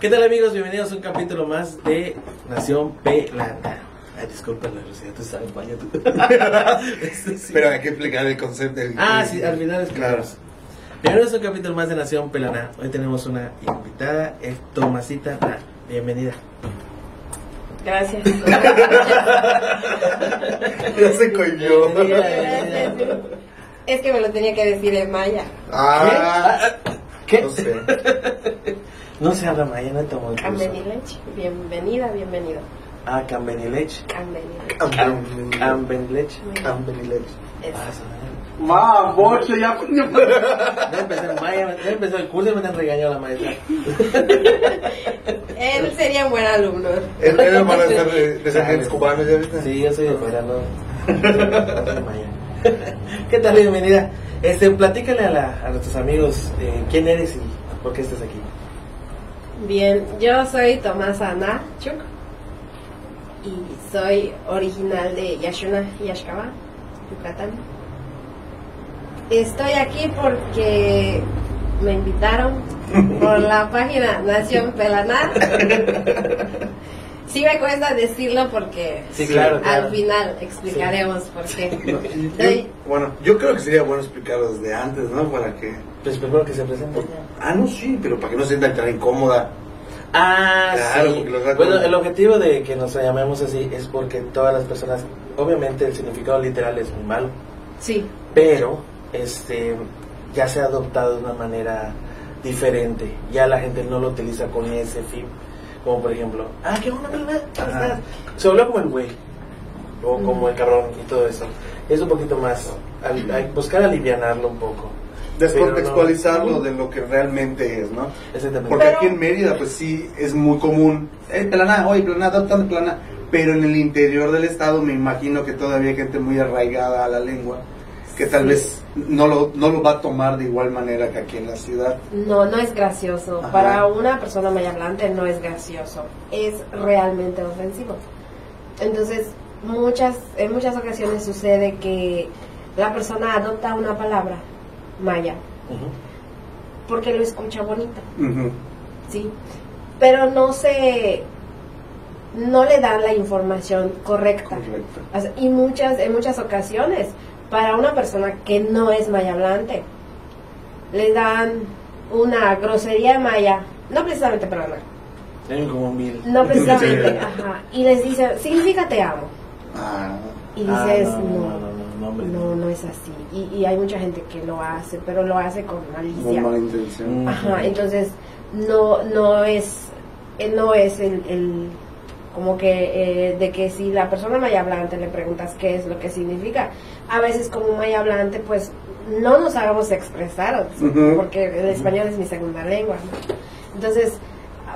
¿Qué tal amigos? Bienvenidos a un capítulo más de Nación Pelana. Ay, disculpa la Lucía, tú estás en baño. Tú. Este, sí. Pero hay que explicar el concepto. del- Ah, sí, al final es Claro. Bienvenidos a un capítulo más de Nación Pelana. Hoy tenemos una invitada, es Tomasita. Ah, bienvenida. Gracias. Ya se bienvenida. Es que me lo tenía que decir en maya. Ah, ¿Qué? no sé. No se habla maya, no tomo el curso. Cambenilech. Bienvenida, bienvenido. Ah, Cambenilech. Cambenilech. Cambenilech. Cambenilech. Eso. Ah. Ma, bocho, ya. Ya empezó el maya, ya empezó el curso y me han regañado la maestra. Él sería un buen alumno. Él él van a ser de descendientes cubanos, ¿ya viste? Sí, yo soy de fuera, no. no soy maya. ¿Qué tal? Bienvenida. Este, platícale a, la- a nuestros amigos eh, quién eres y por qué estás aquí. Bien, yo soy Tomás Ana Chuk y soy original de Yashuna, Yashkaba, Yucatán. Estoy aquí porque me invitaron por la página Nación Pelaná. Sí me cuesta decirlo porque Sí, claro, claro. al final explicaremos por qué. Yo- bueno, yo creo que sería bueno explicarlo desde antes, ¿no? Para que. Pues primero que se presente. Ah, no, sí, pero para que no se sientan tan incómoda. Ah, Claro, sí. porque los Bueno, el objetivo de que nos llamemos así es porque todas las personas, obviamente el significado literal es muy malo, Sí, pero este ya se ha adoptado de una manera diferente. Ya la gente no lo utiliza con ese fin. Como por ejemplo, ah, qué onda? ¿Cómo? Se habló como el güey. O como el cabrón y todo eso. Es un poquito más, al- al buscar alivianarlo un poco. Descontextualizarlo no. de lo que realmente es, ¿no? Exactamente. Porque Pero- aquí en Mérida, pues sí, es muy común. Eh, plana, oye, plana, adoptando plana. Pero en el interior del estado me imagino que todavía hay gente muy arraigada a la lengua. Que tal Sí. vez no lo, no lo va a tomar de igual manera que aquí en la ciudad. no, no es gracioso. Ajá. Para una persona maya hablante no es gracioso. Es realmente ofensivo. Entonces, muchas, en muchas ocasiones sucede que la persona adopta una palabra maya porque lo escucha bonito. ¿sí? Pero no se no le dan la información correcta. Correcto. O sea, Y muchas en muchas ocasiones para una persona que no es maya hablante le dan una grosería maya, no precisamente para nada, Tienen como mil. no precisamente, ajá, y les dice, significa te amo. Ah, Y Ah, dices, no, no, no, no, no, no, no, no. no es así. Y, y hay mucha gente que lo hace, pero lo hace con malicia. mala intención. Mm. Ajá, entonces no no es eh, no es el, el- como que eh, de que si la persona maya hablante le preguntas qué es lo que significa, a veces como maya hablante pues no nos hagamos expresar, porque el español es mi segunda lengua. ¿no? Entonces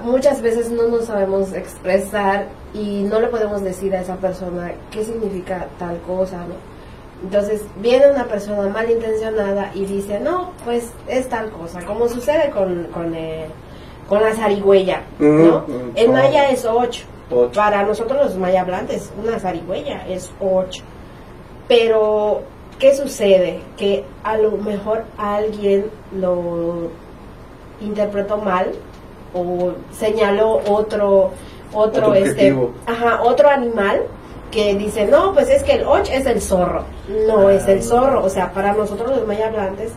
muchas veces no nos sabemos expresar y no le podemos decir a esa persona qué significa tal cosa, ¿no? Entonces viene una persona malintencionada y dice, no, pues es tal cosa, como sucede con, con, eh, con la zarigüeya, ¿no? En maya es ocho. Ocho. Para nosotros los maya hablantes, una zarigüeya es ocho. Pero, ¿qué sucede? Que a lo mejor alguien lo interpretó mal o señaló otro otro, Otro este ajá, otro animal que dice, "No, pues es que el och es el zorro." No Ah, es el zorro, o sea, para nosotros los maya hablantes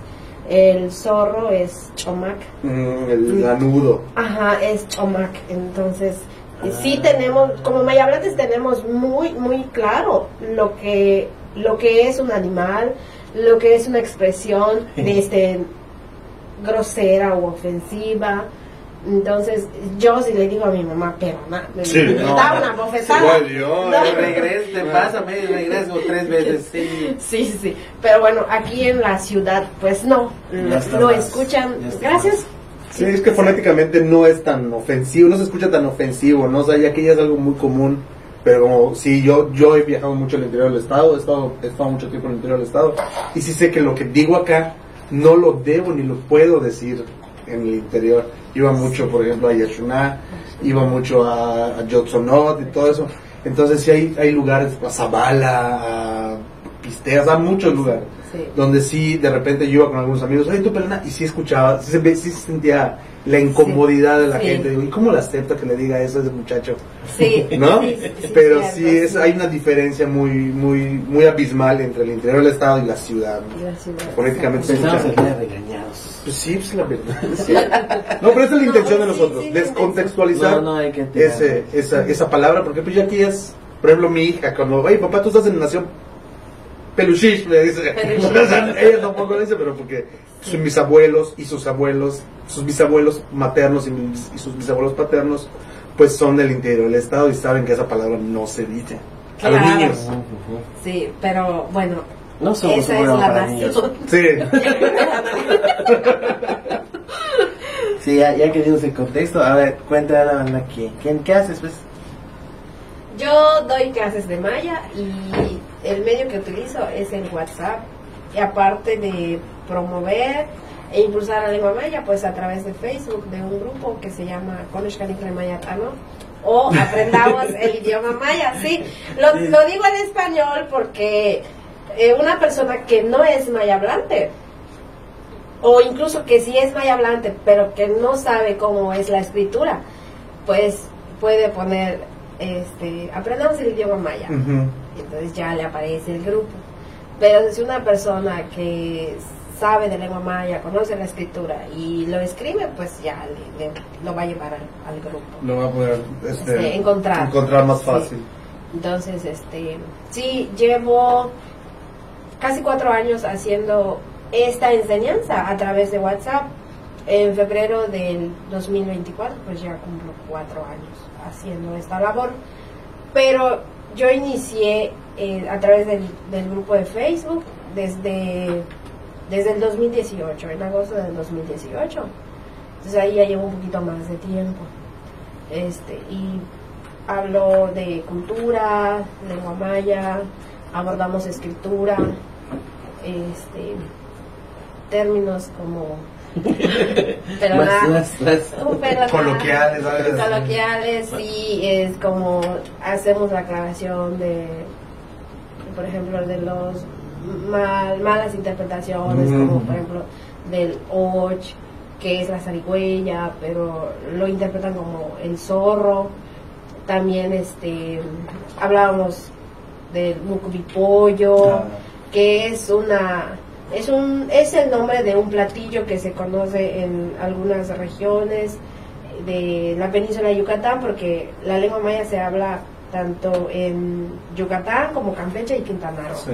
el zorro es chomac. Mm, el lanudo. Ajá, es chomac. Entonces, Ah. sí tenemos, como mayablantes tenemos muy, muy claro lo que, lo que es un animal, lo que es una expresión de este grosera o ofensiva. Entonces, yo sí le digo a mi mamá, pero na- me, Sí, me no. da una bofetada. Igual yo, No. yo Regreso, te pásame, regreso tres veces. Sí. Sí, sí, pero bueno, aquí en la ciudad, pues no, Ya lo, más, escuchan. Gracias. Sí, es que fonéticamente no es tan ofensivo, no se escucha tan ofensivo, ¿no? O sea, ya que ya es algo muy común. Pero como, sí, yo, yo he viajado mucho al interior del estado, he estado, he estado mucho tiempo en el interior del estado, y sí sé que lo que digo acá no lo debo ni lo puedo decir en el interior. Iba mucho, por ejemplo, a Yashuná, iba mucho a, a Yotzonot y todo eso. Entonces sí hay, hay lugares, a Zabala, a Pisteas, a muchos lugares Sí. donde sí de repente yo iba con algunos amigos, ay, tu pelona, y sí escuchaba, sí sí se sentía la incomodidad de la Sí. gente. Digo, ¿y cómo le acepta que le diga eso a ese muchacho? Sí, ¿No? sí, sí, Pero cierto, sí, es, hay una diferencia muy, muy, muy abismal entre el interior del estado y la ciudad. Y la ciudad. Políticamente día regañados. Pues sí, pues la verdad. No, pero esa es la intención de nosotros, sí, la descontextualizar No, no, hay que tirar. ese, esa, esa palabra, porque pues ya aquí es, por ejemplo, mi hija, cuando, oye, papá, tú estás en Nación Peluchish, me dice. Peluchish. Ella tampoco lo dice, pero porque sus mis abuelos y sus abuelos, sus bisabuelos maternos y, mis- y sus bisabuelos paternos, pues son del interior del estado y saben que esa palabra no se dice. A los Claro. niños. Sí, pero bueno, No somos esa es la para niños. nación. Sí. Sí, ya, ya que dimos el contexto, a ver, cuéntale a la banda aquí. ¿Qué, qué haces, pues? Yo doy clases de maya y el medio que utilizo es el WhatsApp. Y aparte de promover e impulsar la lengua maya, pues a través de Facebook, de un grupo que se llama Conozcanicre Mayatano o Aprendamos el idioma maya. Sí, lo, lo digo en español porque eh, una persona que no es maya hablante o incluso que sí es maya hablante, pero que no sabe cómo es la escritura, pues puede poner, este, aprendamos el idioma maya. Y entonces ya le aparece el grupo. Pero si una persona que sabe de lengua maya, conoce la escritura y lo escribe, pues ya le- le- lo va a llevar al, al grupo. Lo va a poder este, Este, encontrar. encontrar más Sí. fácil. Entonces, este, sí, llevo casi cuatro años haciendo esta enseñanza a través de WhatsApp. En febrero del 2024, pues ya cumplo cuatro años haciendo esta labor. Pero yo inicié eh, a través del, del grupo de Facebook desde, desde el 2018, en agosto del 2018. Entonces ahí ya llevo un poquito más de tiempo. Este, y hablo de cultura, lengua maya, abordamos escritura, este, términos como pero Las- nada, las- las- pero nada, Coloquiales, ¿sabes? coloquiales sí es como hacemos la aclaración de por ejemplo de los mal- malas interpretaciones como por ejemplo del och que es la zarigüeya pero lo interpretan como el zorro también este hablábamos del mucubipollo Ah. que es una es un es el nombre de un platillo que se conoce en algunas regiones de la península de Yucatán porque la lengua maya se habla tanto en Yucatán como Campeche y Quintana Roo Sí.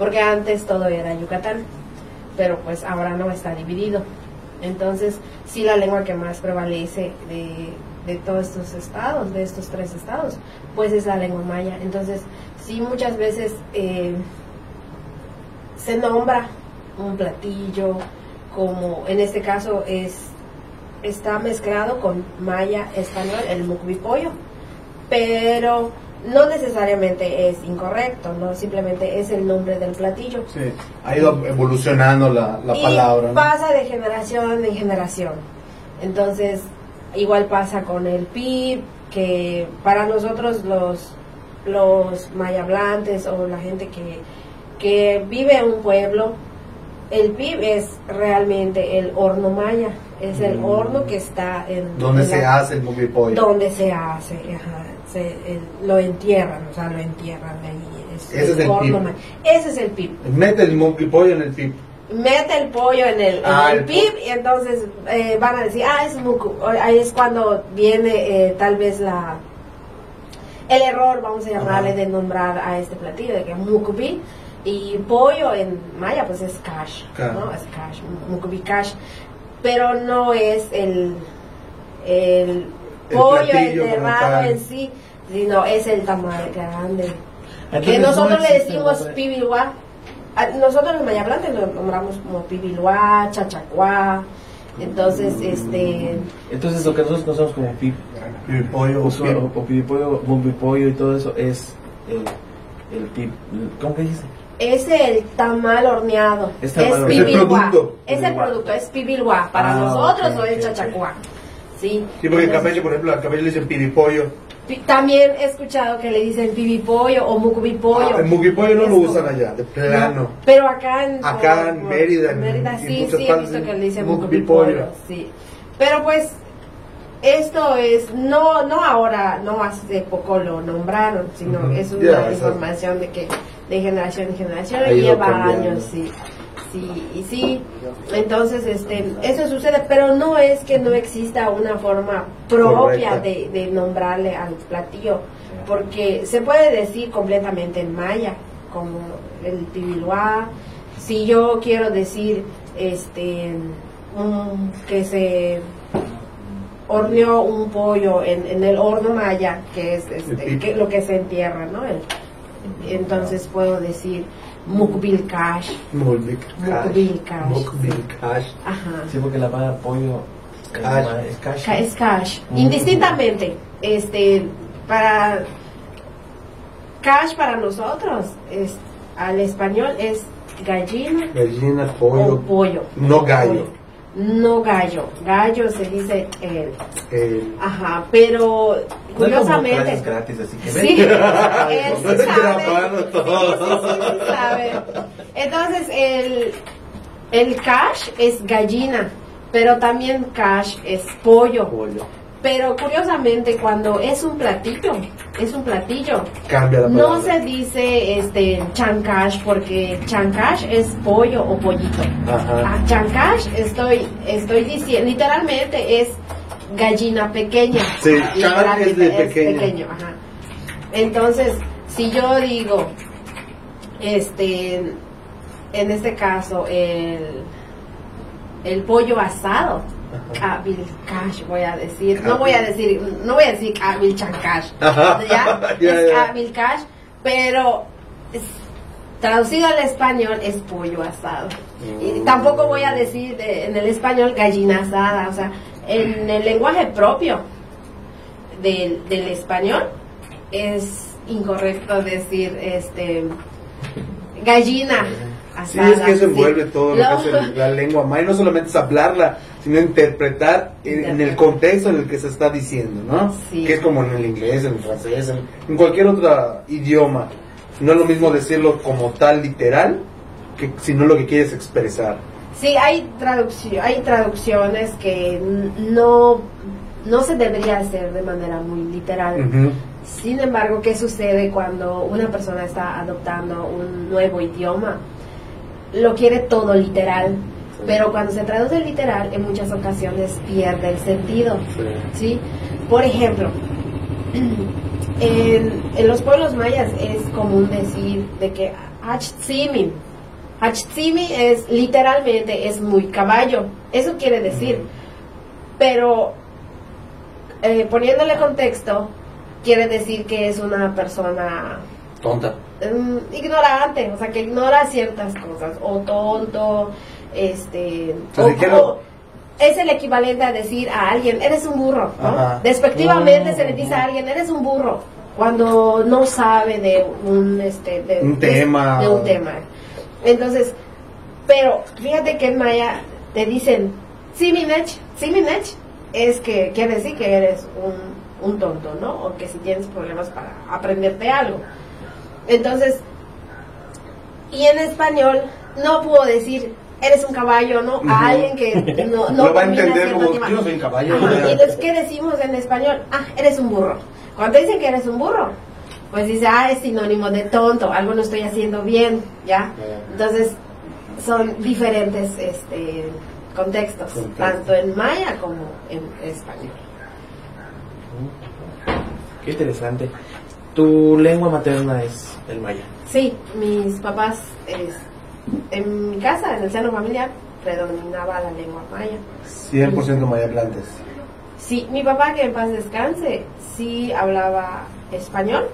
Porque antes todo era Yucatán, pero pues ahora no está dividido. Entonces, sí la lengua que más prevalece de, de todos estos estados, de estos tres estados, pues es la lengua maya. Entonces, sí muchas veces eh, se nombra un platillo como en este caso es está mezclado con maya español el mukbipollo pero no necesariamente es incorrecto, no simplemente es el nombre del platillo. Sí, ha ido evolucionando la, la y palabra. ¿no? pasa de generación en generación. Entonces, igual pasa con el PIB, que para nosotros los, los mayablantes o la gente que, que vive en un pueblo, el PIB es realmente el horno maya, es el Mm. horno que está en... ¿Dónde en se la- hace el movie pollo? donde se hace, ajá, se- el- lo entierran, o sea, lo entierran de ahí. Es Ese es el pip. Ese es el pip. Mete el pollo en el pip. Mete el pollo en el, en Ah, el el pip y entonces eh, van a decir, ah, es mucu. O Ahí es cuando viene eh, tal vez la el error, vamos a llamarle, Ajá. de nombrar a este platillo, de que mucupi y pollo en maya pues es cash, Claro. ¿no? Es cash, mucupi cash, pero no es el El pollo enterrado en sí, sino es el tamal grande. que nosotros no le decimos nombre. pibilua. A- Nosotros los mayablantes lo nombramos como pibilua, chachacuá. Entonces, este. Entonces lo que nosotros conocemos como pip, Movie pollo o, o pip. o, o pipipollo, bumbipollo y todo eso es el, el pip. ¿Cómo que dice? Es el tamal horneado. Es tamal horneado. Es el producto. Es el Pibilua. producto, es pibilua. Para Ah, nosotros ok, o es ok, chachacuá. Sí. Sí, porque en Campeche, por ejemplo, a Campeche le dicen piripollo. pi- También he escuchado que le dicen pibipollo o mucubipollo. Ah, el muquipollo no lo usan allá, de plano. No, pero acá en, Acá en Mérida, en- Mérida en sí, sí, he visto que le dicen mucubipollo. mucubipollo, sí. Pero pues esto es, no no ahora, no hace poco lo nombraron, sino es una eso- información de que de generación en generación lleva años, sí. Sí, y sí, entonces este, eso sucede, pero no es que no exista una forma propia de, de nombrarle al platillo, porque se puede decir completamente en maya, como el tibiluá. Si yo quiero decir este un- que se horneó un pollo en, en el horno maya, que es este, que, lo que se entierra, ¿no? El- entonces puedo decir mukbil Mulvic mukbil kash. Mukbil Cash. Ajá. Sí, porque la palabra pollo es Cash. es cash. Ca- Es cash. Mm. Indistintamente, este, para cash para nosotros, es, al español es gallina Gallina, o pollo. pollo. No gallo. No gallo. Gallo se dice el. El- Ajá, pero No curiosamente. clases gratis, así que Sí, él sí No sabe. todo. Sí, sí sabe. Entonces, el, el cash es gallina, pero también cash es pollo. pollo. Pero curiosamente, cuando es un platillo, es un platillo. Cambia la No se dice este chancash porque chancash es pollo o pollito. Ajá. Ah, chancash estoy estoy diciendo literalmente es gallina pequeña. Sí, chan es de pequeño. pequeño, ajá. Entonces, si yo digo este en este caso el el pollo asado Kabil Cash voy a decir, no voy a decir, no voy a decir Kabil Chancash, Ajá. ¿ya? Ya, es. Kabil Cash, pero es- traducido al español es pollo asado. Y Mm. tampoco voy a decir de- en el español gallina asada, o sea, en el lenguaje propio del, del español es incorrecto decir este gallina Sí, asada. es que eso sí. envuelve todo lo que Lo- es el- la lengua maya. No solamente es hablarla, sino interpretar en, en el contexto en el que se está diciendo, ¿no? Sí. Que es como en el inglés, en el francés, en, en cualquier otro idioma. No es lo mismo decirlo como tal, literal, que sino lo que quieres expresar. Sí, hay, traducción, hay traducciones que no, no se debería hacer de manera muy literal. Sin embargo, ¿qué sucede cuando una persona está adoptando un nuevo idioma? Lo quiere todo literal, pero cuando se traduce literal, en muchas ocasiones pierde el sentido. ¿sí? Por ejemplo, en, en los pueblos mayas es común decir de que Hachtzimi, Hachtzimi es literalmente es muy caballo, eso quiere decir, pero eh, poniéndole contexto, quiere decir que es una persona Tonta. mm, ignorante, o sea, que ignora ciertas cosas, o tonto, este, O quiero- es el equivalente a decir a alguien, eres un burro, ¿no? Ajá. Despectivamente Mm. se le dice a alguien, eres un burro, cuando no sabe de un, este, de, Un tema. de un tema. Entonces, pero fíjate que en maya te dicen, siminech, siminech, es que quiere decir que eres un, un tonto, ¿no? O que si tienes problemas para aprenderte algo. Entonces, y en español no puedo decir, eres un caballo, ¿no? A alguien que no, no Lo va a entender como, yo soy un caballo. Ajá. Y entonces, ¿qué decimos en español? Ah, eres un burro. Cuando dicen que eres un burro, pues dice, ah, es sinónimo de tonto, algo no estoy haciendo bien, ¿ya? Entonces, son diferentes este, contextos, Contextos. tanto en maya como en español. Qué interesante. Tu lengua materna es el maya. Sí, mis papás, es, en mi casa, en el seno familiar, predominaba la lengua maya. 100% mayaplantes. Sí, mi papá, que en paz descanse, sí hablaba español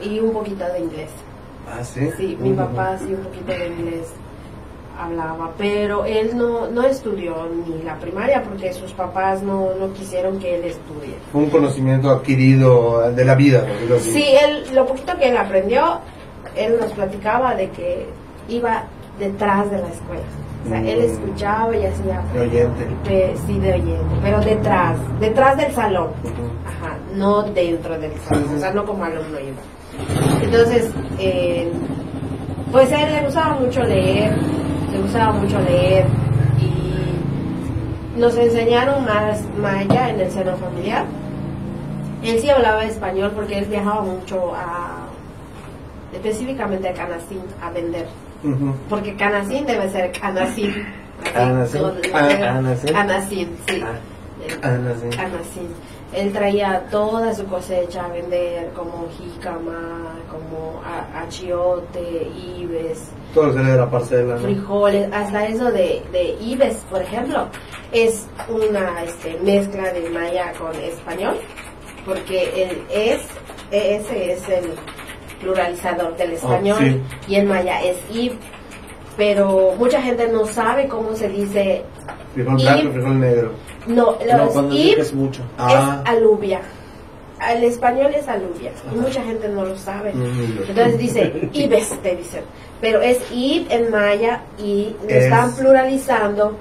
y un poquito de inglés. Ah, sí. Sí, mi papá sí un poquito de inglés hablaba, pero él no, no estudió ni la primaria porque sus papás no, no quisieron que él estudie. Fue un conocimiento adquirido de la vida. Sí, él, lo poquito que él aprendió, él nos platicaba de que iba detrás de la escuela. O sea, él Mm. escuchaba y hacía... De oyente. Pe- sí, de oyente, pero detrás, detrás del salón. Ajá, no dentro del salón, o sea, no como alumno iba. Entonces, eh, pues a él le gustaba mucho leer, le gustaba mucho leer y nos enseñaron más maya en el seno familiar. Él sí hablaba español porque él viajaba mucho a, específicamente a Canacín a vender. Porque Canacín debe ser Canacín. Canacín. Ah, ser Canacín. Canacín, sí. Ah, Canacín. Canacín. Él traía toda su cosecha a vender, como jícama, como achiote, ibes, Todo lo que era de la parcela, ¿no? frijoles, hasta eso de, de ibes, por ejemplo, es una este, mezcla de maya con español, porque el es, ese es el pluralizador del español sí. y el maya es ib, pero mucha gente no sabe cómo se dice, Frijol Y- blanco, frijol negro. no, No, ib es mucho. Ah. es alubia. El español es alubia y mucha gente no lo sabe. Mm. Entonces dice ibes, te dicen. Pero es ib en maya y lo Es- están pluralizando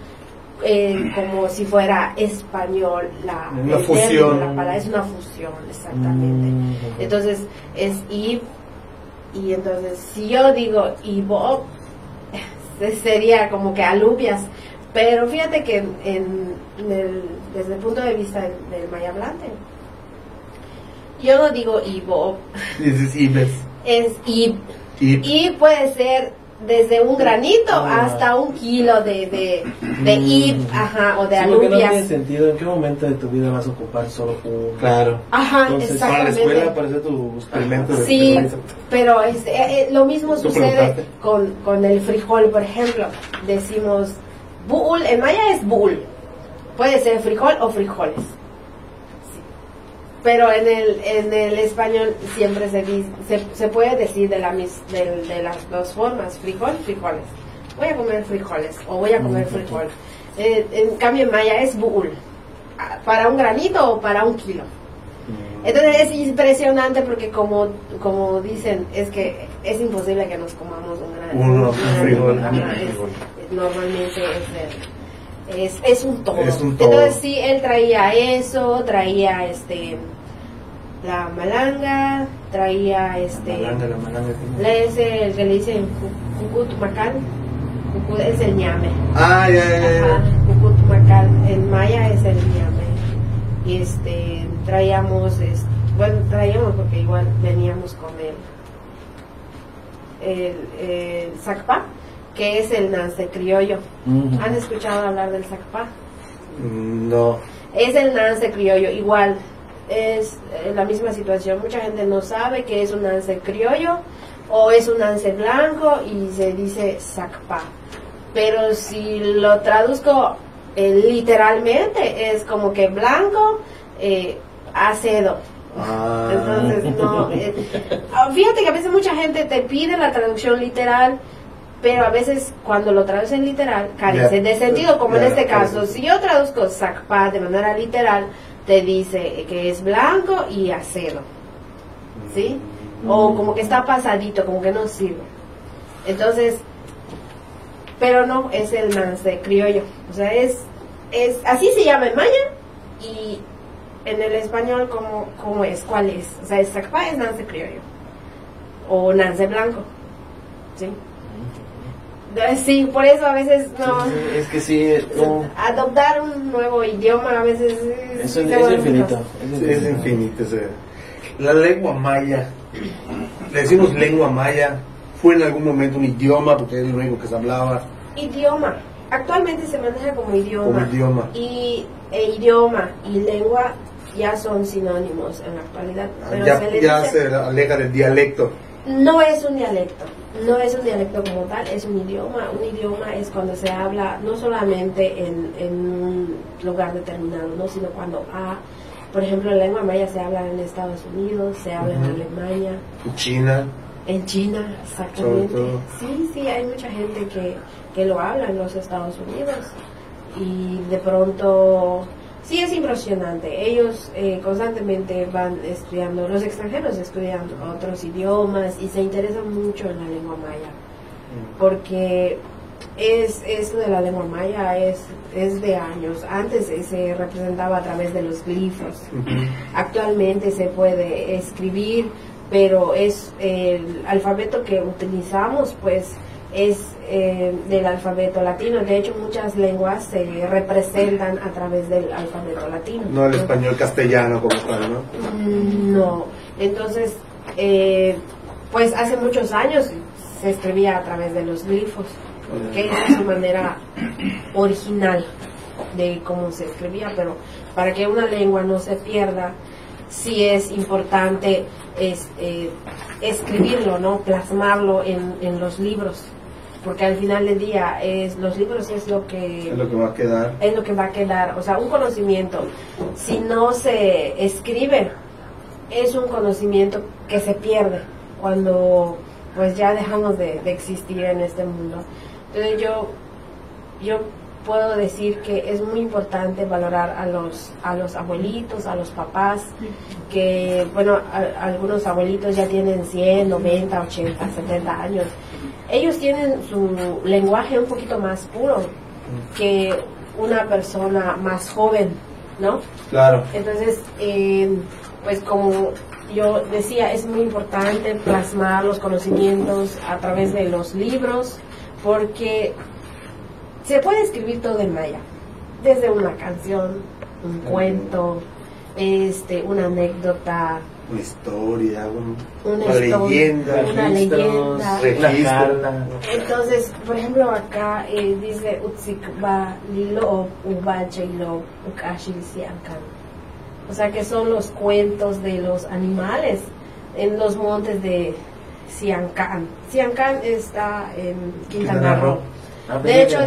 eh, como si fuera español. La, Una el fusión. término, la palabra es una fusión, exactamente. Mm. Entonces es ib y entonces si yo digo ibo, sería como que alubias. Pero fíjate que en, en el- desde el punto de vista del, del maya hablante, yo no digo ibo, Dices ibes. es. Ib. Y puede ser desde un granito Ah. hasta un kilo de, de, de Mm. ajá, o de Sí, porque no tiene alubias. sentido. ¿En qué momento de tu vida vas a ocupar solo un? Claro. Ajá, Entonces, para la exactamente. escuela parece tu Experimento de Sí, pero es, eh, eh, lo mismo sucede con, con el frijol, por ejemplo. Decimos, bull, en maya es bull. Puede ser frijol o frijoles. Pero en el, en el español siempre se, dice, se, se puede decir de, la mis, de, de las dos formas, frijol, frijoles. Voy a comer frijoles o voy a comer frijol. Eh, en cambio en maya es bull. Ah, Para un granito o para un kilo. Entonces es impresionante porque como, como dicen, es que es imposible que nos comamos un gran Uno, un frijol, es- normalmente es, el- es, es un todo. Es un todo. Entonces sí, él traía eso, traía este la malanga, traía este Malanga, la malanga. le- ese, el que le dicen cu- cucutumacán, cucu- es el ñame. Ah, ya, ya, ya. Cucutumacán, en maya es el ñame. Y este, traíamos, es- bueno, traíamos porque igual veníamos con el, el, el que es el nance criollo. ¿Han escuchado hablar del zacpá? Mm, No. Es el nance criollo, igual. Es eh, la misma situación. Mucha gente no sabe que es un nance criollo o es un nance blanco y se dice zacpá. Pero si lo traduzco eh, literalmente, es como que blanco, eh, acedo. Ah. Entonces, no. eh, ah, fíjate que a veces mucha gente te pide la traducción literal, pero a veces cuando lo traducen literal carece de sentido, como en este caso. Si yo traduzco Zacpa de manera literal, te dice que es blanco y acedo. ¿Sí? O como que está pasadito, como que no sirve. Entonces, pero no, es el nance criollo. O sea, es, es así se llama en maya y en el español, ¿cómo, cómo es? ¿Cuál es? O sea, es Zacpa es nance criollo. O nance blanco. ¿Sí? Eh, Sí, por eso a veces no. Sí, sí, es que sí, es como- Adoptar un nuevo idioma a veces es, sí es vuelve infinito. Sí, es infinito. ese. La lengua maya, le decimos lengua maya, fue en algún momento un idioma porque es lo único que se hablaba Idioma. Actualmente se maneja como idioma. como idioma. Y e idioma y lengua ya son sinónimos en la actualidad. Pero Ya, se le ya dice- se aleja del dialecto. No es un dialecto, no es un dialecto como tal, es un idioma. Un idioma es cuando se habla no solamente en, en un lugar determinado, ¿no? sino cuando ha, por ejemplo, la lengua maya se habla en Estados Unidos, se habla en. Alemania, China, en China, exactamente. Sí, sí, hay mucha gente que, que lo habla en los Estados Unidos y de pronto sí es impresionante. Ellos eh, constantemente van estudiando, los extranjeros estudian otros idiomas y se interesan mucho en la lengua maya porque es esto de la lengua maya es, es de años. Antes eh, se representaba a través de los glifos. Actualmente se puede escribir, pero es el alfabeto que utilizamos, pues es eh, del alfabeto latino. De hecho, muchas lenguas se representan a través del alfabeto latino. No el español castellano como tal, ¿no? Mm, No. Entonces, eh, pues hace muchos años se escribía a través de los glifos, que es su manera original de cómo se escribía, pero para que una lengua no se pierda, sí es importante es, eh, escribirlo, ¿no? Plasmarlo en, en los libros, porque al final del día es los libros es lo que Es lo que va a quedar. es lo que va a quedar, o sea, un conocimiento, si no se escribe, es un conocimiento que se pierde cuando pues ya dejamos de, de existir en este mundo. Entonces yo, yo puedo decir que es muy importante valorar a los, a los abuelitos, a los papás, que bueno, a- algunos abuelitos ya tienen 100, 90, 80, 70 años. Ellos tienen su lenguaje un poquito más puro que una persona más joven, ¿no? Claro. Entonces, eh, pues como yo decía, es muy importante plasmar los conocimientos a través de los libros, porque se puede escribir todo en maya, desde una canción, un cuento, este, una anécdota, Una historia, un- una, una historia, leyenda. una leyenda. registro. Entonces, por ejemplo, acá eh, dice Utsikba Lilo Ubache Lo Ukashi Siankan. O sea que son los cuentos de los animales en los montes de Siancán. Siancán está en Quintana Quintana Roo. Roo. Ah, De hecho-.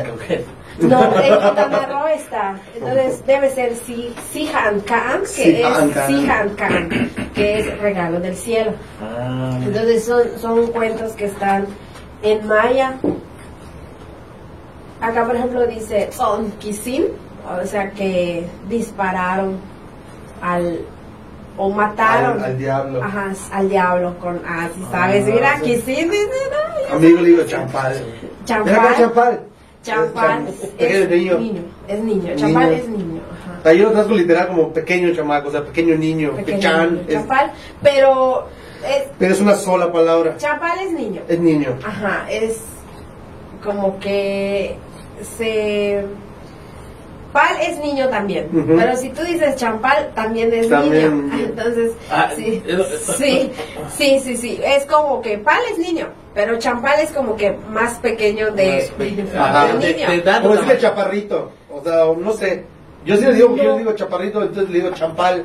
No, en Quintana Roo está. Entonces debe ser Si- Sihancán, que Sihancán. es Sihancán, que es regalo del cielo. Ah, Entonces son, son cuentos que están en maya. Acá, por ejemplo, dice Son Kisin, o sea que dispararon al o mataron Al, al diablo. ajá, al diablo con ah, si sabes, Ah, mira, sí. Kisin dice, no, Amigo le digo champal. Champán, champal. Champán Es niño. niño, es niño, champán es niño, ajá. Ahí yo lo trasgo literal como pequeño chamaco, o sea, pequeño niño. Pequeño Pechan. niño, es- champán, pero es, pero es una sola palabra. champán es niño. Es niño. Ajá, es como que se... Pal es niño también, pero si tú dices champal, también es También. niño. Entonces, Ah, sí, es- sí, sí, sí, sí. Es como que pal es niño, pero champal es como que más pequeño de, Más pequeño. de Ajá. niño. De- de edad. Como decirle chaparrito. O sea, no sé. Yo sí le digo, yo le digo chaparrito, entonces le digo champal.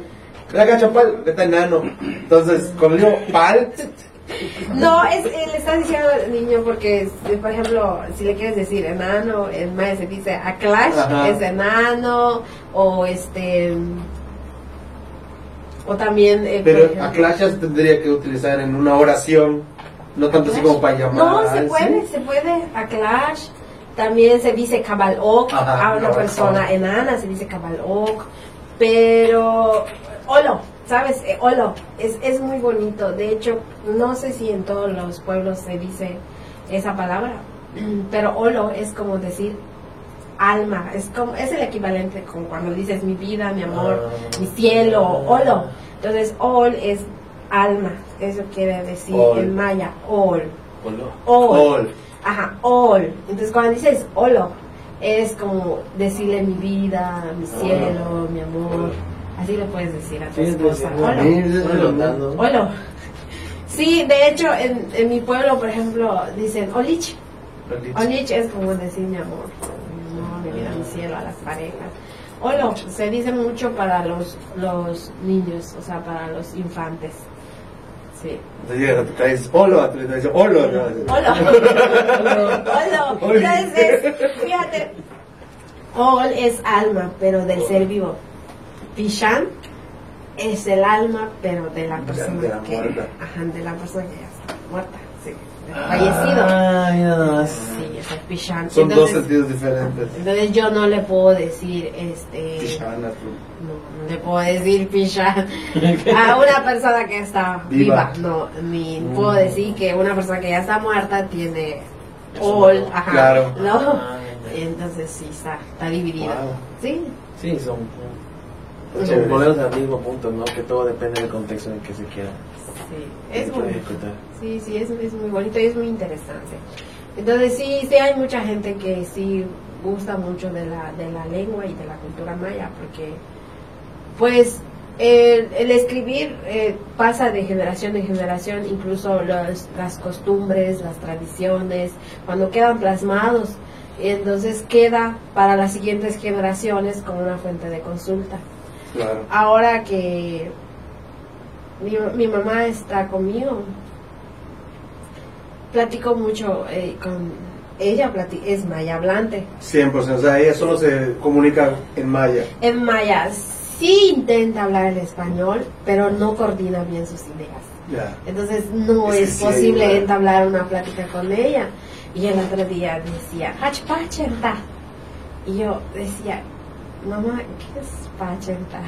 Ven acá, champal, que está enano. Entonces, cuando digo pal, No, es, eh, le está diciendo al niño porque, si, por ejemplo, si le quieres decir enano, en maya se dice a clash, Ajá. es enano, o este. O también. eh, pero ejemplo- a Clash ya se tendría que utilizar en una oración. No tanto así como para llamar. No, se ¿sí? puede, se puede. A clash. También se dice cabalok. A una persona enana se dice cabalok. Pero. Olo, ¿sabes? Eh, olo. Es, es muy bonito. De hecho, no sé si en todos los pueblos se dice esa palabra. Pero olo es como decir alma. Es, como, es el equivalente con cuando dices mi vida, mi amor, Ah. mi cielo. Olo. Entonces, ol es alma. Eso quiere decir Ol. en maya. Ol. Olo. Ol. Ol. Ajá, all. Entonces cuando dices olo, es como decirle mi vida, mi cielo, mi amor. Así le puedes decir a tu Sí, esposa. sí, Olo. Sí. Olo. De hecho, en, en mi pueblo, por ejemplo, dicen olich. Olich es como decir mi amor, mi amor, mi vida, mi cielo a las parejas. Olo se dice mucho para los, los niños, o sea, para los infantes. Sí. Entonces llegas a tu casa y dices, olo, a tu dices, olo. Hola. Hola. Entonces, fíjate. Ol es alma, pero del ser vivo. Pishan es el alma, pero de la persona de la que. muerta. Ajá, de la persona que ya está muerta. Sí. Fallecido. Ah, mira nomás. Sí, es el Pishan. Son dos sentidos diferentes. entonces yo no le puedo decir este. Pishana, tú. No, no le puedo decir Pishan a una persona que está Viva. viva. No, ni Mm. puedo decir que una persona que ya está muerta tiene all. no. Ajá. Claro. No. Ah. Entonces sí, está, está dividida. Wow. Sí. Sí, son. Chévere. Volvemos al mismo punto, ¿no? Que todo depende del contexto en el que se quiera Sí. Es muy, sí, sí, es, es muy bonito y es muy interesante. Entonces sí, sí hay mucha gente que sí gusta mucho de la, de la lengua y de la cultura maya, porque pues el, el escribir eh, pasa de generación en generación, incluso los- las costumbres, las tradiciones, cuando quedan plasmados, entonces queda para las siguientes generaciones como una fuente de consulta. Claro. Ahora que mi, mi mamá está conmigo, platico mucho eh, con ella, es maya hablante. 100%, o sea, ella solo se comunica en maya. En maya sí intenta hablar el español, pero no coordina bien sus ideas. Ya. Entonces no Es es, posible entablar una plática con ella. Y el otro día decía, "Hach pachenta". Y yo decía, mamá, ¿qué es pachenta?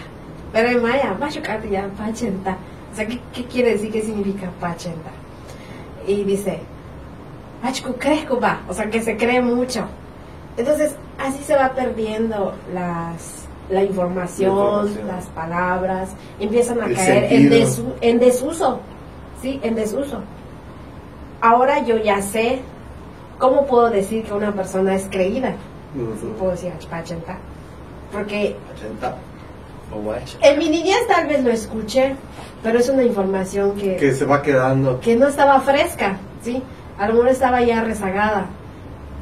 Pero en maya, "Machucate ya, pachenta. O sea, ¿qué, qué quiere decir? ¿Qué significa pachenta? Y dice, "Achku crezcuba", o sea, que se cree mucho. Entonces, así se va perdiendo las, la información, La información. las palabras, empiezan a El caer en, sentido. desu- en desuso, ¿sí? En desuso. Ahora yo ya sé cómo puedo decir que una persona es creída. Ujú. puedo decir "Achpachenta", Porque 80. O guacha. en mi niñez tal vez lo escuché, pero es una información que, Que se va quedando. que no estaba fresca, ¿sí? A lo mejor estaba ya rezagada.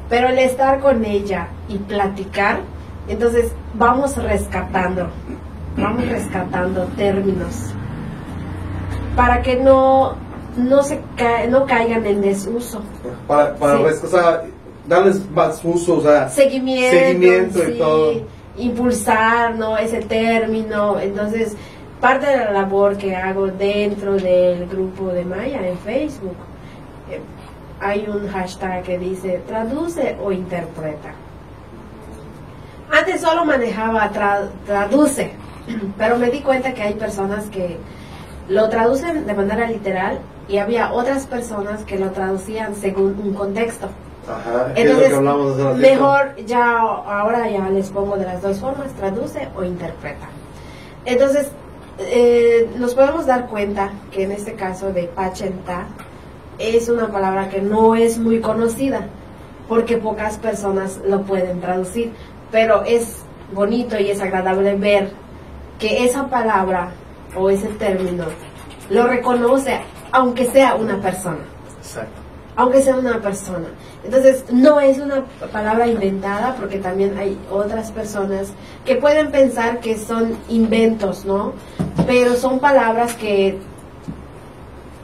Pero el estar con ella y platicar, entonces vamos rescatando, vamos rescatando términos para que no, no, se ca- no caigan en desuso. Para, para Sí. o sea, darles más uso, o sea, Seguimiento, Seguimiento y sí, todo. Impulsar ¿no? ese término. Entonces, parte de la labor que hago dentro del grupo de Maya en Facebook, eh, hay un hashtag que dice traduce o interpreta. Antes solo manejaba tra- traduce, pero me di cuenta que hay personas que lo traducen de manera literal y había otras personas que lo traducían según un contexto. Ajá, que es lo Entonces, que hablamos hace ratito. mejor ya ahora ya les pongo de las dos formas, traduce o interpreta. Entonces, eh, nos podemos dar cuenta que en este caso de pachenta es una palabra que no es muy conocida porque pocas personas lo pueden traducir, pero es bonito y es agradable ver que esa palabra o ese término lo reconoce aunque sea una persona Exacto. Aunque sea una persona. Entonces, no es una palabra inventada porque también hay otras personas que pueden pensar que son inventos, ¿no? Pero son palabras que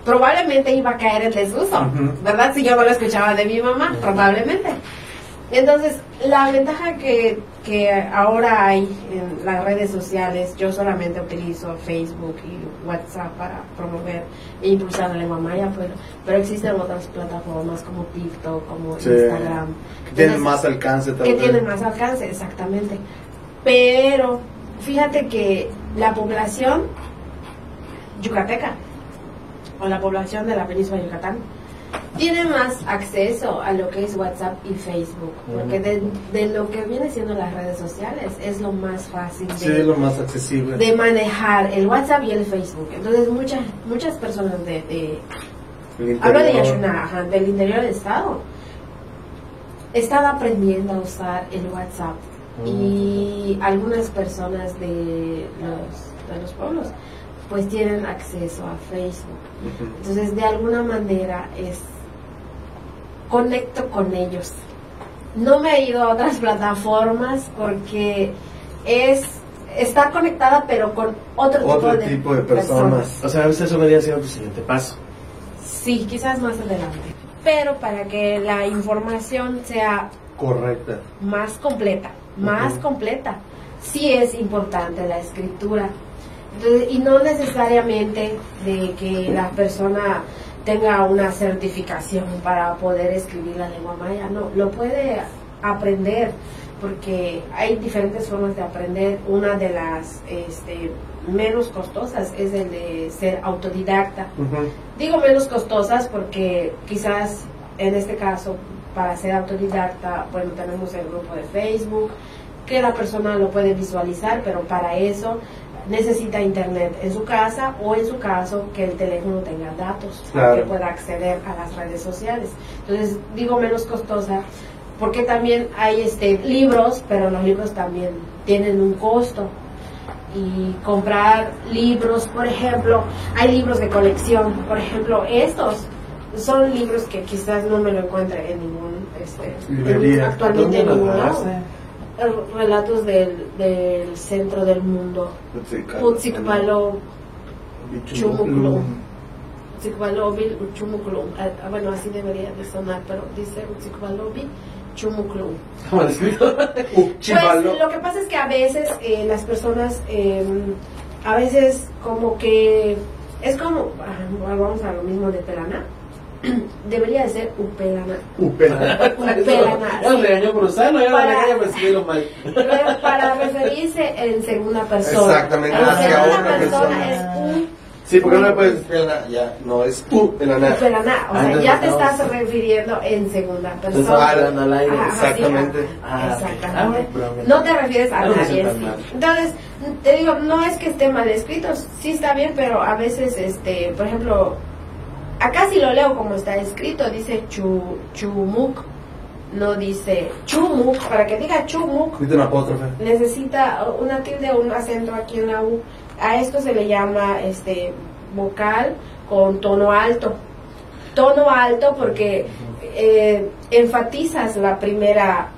probablemente iba a caer en desuso. ¿verdad? Si yo no lo escuchaba de mi mamá, probablemente. Entonces, la ventaja que, que ahora hay en las redes sociales, yo solamente utilizo Facebook y WhatsApp para promover e impulsar la lengua maya, pero, pero existen otras plataformas como TikTok, como Sí. Instagram. Que tienen más alcance tal que tienen más alcance, exactamente. Pero fíjate que la población yucateca o la población de la península de Yucatán tiene más acceso a lo que es WhatsApp y Facebook, porque de, de lo que viene siendo las redes sociales es lo más fácil de, lo más accesible. de manejar el WhatsApp y el Facebook. Entonces muchas muchas personas de, de Hablo de. Yashuna, ajá, del interior del estado. Están aprendiendo a usar el WhatsApp y algunas personas de los, de los pueblos pues tienen acceso a Facebook. Entonces de alguna manera es conecto con ellos. No me he ido a otras plataformas porque es estar conectada pero con otro, Otro tipo, de tipo de personas. O sea, a veces eso vendría siendo tu siguiente paso. Sí, quizás más adelante. Pero para que la información sea Correcta. más completa, más completa, sí es importante la escritura. Entonces, y no necesariamente de que la persona tenga una certificación para poder escribir la lengua maya, no, lo puede aprender porque hay diferentes formas de aprender. Una de las este, menos costosas es el de ser autodidacta. Digo menos costosas porque quizás en este caso para ser autodidacta, bueno, tenemos el grupo de Facebook, que la persona lo puede visualizar, pero para eso necesita internet en su casa o en su caso que el teléfono tenga datos Claro. que pueda acceder a las redes sociales. Entonces digo menos costosa porque también hay este libros, pero los libros también tienen un costo. Y comprar libros, por ejemplo, hay libros de colección, por ejemplo, estos son libros que quizás no me lo encuentre en ningún este, en- actualmente en ¿Dónde ningún lado. Relatos del, del centro del mundo. Putsikpalo, Chumuklum. Putsikpalobil, Chumuklum. Ah, ah, Bueno, así debería de sonar, pero dice Putsikpalobil, Chumuklum. Pues lo que pasa es que a veces eh, las personas, eh, a veces como que es como, ah, vamos a lo mismo de pelana, debería de ser upelana. Upela. Upelana, me sí. regañó por usarlo, ya Para- regaña por escribirlo mal. Pero para referirse en segunda persona. Exactamente, En segunda persona persona. es un Sí, porque no le puedes upela, ya. No, es upela. upelana. O Ah, sea, entonces ya te estamos- estás refiriendo en segunda persona. hablando al aire. Ajá, Exactamente. sí, Ah, ah. Ah, Exactamente. me- No te refieres a No nadie. sí. Entonces, te digo, no es que esté mal escrito, sí está bien, pero a veces, este, por ejemplo, acá sí lo leo como está escrito, dice chu, chumuk, no dice chumuk, para que diga chumuk Mete un apóstrofe. necesita una tilde o un acento aquí en la U. A esto se le llama este vocal con tono alto. Tono alto porque eh, enfatizas la primera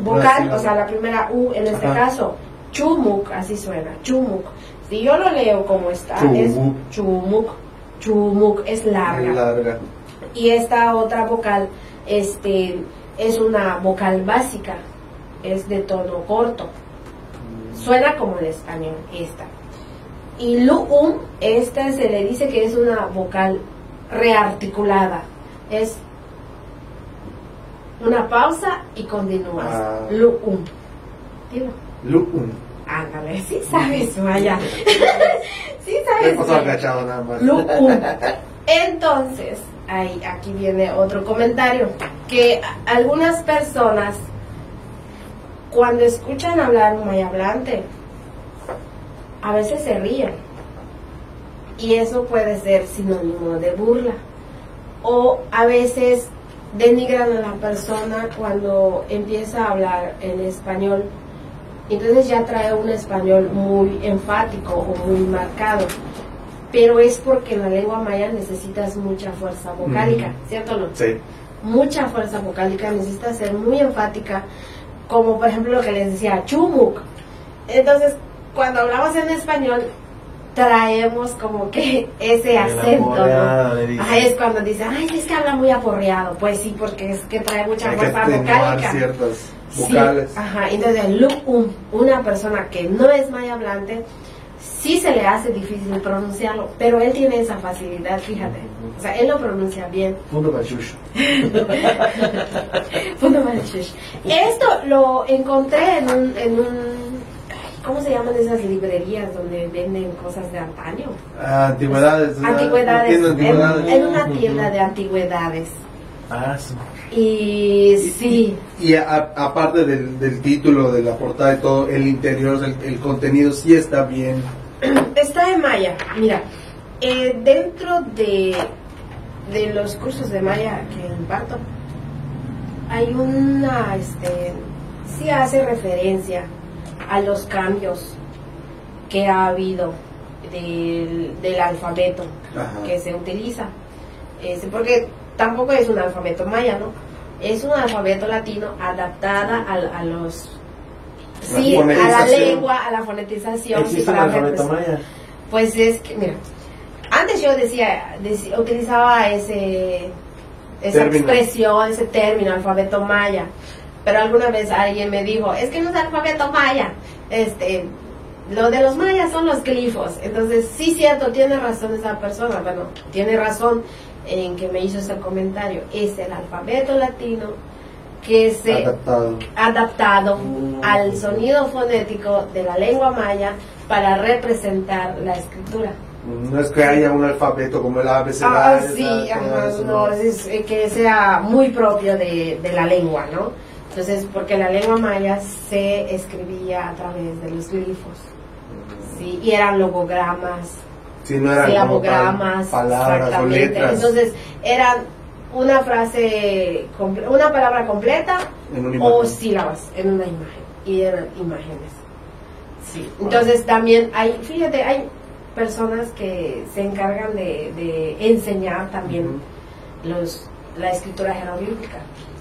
vocal, o sea, la primera U en este Ajá. caso. Chumuk, así suena, chumuk. Si yo lo leo como está, es Chumuk. Chumuk. Es larga Larga. y esta otra vocal este es una vocal básica es de tono corto suena como el español esta y luum esta se le dice que es una vocal rearticulada es una pausa y continúas Ah. luum Luum. Ándale sí sabes vaya sí sabes pasó bien. agachado nada más. Luum. Entonces, ahí, aquí viene otro comentario, que algunas personas, cuando escuchan hablar un mayablante, a veces se ríen. Y eso puede ser sinónimo de burla. O a veces denigran a la persona cuando empieza a hablar en español. Entonces ya trae un español muy enfático o muy marcado. Pero es porque en la lengua maya necesitas mucha fuerza vocálica. ¿cierto o no? Sí. Mucha fuerza vocálica, necesitas ser muy enfática, como por ejemplo lo que les decía, chumuk. Entonces, cuando hablamos en español, traemos como que ese acento, ¿no? Ajá, es cuando dicen, ay, es que habla muy aporreado. Pues sí, porque es que trae mucha Hay fuerza vocálica. Ciertas Sí, vocales. ajá, entonces una persona que no es maya hablante, sí se le hace difícil pronunciarlo, pero él tiene esa facilidad, fíjate. O sea, él lo pronuncia bien. Punto para el shush. Esto lo encontré en un, en un, ¿cómo se llaman esas librerías donde venden cosas de antaño? Antigüedades. Antigüedades, en, en una tienda de antigüedades. Ah, sí. Y sí, Y a- aparte del, del título, de la portada y todo, el interior, el, el contenido sí está bien. Está en Maya. Mira, eh, dentro de, de los cursos de Maya que imparto, hay una, este, sí hace referencia a los cambios que ha habido del, del alfabeto Ajá. que se utiliza. Este, porque tampoco es un alfabeto maya, ¿no? Es un alfabeto latino adaptada a, a los... La Sí, a la lengua, a la fonetización. Existe para alfabeto maya. pues es que, mira, antes yo decía, deci- utilizaba ese, esa Término. expresión, ese término, alfabeto maya, pero alguna vez alguien me dijo, es que no es alfabeto maya, este, lo de los mayas son los glifos, entonces sí cierto, tiene razón esa persona, bueno, tiene razón en que me hizo ese comentario, es el alfabeto latino que se Adaptado. adaptado Mm. al sonido fonético de la lengua maya para representar la escritura. No es que haya un alfabeto como el ABC. Ah, sí, ajá, no, es, eh, que sea muy propio de, de la lengua, ¿no? Entonces, porque la lengua maya se escribía a través de los glifos. Sí, y eran logogramas, Si no eran silabogramas, palabras o letras Entonces, eran una frase, una palabra completa o sílabas en una imagen. Y eran imágenes. Sí. Entonces, también hay, fíjate, hay personas que se encargan de, de enseñar también Ujú. los, la escritura jeroglífica.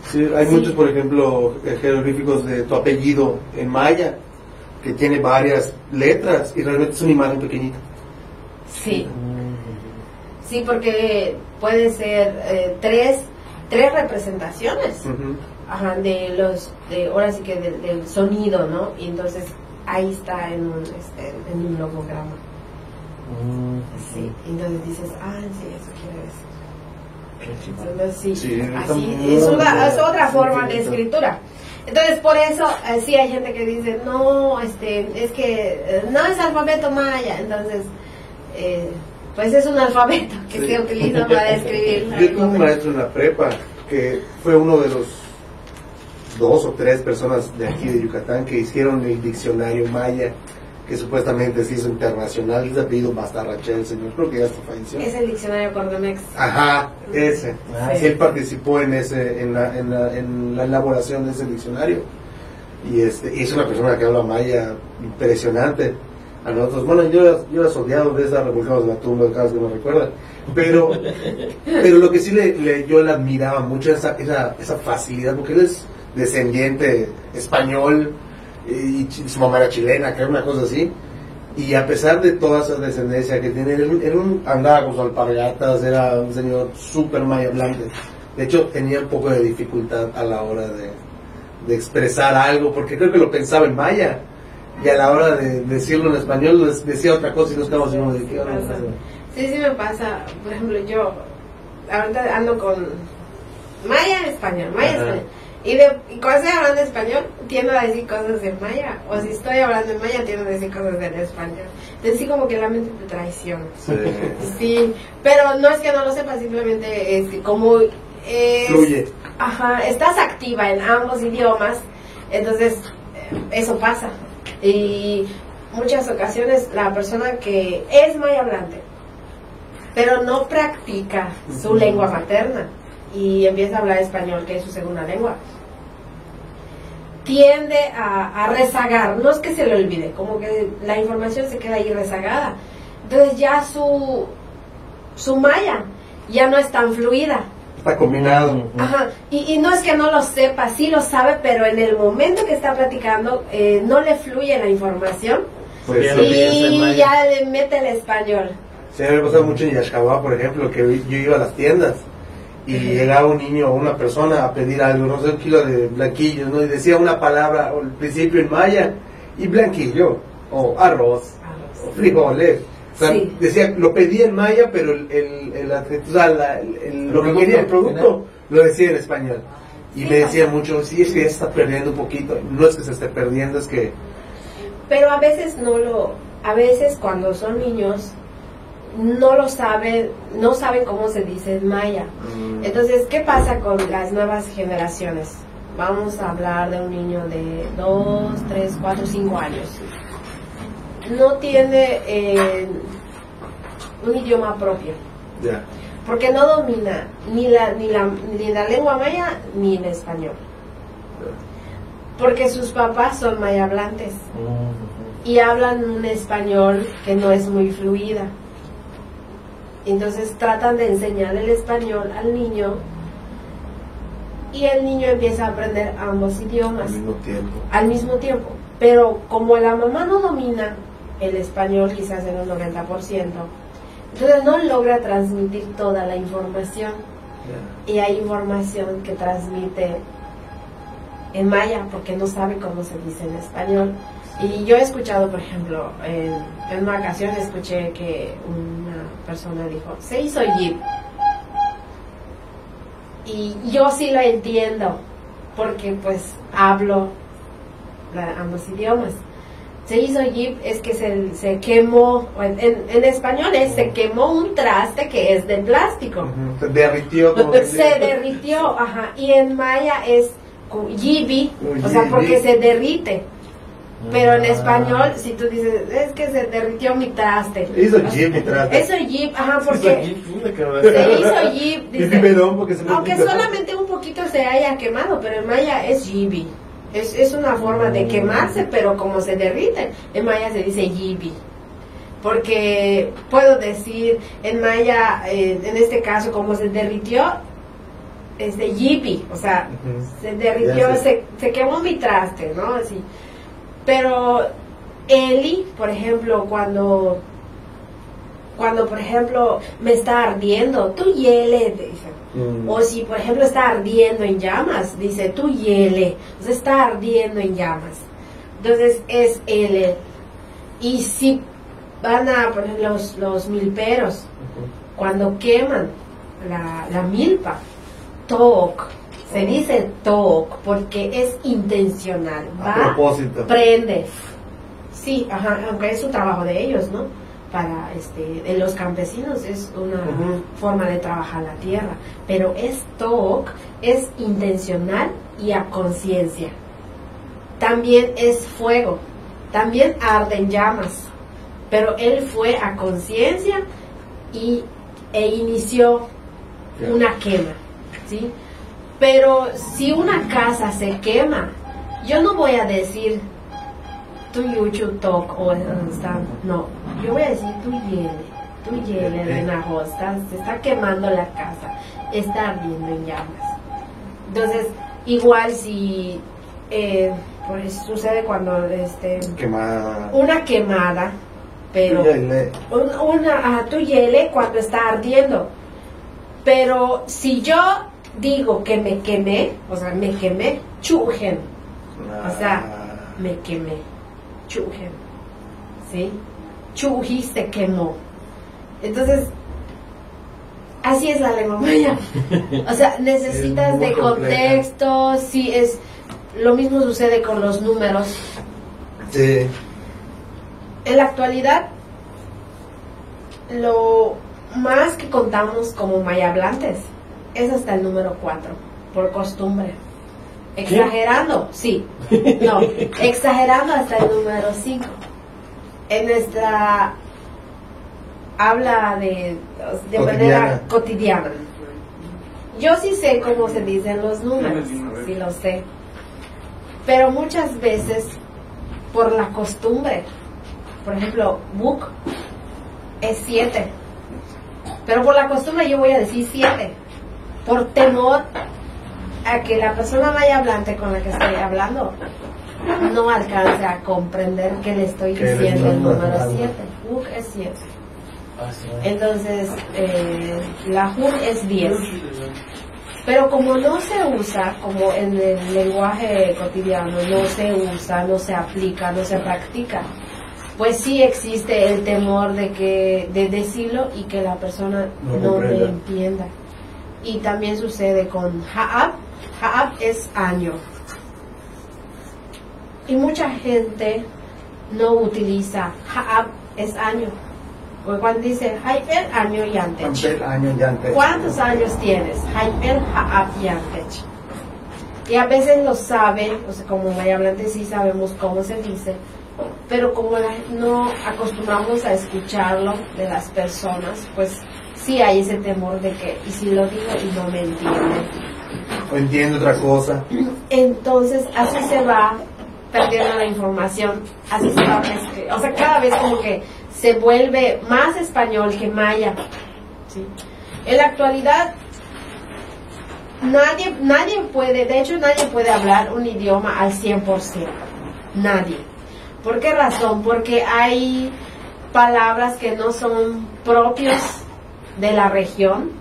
Sí, hay Sí. muchos, por ejemplo, eh, jeroglíficos de tu apellido en maya, que tiene varias letras y realmente es una imagen pequeñita. Sí. Sí, porque puede ser eh, tres, tres representaciones. Ajá, de los, de, ahora sí que del, del sonido, ¿no? Y entonces ahí está en un, este, en un logograma. Sí, entonces dices, ah, sí, eso quiere decir. Entonces, sí, así, es, una, es otra forma de escritura. Entonces, por eso, eh, sí hay gente que dice, no, este, es que eh, no es alfabeto maya. Entonces, eh, pues es un alfabeto que Sí. se utiliza para escribir. Yo tuve un maestro en la prepa que fue uno de los dos o tres personas de aquí de Yucatán que hicieron el diccionario maya, que supuestamente se hizo internacional. Es de apellido Bastarrachel, el señor, creo que ya hasta falleció. Es el diccionario Cordomex. Ajá, ese. Ah, Sí, él participó en ese, en la, en la, en la elaboración de ese diccionario. Y este, y es una persona que habla maya impresionante. A nosotros, bueno, yo, yo era soldado de esa revolución de la tumba, cada vez que me recuerda. Pero, pero lo que sí le, le- yo le admiraba mucho esa, esa, esa facilidad, porque él es descendiente español y chi- su mamá era chilena, que era una cosa así. Y a pesar de toda esa descendencia que tiene, él, él un- andaba con sus alpargatas, era un señor súper maya hablante. De hecho, tenía un poco de dificultad a la hora de, de expresar algo, porque creo que lo pensaba en maya. Y a la hora de decirlo en español, les decía otra cosa y quedamos así como de, ¿qué? Sí, sí me pasa. Por ejemplo, yo ahorita ando con maya español, maya Ajá. español. Y, de, y cuando estoy hablando español, tiendo a decir cosas en maya. O si estoy hablando en maya, tiendo a decir cosas en español. Entonces, sí, como que la mente te traiciona. Sí. Sí, pero no es que no lo sepa, simplemente es que como es, Fluye. Ajá, estás activa en ambos idiomas, entonces eh, eso pasa. Y muchas ocasiones la persona que es maya hablante, pero no practica su lengua materna y empieza a hablar español, que es su segunda lengua, tiende a, a rezagar, no es que se le olvide, como que la información se queda ahí rezagada. Entonces ya su, su maya ya no es tan fluida. Está combinado. Ajá, y, y no es que no lo sepa, sí lo sabe, pero en el momento que está platicando eh, no le fluye la información Pues, sí. y ya le mete el español. Sí, me pasaba mucho en Yaxcabá, por ejemplo, que yo iba a las tiendas y Ujú. llegaba un niño o una persona a pedir algo, no sé, un kilo de blanquillos, ¿no? Y decía una palabra al principio en maya y blanquillo, o arroz, o frijoles. O sea, Sí. decía, lo pedía en maya, pero el, el, el, o sea, la- el- el- lo que quería, el producto, lo decía en español. Y Sí, me decía mucho, sí, es que ya se está perdiendo un poquito. No es que se esté perdiendo, es que... Pero a veces no lo, a veces cuando son niños no lo saben, no saben cómo se dice en maya. mm, Entonces, ¿qué pasa con las nuevas generaciones? Vamos a hablar de un niño de 2, 3, 4, 5 años. No tiene eh, un idioma propio, porque no domina ni la, ni, la, ni la lengua maya ni el español. Porque sus papás son maya hablantes y hablan un español que no es muy fluida. Entonces tratan de enseñar el español al niño y el niño empieza a aprender ambos idiomas Al mismo tiempo. al mismo tiempo. Pero como la mamá no domina el español quizás en un 90%, entonces no logra transmitir toda la información. Y hay información que transmite en maya porque no sabe cómo se dice en español. Y yo he escuchado, por ejemplo, en, en una ocasión escuché que una persona dijo, se hizo Jeep. Y yo sí lo entiendo, porque pues hablo la- ambos idiomas. Se hizo Jeep es que se, se quemó, en, en- español es se quemó un traste que es de plástico. Se derritió. como Se derritió, ajá. Y en maya es yibi, o sea, porque se derrite. Pero en Ah. español, si tú dices, es que se derritió mi traste. Hizo jeep mi traste. Eso jeep, ajá, porque se hizo jeep, dice, aunque solamente un poquito se haya quemado, pero en maya es jibi. Es, es una forma de quemarse, pero como se derrite, en maya se dice jibi. Porque puedo decir en maya, eh, en este caso, como se derritió, es de jibi, o sea, se derritió, se, se quemó mi traste, ¿no? Así. Pero Eli, por ejemplo, cuando, cuando por ejemplo me está ardiendo, tú hiele, te. Mm. O si por ejemplo está ardiendo en llamas, dice tú hiele, o sea, está ardiendo en llamas. Entonces es L. Y si van a, por ejemplo, los, los milperos, cuando queman la, la milpa, TOC, se dice TOC porque es intencional, A va, propósito. prende. Sí, ajá, aunque es su trabajo de ellos, ¿no? Para este, de los campesinos es una forma de trabajar la tierra, pero es TOC, es intencional y a conciencia. También es fuego, también arden llamas, pero él fue a conciencia y e inició una quema, ¿sí? Pero si una casa se quema, yo no voy a decir tu yuchu tok o está, no, yo voy a decir tu yele, tu yele de Najo, está- se está quemando la casa, está ardiendo en llamas. Entonces, igual si eh, pues sucede cuando este Quemada. una quemada, pero un- una ajá, tu hiele cuando está ardiendo. Pero si yo digo que me quemé, o sea, me quemé, chujen, o sea, me quemé, chujen, ¿sí? Chuji se quemó. Entonces, así es la lengua maya. O sea, necesitas de compleja. contexto, sí es, lo mismo sucede con los números. Sí. En la actualidad, lo más que contamos como mayablantes es hasta el número 4, por costumbre. Exagerando, sí. No, exagerando hasta el número 5. En nuestra habla de, de manera cotidiana. Yo sí sé cómo se dicen los números, sí lo sé. Pero muchas veces, por la costumbre, por ejemplo, book es 7. Pero por la costumbre yo voy a decir 7. Por temor a que la persona maya hablante con la que estoy hablando no alcance a comprender que le estoy diciendo el número tratando. 7. Book es 7. Ah. Entonces, eh, la HUD es 10. Pero como no se usa, como en el lenguaje cotidiano, no se usa, no se aplica, no se practica, pues sí existe el temor de que de decirlo y que la persona No no, me entienda. Y también sucede con Ha'ab. Ha'ab es año. Y mucha gente no utiliza Ha'ab es año. Porque cuando dice Haiper año y antes. Antes. ¿Cuántos años tienes? Haiper Ha'ab Yantech. Y a veces lo sabe, o sea, como mayhablante sí sabemos cómo se dice, pero como no acostumbramos a escucharlo de las personas, pues sí hay ese temor de que, y si lo digo y no me entienden. O entiende otra cosa. Entonces así se va perdiendo la información, así se va mezcl- o sea, cada vez como que se vuelve más español que maya. En la actualidad nadie, nadie puede, de hecho nadie puede hablar un idioma al 100%, nadie. ¿Por qué razón? Porque hay palabras que no son propios de la región.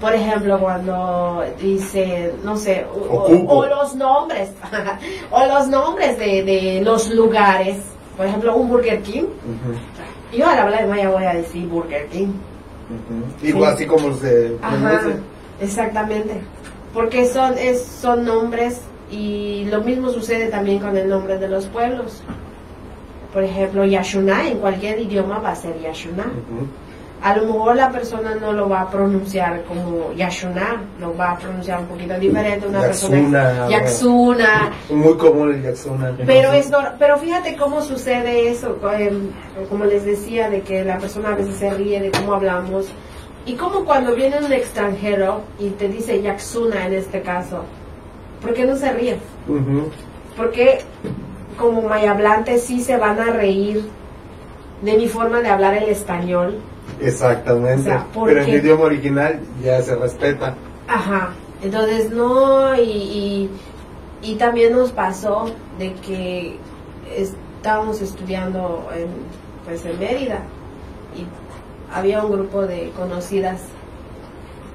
Por ejemplo, cuando dice, no sé, o, los nombres, o los nombres de, de los lugares. Por ejemplo, un Burger King. Yo al hablar de Maya voy a decir Burger King. Igual así como se Ajá, pronuncia. exactamente. Porque son, es, son nombres y lo mismo sucede también con el nombre de los pueblos. Por ejemplo, Yashuna, en cualquier idioma va a ser Yashuna. A lo mejor la persona no lo va a pronunciar como Yashuna, lo va a pronunciar un poquito diferente, una Yaxuna, persona Yaxuna, Muy común el Yaxuna. pero es pero fíjate cómo sucede eso, em, como les decía, de que la persona a veces se ríe de cómo hablamos y como cuando viene un extranjero y te dice Yaxuna en este caso, ¿por qué no se ríe? Ujú. Porque como mayablantes sí se van a reír de mi forma de hablar el español. Exactamente. O sea, ¿por Pero en el idioma original ya se respeta. Ajá. Entonces no, y, y, y también nos pasó de que estábamos estudiando en, pues en Mérida y había un grupo de conocidas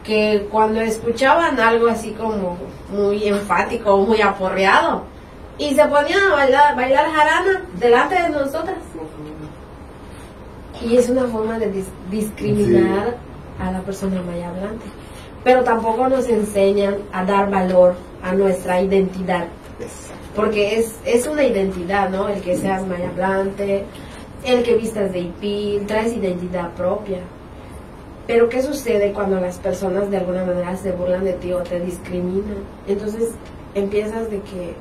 que cuando escuchaban algo así como muy enfático, muy aporreado, y se ponían a bailar, bailar jarana delante de nosotras. Y es una forma de dis- discriminar a la persona maya hablante. Pero tampoco nos enseñan a dar valor a nuestra identidad. Porque es, es una identidad, ¿no? El que seas maya hablante, el que vistas de hipil, traes identidad propia. Pero ¿qué sucede cuando las personas de alguna manera se burlan de ti o te discriminan? Entonces empiezas de que,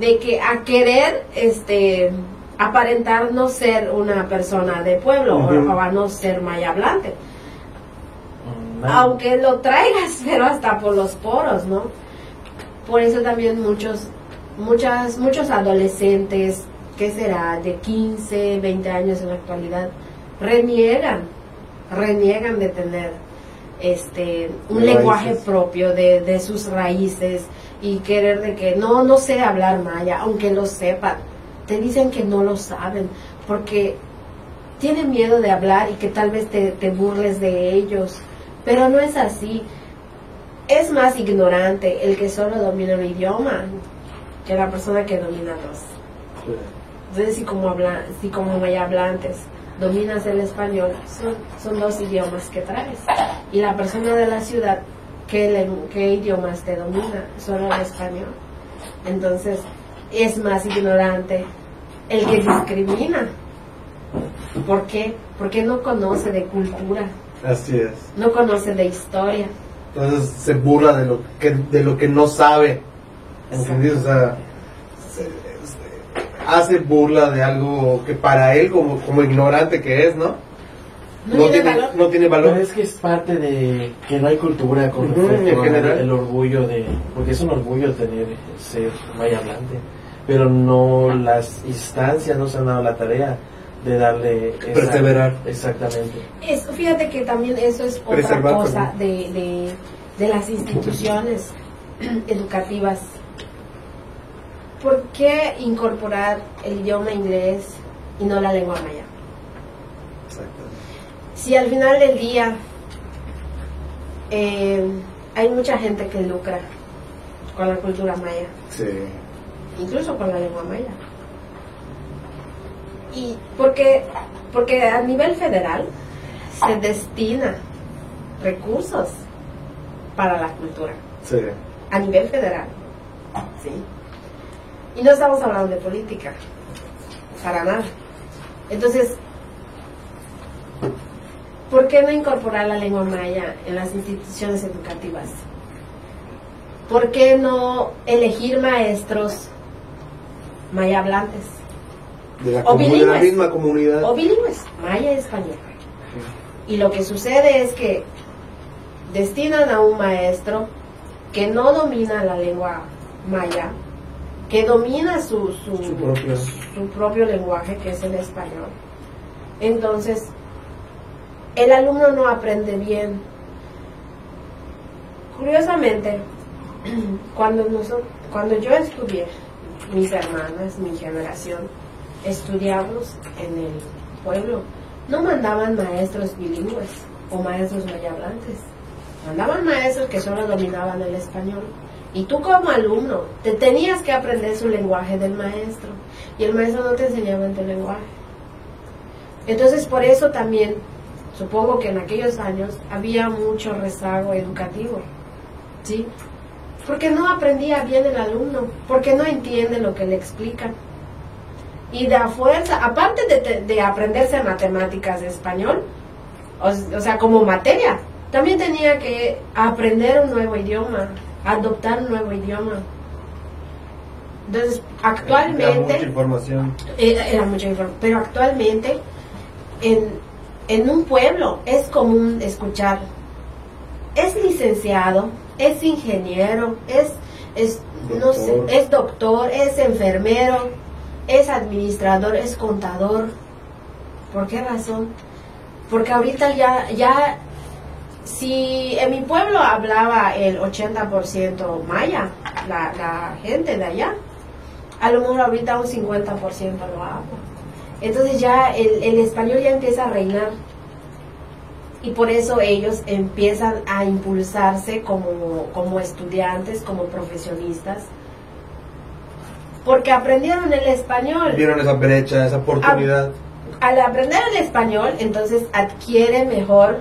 de que a querer este aparentar no ser una persona de pueblo o- a no ser maya hablante. Mm, Aunque lo traigas, pero hasta por los poros, ¿no? Por eso también muchos, muchas, muchos adolescentes, ¿qué será? De 15, 20 años en la actualidad, reniegan, reniegan de tener este un Raíces. lenguaje propio de, de sus raíces y querer de que no, no sé hablar maya, aunque lo sepan. Te dicen que no lo saben, porque tienen miedo de hablar y que tal vez te, te burles de ellos, pero no es así. Es más ignorante el que solo domina un idioma que la persona que domina dos. Entonces, si como, habla, si como maya hablantes dominas el español, son, son dos idiomas que traes. Y la persona de la ciudad, ¿qué, len- qué idiomas te domina? Solo el español. Entonces, es más ignorante el que discrimina. ¿Por qué? Porque no conoce de cultura, Así es. no conoce de historia. Entonces se burla de lo que, de lo que no sabe. ¿Entendido? O sea, se- se- hace burla de algo que para él, como, como ignorante que es, ¿no? No, tiene valor. no tiene Pero valor. es que es parte de que no hay cultura con Ujú, respecto en general. al orgullo de porque es un orgullo tener ser maya hablante pero no las instancias no se han dado la tarea de darle esa- Perseverar. exactamente Es- fíjate que también eso es otra Preservar, cosa de, de, de las instituciones educativas. ¿Por qué incorporar el idioma inglés y no la lengua maya? Si al final del día eh, hay mucha gente que lucra con la cultura maya, Sí. incluso con la lengua maya. Y porque, porque a nivel federal se destina recursos para la cultura, Sí. a nivel federal. ¿sí? Y no estamos hablando de política, para nada. Entonces, ¿por qué no incorporar la lengua maya en las instituciones educativas? ¿Por qué no elegir maestros maya hablantes? De la, O de la bilingües. misma comunidad. o bilingües, maya y español. Y lo que sucede es que destinan a un maestro que no domina la lengua maya, que domina su, su, Su propio. su propio lenguaje, que es el español. Entonces, el alumno no aprende bien. Curiosamente, cuando, noso- cuando yo estudié, mis hermanas, mi generación, estudiamos en el pueblo, no mandaban maestros bilingües o maestros mayablantes. Mandaban maestros que solo dominaban el español. Y tú como alumno te tenías que aprender su lenguaje del maestro. Y el maestro no te enseñaba en tu lenguaje. Entonces por eso también, supongo que en aquellos años había mucho rezago educativo. ¿Sí? Porque no aprendía bien el alumno, porque no entiende lo que le explican. Y de a fuerza, aparte de, de aprenderse matemáticas de español, o, o sea, como materia. También tenía que aprender un nuevo idioma, adoptar un nuevo idioma. Entonces, Era actualmente... mucha información. Era, era mucha información. Pero actualmente, en, en un pueblo es común escuchar, es licenciado, es ingeniero, es, es, no sé, Doctor. es doctor, es enfermero, es administrador, es contador. ¿Por qué razón? Porque ahorita ya, ya, si en mi pueblo hablaba el 80% maya, la, la gente de allá, a lo mejor ahorita un 50% lo habla. Entonces ya el, el español ya empieza a reinar. Y por eso ellos empiezan a impulsarse como, como estudiantes, como profesionistas. Porque aprendieron el español. Vieron esa brecha, esa oportunidad. Al aprender el español, entonces adquiere mejor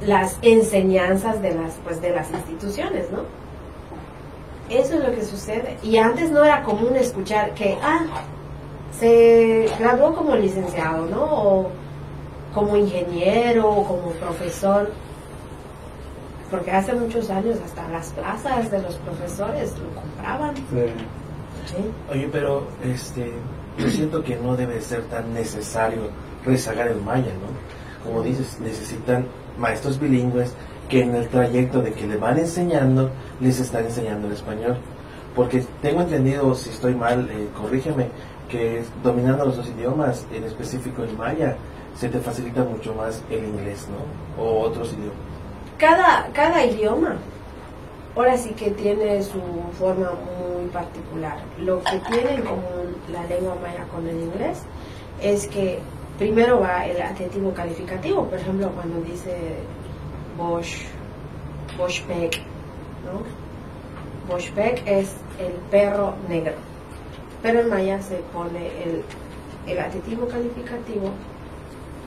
las enseñanzas de las, pues, de las instituciones, ¿no? Eso es lo que sucede. Y antes no era común escuchar que, ah, se graduó como licenciado, ¿no? O como ingeniero, o como profesor. Porque hace muchos años hasta las plazas de los profesores lo compraban. Sí. ¿sí? Oye, pero este, yo siento que no debe ser tan necesario rezagar el maya, ¿no? Como dices, necesitan maestros bilingües que en el trayecto de que le van enseñando, les están enseñando el español. Porque tengo entendido, si estoy mal, eh, corrígeme, que dominando los dos idiomas, en específico el maya, se te facilita mucho más el inglés, ¿no? O otros idiomas. cada, cada idioma ahora sí que tiene su forma muy particular. Lo que tiene en común la lengua maya con el inglés es que primero va el adjetivo calificativo, por ejemplo, cuando dice Bosch, Boschbeck, ¿no? Boschbeck es el perro negro, pero en maya se pone el, el adjetivo calificativo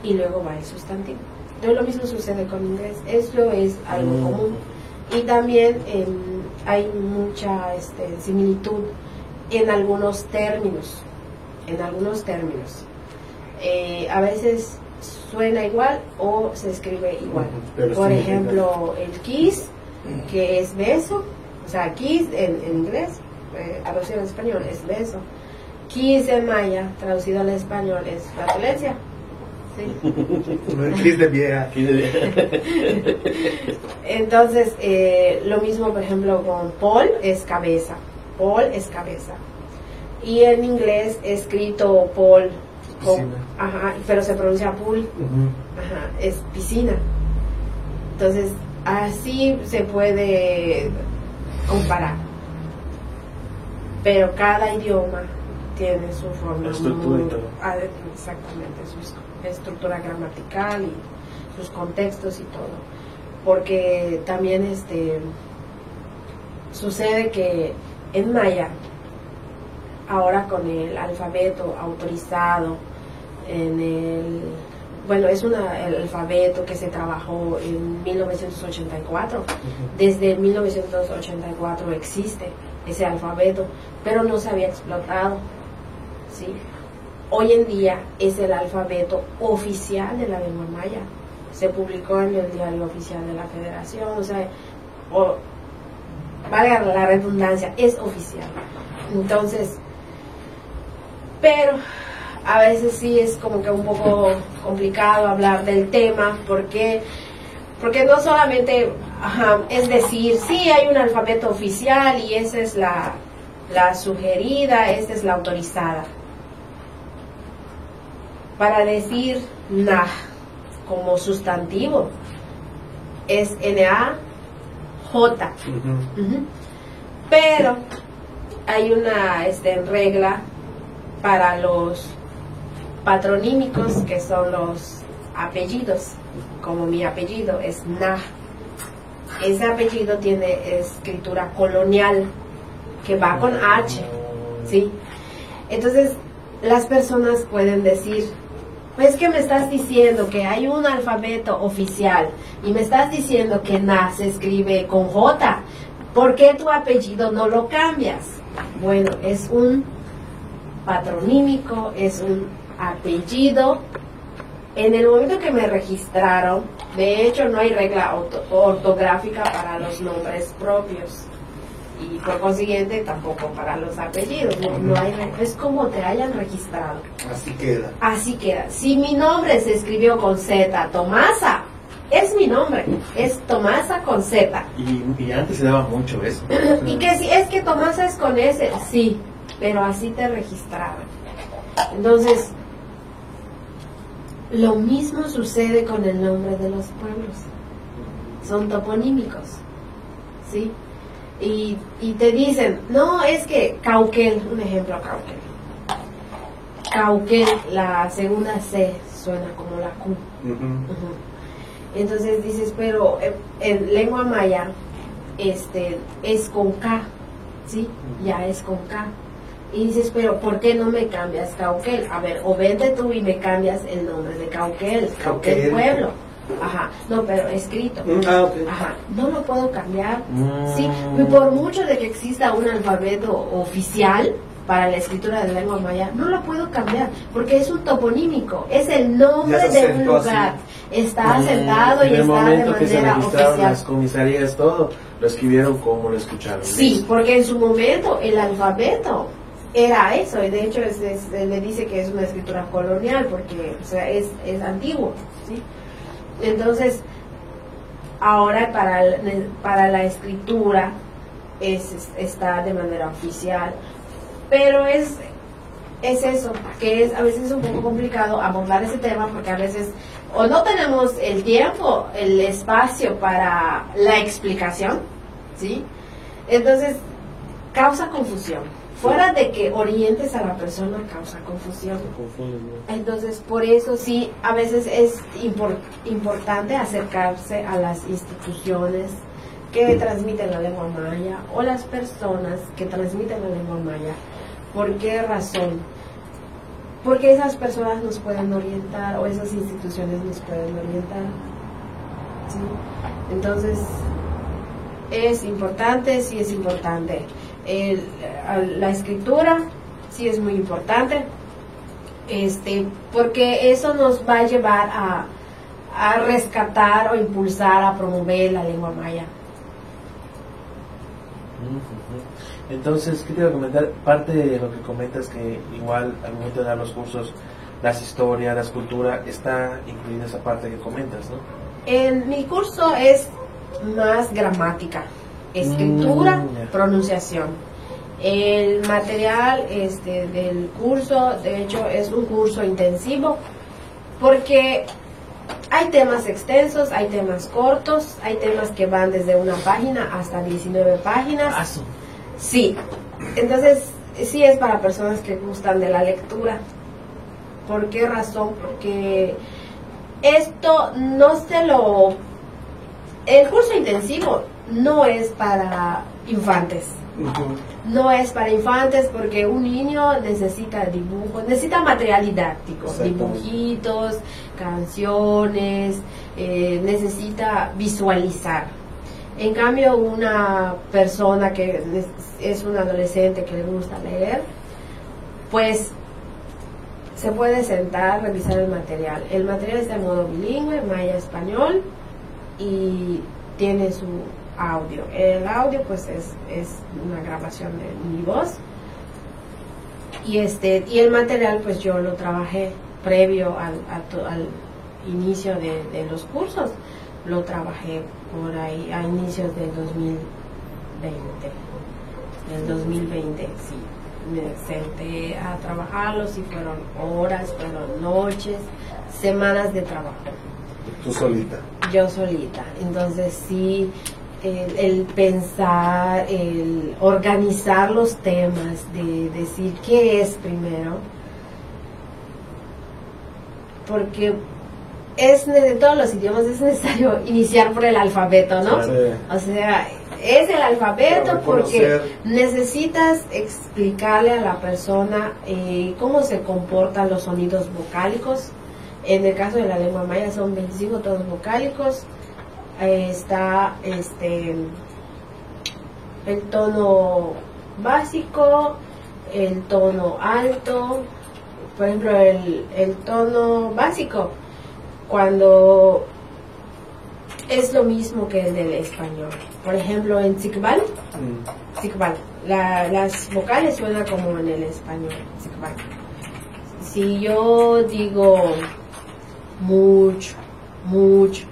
y luego va el sustantivo. Entonces lo mismo sucede con inglés, eso es algo Mm. común. Y también em, hay mucha este, similitud en algunos términos, en algunos términos. Eh, a veces suena igual o se escribe igual. Pero Por ejemplo, el kiss, que es beso, o sea, kiss en, en inglés, eh, traducido al español es beso. Kiss en maya, traducido al español es flatulencia. ¿sí? De vieja. Entonces, eh, lo mismo, por ejemplo, con Paul es cabeza. Paul es cabeza. Y en inglés escrito Paul, con- Piscina. ajá, pero se pronuncia pool, Ujú. ajá, es piscina. Entonces, así se puede comparar. Pero cada idioma tiene su forma. Estructura y muy- todo. Exactamente, su estructura gramatical y sus contextos y todo. Porque también este sucede que en maya, ahora con el alfabeto autorizado, en el bueno, es una, el alfabeto que se trabajó en 1984. Desde 1984 existe ese alfabeto, pero no se había explotado. ¿sí? Hoy en día es el alfabeto oficial de la lengua maya. Se publicó en el diario oficial de la Federación, o sea, o, valga la redundancia, es oficial. Entonces, pero a veces sí es como que un poco complicado hablar del tema porque porque no solamente ajá, es decir sí hay un alfabeto oficial y esa es la, la sugerida esta es la autorizada. Para decir na como sustantivo es na j. Pero hay una este, regla para los patronímicos que son los apellidos, como mi apellido es Nah. Ese apellido tiene escritura colonial que va con H, ¿sí? Entonces, las personas pueden decir, pues que me estás diciendo que hay un alfabeto oficial y me estás diciendo que Na se escribe con J. ¿Por qué tu apellido no lo cambias? Bueno, es un patronímico, es un apellido. En el momento que me registraron, De hecho, no hay regla orto- ortográfica para los nombres propios. Y por consiguiente, tampoco para los apellidos. No, no hay es como te hayan registrado. Así queda. Así queda. Si mi nombre se escribió con Z, Tomasa, es mi nombre. Es Tomasa con Z. Y, y antes se daba mucho eso. Y que si es que Tomasa es con S, sí, pero así te registraban. Entonces, lo mismo sucede con el nombre de los pueblos. Son toponímicos, ¿sí? Y, y te dicen, no, es que Cauquel, un ejemplo, Cauquel. Cauquel, la segunda C suena como la Q. Entonces dices, pero eh, en lengua maya este es con K, ¿sí? Ya es con K. Y dices, pero ¿por qué no me cambias Cauquel? A ver, o vente tú y me cambias el nombre de Cauquel, Cauquel pueblo. Ajá, no, pero escrito. Mm, Ah. Ajá, no lo puedo cambiar. Mm. Sí, y por mucho de que exista un alfabeto oficial para la escritura de lengua maya, no lo puedo cambiar porque es un toponímico, es el nombre de un así. lugar, está Mm, asentado en y el está de momento que se manera registraron oficial. las comisarías, todo, lo escribieron como lo escucharon. Sí, porque en su momento el alfabeto era eso, y de hecho es- le dice que es una escritura colonial porque es, es antiguo. Entonces, ahora para, para la escritura es, es- está de manera oficial, pero es, es eso, que es a veces es un poco complicado abordar ese tema porque a veces o no tenemos el tiempo, el espacio para la explicación, ¿sí? Entonces, causa confusión. Fuera de que orientes a la persona, causa confusión. Entonces, por eso sí, a veces es impor- importante acercarse a las instituciones que transmiten la lengua maya o las personas que transmiten la lengua maya. ¿Por qué razón? Porque esas personas nos pueden orientar o esas instituciones nos pueden orientar. ¿sí? Entonces, es importante, sí es importante. El- la escritura sí es muy importante este, porque eso nos va a llevar a, a rescatar o impulsar a promover la lengua maya. Entonces, ¿qué te iba a comentar? Parte de lo que comentas que igual al momento de dar los cursos, las historias, la escultura, está incluida esa parte que comentas, ¿no? En mi curso es más gramática, escritura, Mm, pronunciación. El material este, del curso, de hecho, es un curso intensivo porque hay temas extensos, hay temas cortos, hay temas que van desde una página hasta 19 páginas. Ah, Sí, entonces sí es para personas que gustan de la lectura. ¿Por qué razón? Porque esto no se lo... El curso intensivo no es para infantes. No es para infantes porque un niño necesita dibujo, necesita material didáctico, dibujitos, canciones, eh, necesita visualizar. En cambio, una persona que es- un adolescente que le gusta leer, pues se puede sentar, revisar el material. El material está en modo bilingüe, maya-español, y tiene su audio. El audio pues es, es una grabación de mi voz. Y, este, y el material pues yo lo trabajé previo al, a to- al inicio de, de los cursos. Lo trabajé por ahí a inicios del 2020. Del 2020, sí. Me senté a trabajarlos y fueron horas, fueron noches, semanas de trabajo Tú solita. yo solita. Entonces sí, el, el pensar, el organizar los temas, de decir qué es primero, porque es en todos los idiomas es necesario iniciar por el alfabeto, ¿no? Sí. O sea, es el alfabeto porque necesitas explicarle a la persona eh, cómo se comportan los sonidos vocálicos. En el caso de la lengua maya son 25 tonos vocálicos. Está este el tono básico, el tono alto. Por ejemplo, el, el tono básico, cuando es lo mismo que el del español. Por ejemplo, en Tzikbal, Mm. La- las vocales suenan como en el español. Tzikbal. Si yo digo mucho, mucho,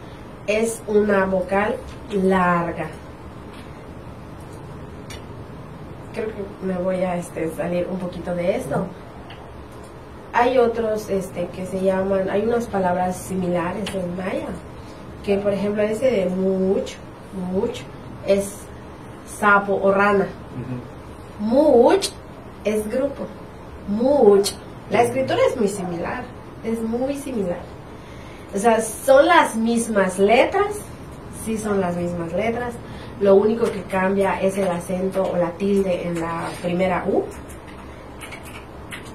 es una vocal larga. Creo que me voy a este, salir un poquito de esto. Hay otros este, que se llaman, hay unas palabras similares en maya, que por ejemplo ese de mucho, mucho, es sapo o rana. Much es grupo. Much. La escritura es muy similar. Es muy similar. O sea, son las mismas letras. Sí son las mismas letras. Lo único que cambia es el acento o la tilde en la primera U.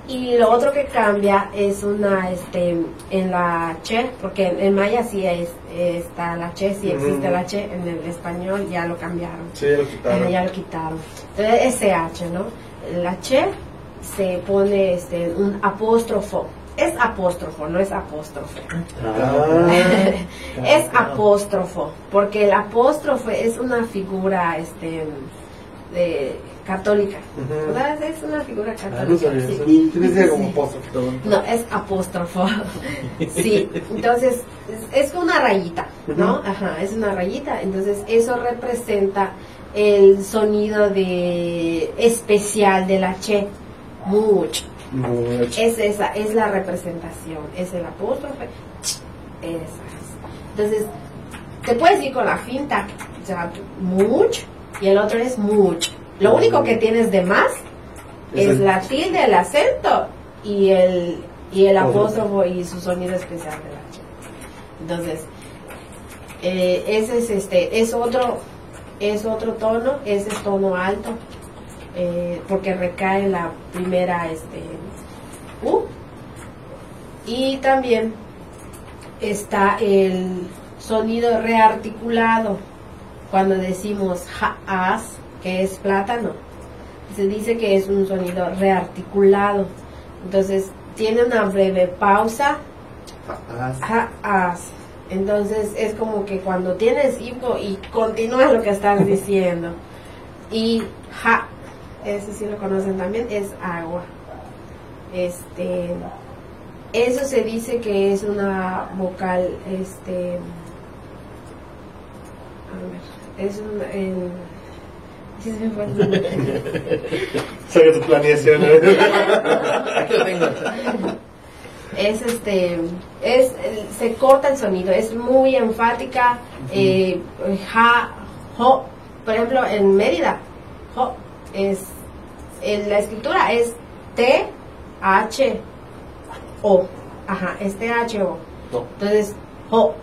Y lo otro que cambia es una, este, en la che, porque en maya sí es, está la che, sí existe Mm. la che, en el español ya lo cambiaron. Sí, lo quitaron. ya lo quitaron. Entonces, SH, ¿no? La che se pone este, un apóstrofo. Es apóstrofo, no es apóstrofe. Ah. es apóstrofo, porque el apóstrofe es una figura este, de, católica. Es una figura Ah, no católica. sí. como. No, es apóstrofo. sí, entonces es, es una rayita, ¿no? Ajá, es una rayita. Entonces eso representa el sonido de especial de la che. Mucho. Es esa, es la representación. Es el apóstrofe. Esa. Entonces, te puedes ir con la finta. Mucho. Y el otro es mucho. Lo único que tienes de más Es es el- la tilde, el acento y el, y el Apóstrofo. y su sonido especial de la. Entonces, eh, ese es este, es otro, es otro tono, ese es tono alto, eh, porque recae en la primera este U. Y también está el sonido rearticulado cuando decimos ja-as, que es plátano se dice que es un sonido rearticulado. Entonces, tiene una breve pausa, ja-as. Entonces, es como que cuando tienes hipo y continúas lo que estás diciendo. Y ja, ese sí lo conocen también, es agua. Este, eso se dice que es una vocal, este, a ver, es un, en- sí se me fue el nombre. Saca tu planeación. Aquí lo tengo. es este es el- se corta el sonido es muy enfática eh, ja jo por ejemplo en Mérida jo es en la escritura es t h o ajá es t h o No. entonces jo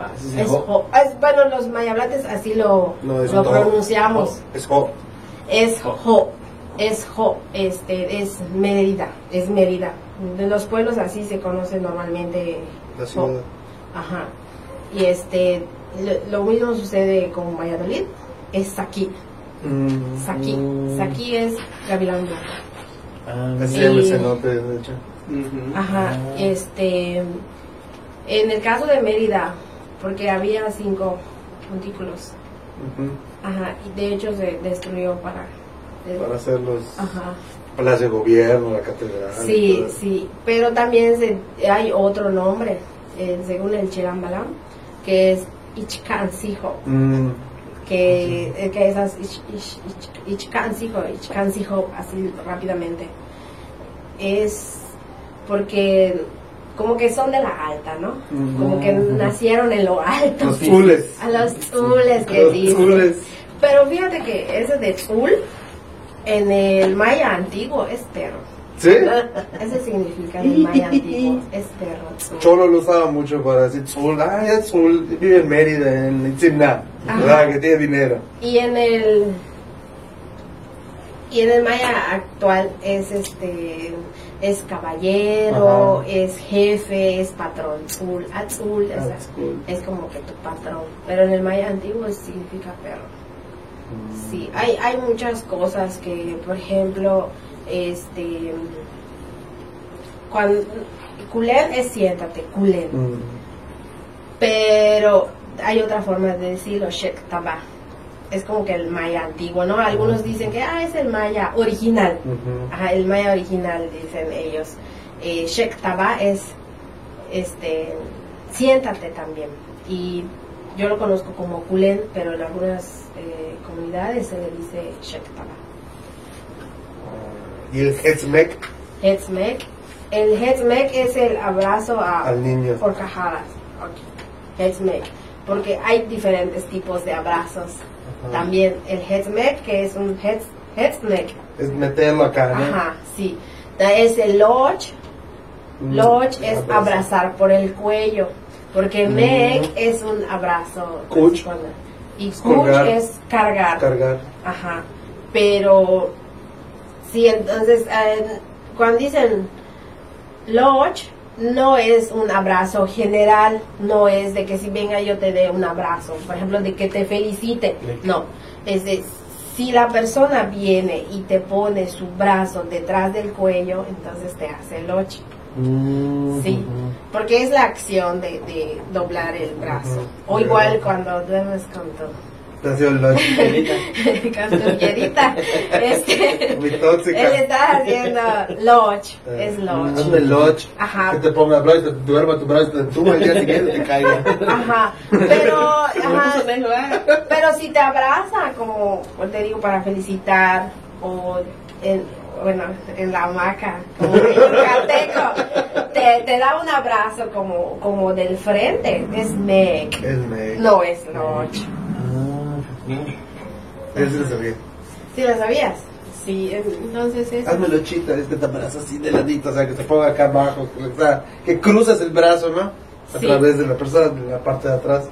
Ah, es Es- bueno los mayablates así lo, No, lo pronunciamos Es jo. es jo, es jo, este, es Mérida, es Mérida. De los pueblos así se conoce normalmente. La ciudad. Ajá. Y este, lo, lo mismo sucede con Valladolid, es Saki, Mm. Saki, Saki es gavilán blanco. Ah, Así Sí. se llama el cenote, de hecho. Ajá, Ah. este, en el caso de Mérida, porque había cinco montículos, Ujú. ajá, y de hecho se destruyó para... Para hacer los Ajá. palacios de gobierno, la catedral. y Sí, sí, pero también se- hay otro nombre, eh, según el Chirambalam, que es Ichkansijo, Mm. Que, eh, que esas Ich- Ich- así rápidamente, es porque como que son de la alta, ¿no? Como que nacieron en lo alto. Los zules. A los tules que Los dicen. zules. Pero fíjate que ese de tul, en el maya antiguo, es perro. ¿Sí? Ese significa en maya antiguo, es perro. tzul. Cholo lo usaba mucho para decir Zul. Ah, ya Zul. Vive en Mérida, en Itzimna. ¿Verdad? Que tiene dinero. Y en el y en el maya actual es este es caballero, Ajá. es jefe, es patrón, tzul, atzul, o sea, es como que tu patrón. Pero en el maya antiguo significa perro. Sí, hay, hay muchas cosas que, por ejemplo, este, cuando, culén es siéntate, culén, Mm. pero hay otra forma de decirlo, Shek Taba. Es como que el maya antiguo, ¿no? Algunos dicen que ah, es el maya original. Ajá, el maya original, dicen ellos. Eh, Shek es, este, siéntate también. Y yo lo conozco como Kulen, pero en algunas eh, comunidades se le dice Shek Taba. Y el Hetzmek Hetzmek. El Hetzmek es el abrazo a al niño. horcajadas. Ok. Hetzmek. Porque hay diferentes tipos de abrazos. Ajá. También el Hetzmek, que es un Hetz, Hetzmek. Es meterlo acá, ¿no? Ajá, sí. Es el Lodge. Mm, Lodge es abrazo. abrazar por el cuello. Porque Mm. Es un abrazo. Kuch. Y Kuch es cargar. Cargar. Ajá. Pero, sí, entonces, eh, cuando dicen Lodge, no es un abrazo general, no es de que si venga yo te dé un abrazo, por ejemplo, de que te felicite, no, es de si la persona viene y te pone su brazo detrás del cuello, entonces te hace Lodge, Mm, Sí. porque es la acción de, de doblar el brazo, o igual cuando duermes con tu, El con tu pierita, este, Muy tóxica. Él está haciendo lodge, Eh, es lodge. Hazme lodge. Ajá. Que te ponga brazo, te duerma tu brazo, te tumba el día siguiente te caiga. Ajá, pero, ajá, pero si te abraza, como te digo, para felicitar, o en, bueno, en la hamaca, como yucateco, te, te da un abrazo como, como del frente, es meg, Es me. no es lodge. Eso lo sabía. ¿Sí lo sabías? Sí, entonces es... Hazme lochita, es que te abrazas así de ladito, o sea, que te ponga acá abajo, que, o sea, que cruzas el brazo, ¿no? A Sí. través de la persona, de la parte de atrás.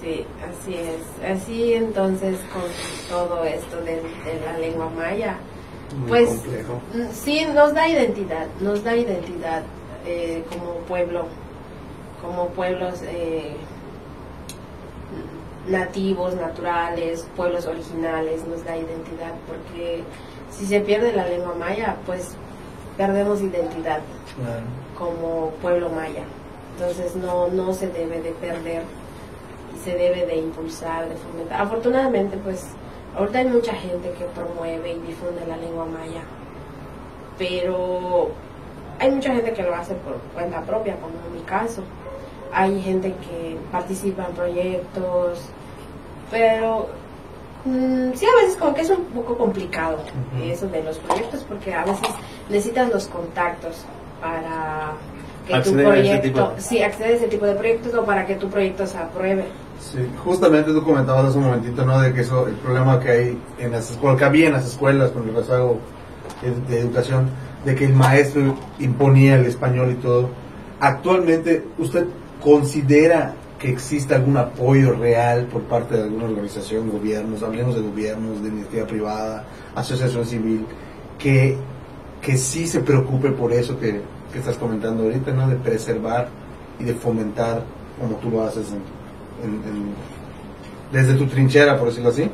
Sí, así es. Así entonces con todo esto de, de la lengua maya, Muy pues complejo. mm, sí nos da identidad, nos da identidad eh, como pueblo, como pueblos eh, nativos, naturales, pueblos originales, nos da identidad, porque si se pierde la lengua maya, pues perdemos identidad Claro. como pueblo maya. Entonces no, no se debe de perder y se debe de impulsar, de fomentar. Afortunadamente, pues ahorita hay mucha gente que promueve y difunde la lengua maya, pero hay mucha gente que lo hace por cuenta propia, como en mi caso. Hay gente que participa en proyectos, pero mm, sí a veces como que es un poco complicado eso de los proyectos porque a veces necesitas los contactos para que tu Acceder proyecto, sí, acceder a ese tipo de proyectos o para que tu proyecto se apruebe. Sí, justamente tú comentabas hace un momentito, ¿no? De que eso, el problema que hay en las escuelas, que había en las escuelas con el rezago de, de educación, de que el maestro imponía el español y todo. Actualmente, ¿usted considera que existe algún apoyo real por parte de alguna organización, gobiernos, hablemos de gobiernos, de iniciativa privada, asociación civil, que, que sí se preocupe por eso que, estás comentando ahorita, ¿no? De preservar y de fomentar, como tú lo haces desde tu trinchera, por decirlo así.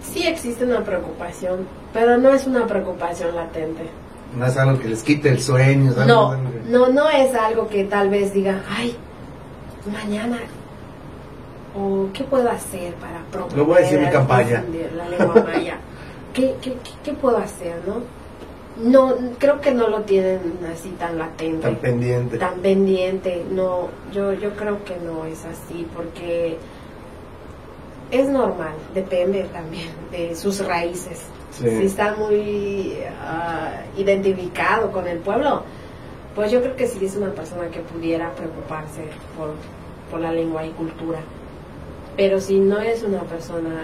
Sí existe una preocupación, pero no es una preocupación latente. No es algo que les quite el sueño. No, que- no, no es algo que tal vez diga, ay, mañana, o qué puedo hacer para promover Lo voy a decir en mi campaña. la lengua maya. ¿Qué, qué, qué, qué puedo hacer, no? No, creo que no lo tienen así tan latente, Tan pendiente. tan pendiente. No, yo, yo creo que no es así, porque es normal, depende también de sus raíces Sí. si está muy ah, identificado con el pueblo, pues yo creo que sí es una persona que pudiera preocuparse por, por la lengua y cultura. Pero si no es una persona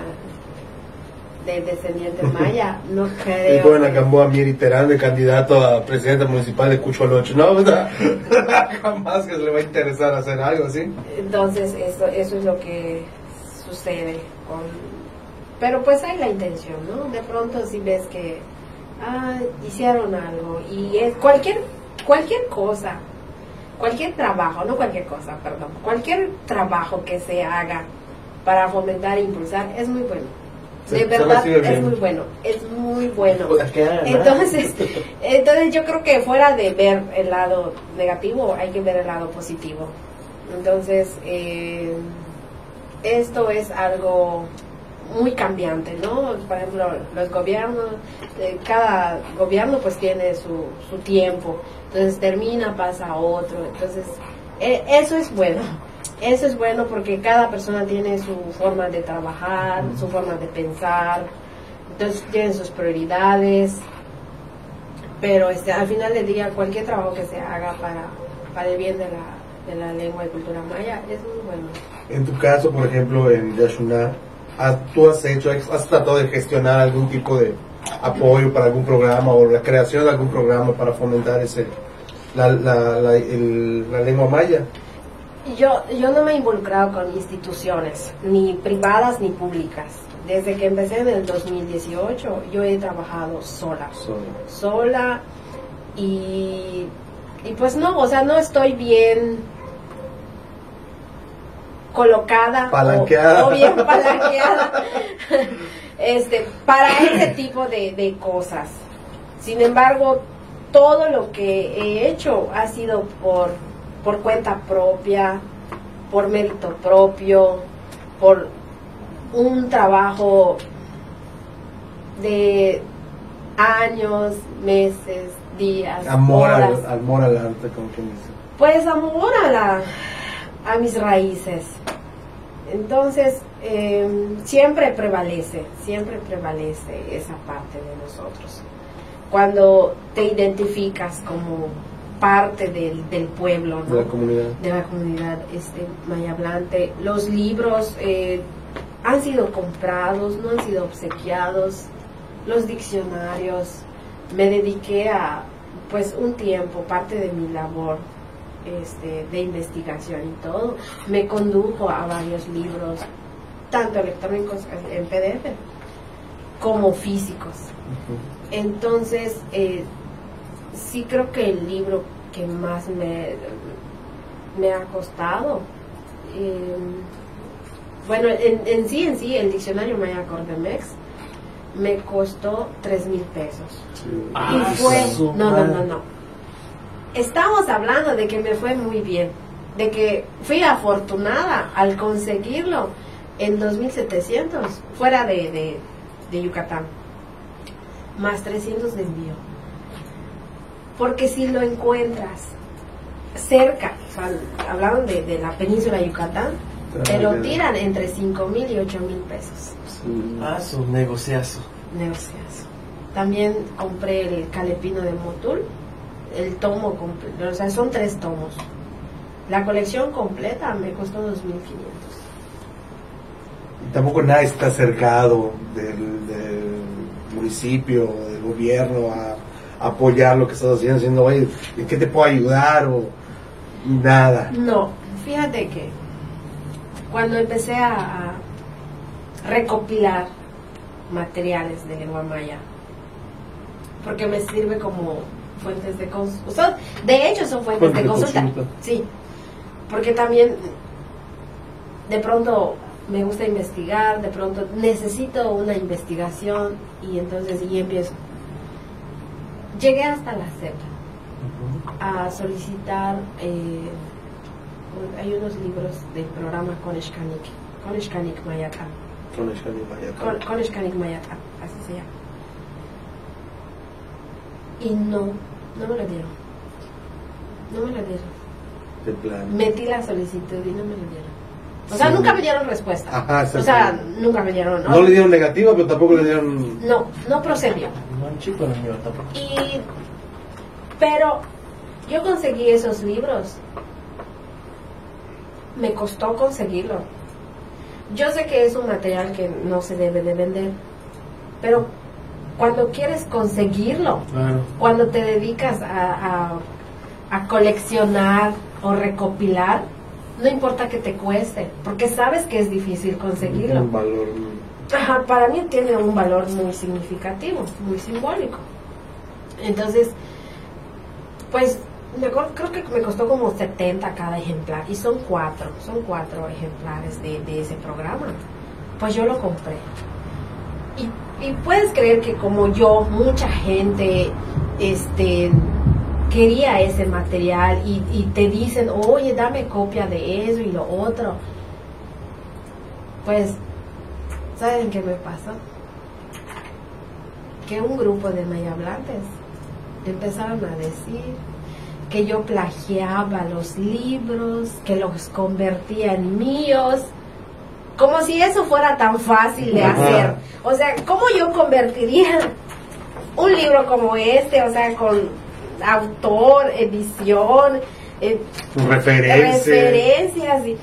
de descendiente maya, no Y creo. ponen a Gamboa Mieri Terán de candidato a presidente municipal de Cucholocho. No, sea, jamás que se le va a interesar hacer algo así. Entonces eso, eso es lo que sucede con... Pero pues hay la intención, ¿no? De pronto si ves que ah, hicieron algo y es cualquier, cualquier cosa, cualquier trabajo, no cualquier cosa, perdón, cualquier trabajo que se haga para fomentar e impulsar es muy bueno. De se verdad es muy bueno, es muy bueno. Entonces, entonces yo creo que fuera de ver el lado negativo, hay que ver el lado positivo. Entonces, eh, esto es algo muy cambiante, ¿no? Por ejemplo, los gobiernos, eh, cada gobierno pues tiene su, su tiempo, entonces termina, pasa a otro, entonces eh, eso es bueno, eso es bueno porque cada persona tiene su forma de trabajar, su forma de pensar, entonces tienen sus prioridades, pero este, al final del día cualquier trabajo que se haga para, para el bien de la, de la lengua y cultura maya es muy bueno. En tu caso, por ejemplo, en Yashuna, ¿has- ¿tú has hecho, has tratado de gestionar algún tipo de apoyo para algún programa o la creación de algún programa para fomentar ese la, la, la, el- la lengua maya? Yo, yo no me he involucrado con instituciones, ni privadas ni públicas. Desde que empecé en el 2018, yo he trabajado sola. Sola y, y pues no, o sea, no estoy bien colocada o- Palanqueada. O, bien palanqueada este, para ese tipo de, de cosas. Sin embargo, todo lo que he hecho ha sido por, por cuenta propia, por mérito propio, por un trabajo de años, meses, días, Amor horas. al, amor al arte, como quien dice. Pues amor a, la, a mis raíces. Entonces, eh, siempre prevalece, siempre prevalece esa parte de nosotros. Cuando te identificas como parte del, del pueblo, ¿no? De la comunidad. de la comunidad este, maya hablante. Los libros eh, han sido comprados, no han sido obsequiados. Los diccionarios. Me dediqué a, pues, un tiempo, parte de mi labor este, de investigación y todo, me condujo a varios libros, tanto electrónicos en PDF como físicos. Entonces, eh, sí creo que el libro que más me, me ha costado, eh, bueno, en, en sí, en sí, el diccionario Maya Cordemex me costó tres mil pesos. Ah, y fue, no, no, no, no. Estamos hablando de que me fue muy bien, de que fui afortunada al conseguirlo en 2700, fuera de, de, de Yucatán, más 300 de envío. Porque si lo encuentras cerca, o sea, hablaron de, de la península de Yucatán, te lo tiran entre 5 mil y 8 mil pesos. Ah, su negociazo. Negociazo. También compré el calepino de Motul, el tomo completo, o sea, son tres tomos. La colección completa me costó 2.500. Y tampoco nadie está cercado del, del municipio, del gobierno a, a apoyar lo que estás haciendo, diciendo, oye, ¿en qué te puedo ayudar? O nada. No, fíjate que cuando empecé a, a recopilar materiales de lengua maya, porque me sirve como fuentes de consulta. de hecho, son fuentes Fuentes de de consulta. consulta. Sí, porque también de pronto me gusta investigar, de pronto necesito una investigación y entonces y empiezo. Llegué hasta la CEP a solicitar, eh, hay unos libros del programa Koneshkanik, Koneshkanik. Con, Koneshkanik Mayacán, así se llama. Y no, no me lo dieron. No me lo dieron. De plan. Metí la solicitud y no me lo dieron. O sea, Sí. nunca me dieron respuesta. Ajá, o sea, nunca me dieron. No le dieron negativa, pero tampoco le dieron. No, no procedió. No, chico no tampoco. Y, pero yo conseguí esos libros. Me costó conseguirlo. Yo sé que es un material que no se debe de vender, pero cuando quieres conseguirlo, Claro. cuando te dedicas a, a, a coleccionar o recopilar, no importa que te cueste, porque sabes que es difícil conseguirlo. Un valor. Ajá, para mí tiene un valor muy significativo, muy simbólico. Entonces, pues me acuerdo- creo que me costó como 70 cada ejemplar y son cuatro, son cuatro ejemplares de, de ese programa. Pues yo lo compré. Y, y puedes creer que como yo, mucha gente este, quería ese material y, y te dicen, oye, dame copia de eso y lo otro. Pues, ¿saben qué me pasó? Que un grupo de mayablantes empezaron a decir que yo plagiaba los libros, que los convertía en míos, como si eso fuera tan fácil de hacer. O sea, ¿cómo yo convertiría un libro como este, o sea, con autor, edición, eh, Referencias. referencias? Y,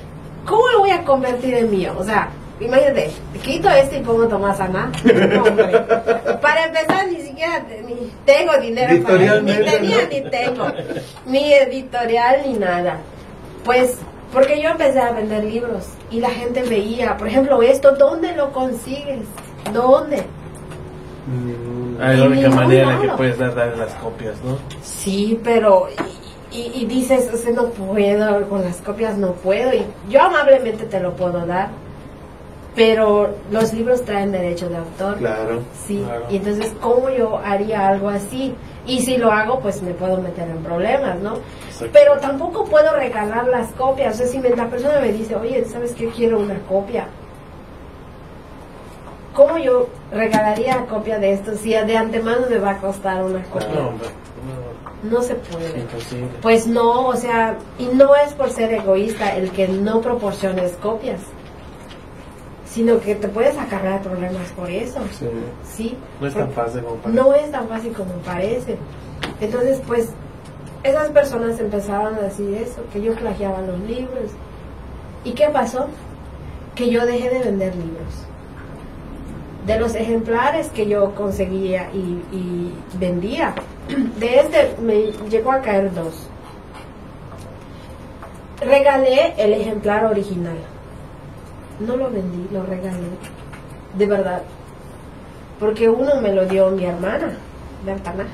¿Cómo lo voy a convertir en mío? O sea, imagínate, quito este y pongo Tomás Aná. No. Para empezar, ni siquiera ni tengo dinero para ni tenía ¿no? ni tengo, ni editorial ni nada. Pues, porque yo empecé a vender libros y la gente veía, por ejemplo, esto, ¿dónde lo consigues? ¿Dónde? Mm, Hay la única manera en la que lado. puedes dar, dar las copias, ¿no? Sí, pero y, y- y dices, o sea, no puedo, con las copias no puedo, y yo amablemente te lo puedo dar, pero los libros traen derecho de autor. Claro. Sí, Claro. y entonces, ¿cómo yo haría algo así? Y si lo hago, pues me puedo meter en problemas, ¿no? Pero tampoco puedo regalar las copias. O sea, si la persona me dice, oye, ¿sabes qué? Quiero una copia. ¿Cómo yo regalaría copia de esto si de antemano me va a costar una copia? No, hombre, No se no, puede. imposible. Pues no, o sea, y no es por ser egoísta el que no proporciones copias, sino que te puedes acarrear problemas por eso. Sí. Sí. No es tan fácil como parece. No es tan fácil como parece. Entonces, pues, esas personas empezaron a decir eso, que yo plagiaba los libros. ¿Y qué pasó? Que yo dejé de vender libros. De los ejemplares que yo conseguía y, vendía, de este me llegó a caer dos. Regalé el ejemplar original. No lo vendí, lo regalé. De verdad. Porque uno me lo dio mi hermana, Bertana.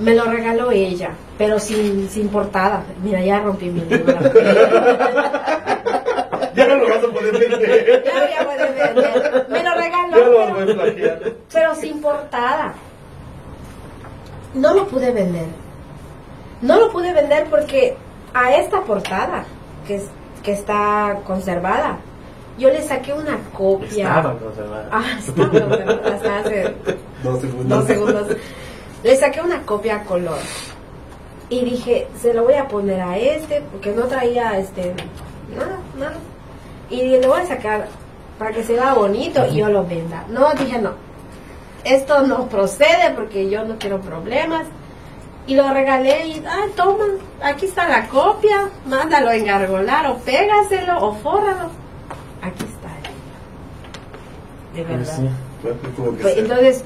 Me lo regaló ella, pero sin, sin portada. Mira, ya rompí mi libro. Ya no lo vas a poder vender. Ya voy a poder vender. Me lo regaló, Ya lo vas a pero, poder plagiar. pero sin portada. No lo pude vender. No lo pude vender porque a esta portada, que, es- que está conservada, yo le saqué una copia. Estaban conservadas. Ah, estaba conservada hasta hace Dos segundos. dos segundos. Le saqué una copia a color. Y dije, se lo voy a poner a este, porque no traía este nada, nada. Y le voy a sacar para que se vea bonito y yo lo venda. No, dije no. Esto no procede porque yo no quiero problemas. Y lo regalé y, ah, toma, aquí está la copia, mándalo a engargolar o pégaselo o fórralo. Aquí está. De Pues verdad. sí. Pues, entonces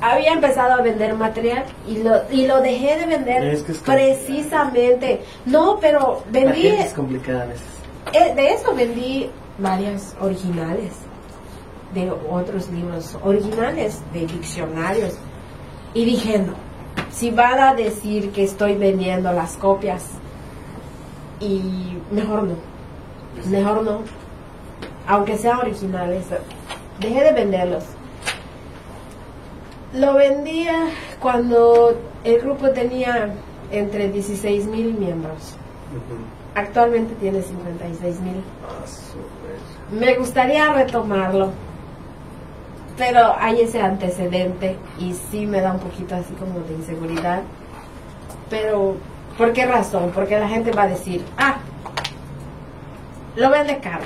había empezado a vender material y lo, y lo dejé de vender Es que es complicado. precisamente. No, pero vendí, es complicada a veces. eh, de eso vendí varias originales de otros libros, originales de diccionarios. Y dije, no, si van a decir que estoy vendiendo las copias, y mejor no, mejor no, aunque sean originales, dejé de venderlos. Lo vendía cuando el grupo tenía entre 16 mil miembros. Ujú. Actualmente tiene 56 mil. Ah. Me gustaría retomarlo, pero hay ese antecedente y sí me da un poquito así como de inseguridad. Pero, ¿por qué razón? Porque la gente va a decir, ah, lo vende caro.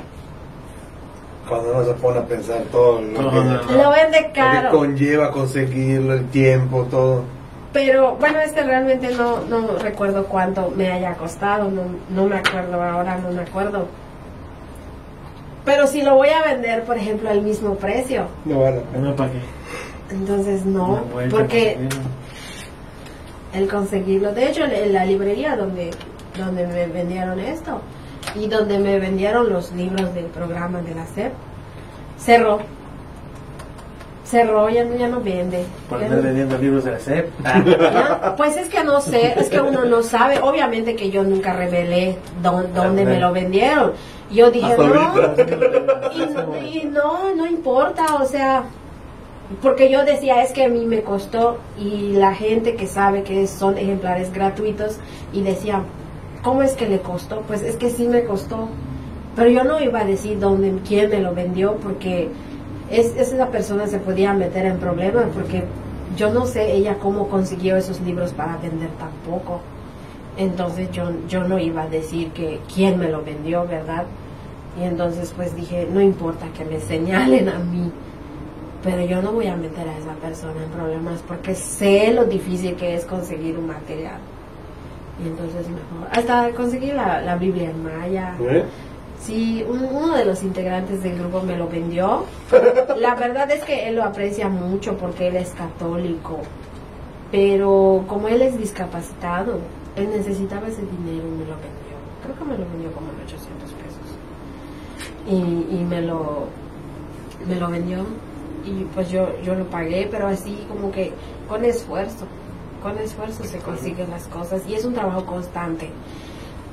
Cuando uno se pone a pensar todo lo, No, que, no, no. Lo vende lo que caro. conlleva conseguirlo, el tiempo, todo. Pero bueno, este realmente no, no recuerdo cuánto me haya costado, no, no me acuerdo ahora, no me acuerdo. Pero si lo voy a vender, por ejemplo, al mismo precio, No vale la pena. No, ¿para qué? entonces no, porque el conseguirlo, de hecho en la librería donde, donde me vendieron esto y donde me vendieron los libros del programa de la SEP, cerró. Cerró, ya no, ya no vende. Por andar no- vendiendo libros de la SEP. Pues es que no sé, es que uno no sabe. Obviamente que yo nunca revelé dó- dónde me lo vendieron. Yo dije, no, y, y no, no importa, o sea, porque yo decía es que a mí me costó y la gente que sabe que son ejemplares gratuitos y decía cómo es que le costó pues es que sí me costó pero yo no iba a decir dónde quién me lo vendió porque es, esa persona se podía meter en problemas porque yo no sé ella cómo consiguió esos libros para vender tampoco. Entonces yo yo no iba a decir que quién me lo vendió verdad y entonces pues dije no importa que me señalen a mí pero yo no voy a meter a esa persona en problemas porque sé lo difícil que es conseguir un material. Y entonces mejor. Hasta conseguir la, la Biblia en maya. ¿Eh? Sí, un- uno de los integrantes del grupo me lo vendió. La verdad es que él lo aprecia mucho porque él es católico. Pero como él es discapacitado, él necesitaba ese dinero y me lo vendió. Creo que me lo vendió como en 800 pesos. Y, y me lo me lo vendió y pues yo yo lo pagué, pero así como que con esfuerzo. Con esfuerzo se consiguen las cosas y es un trabajo constante.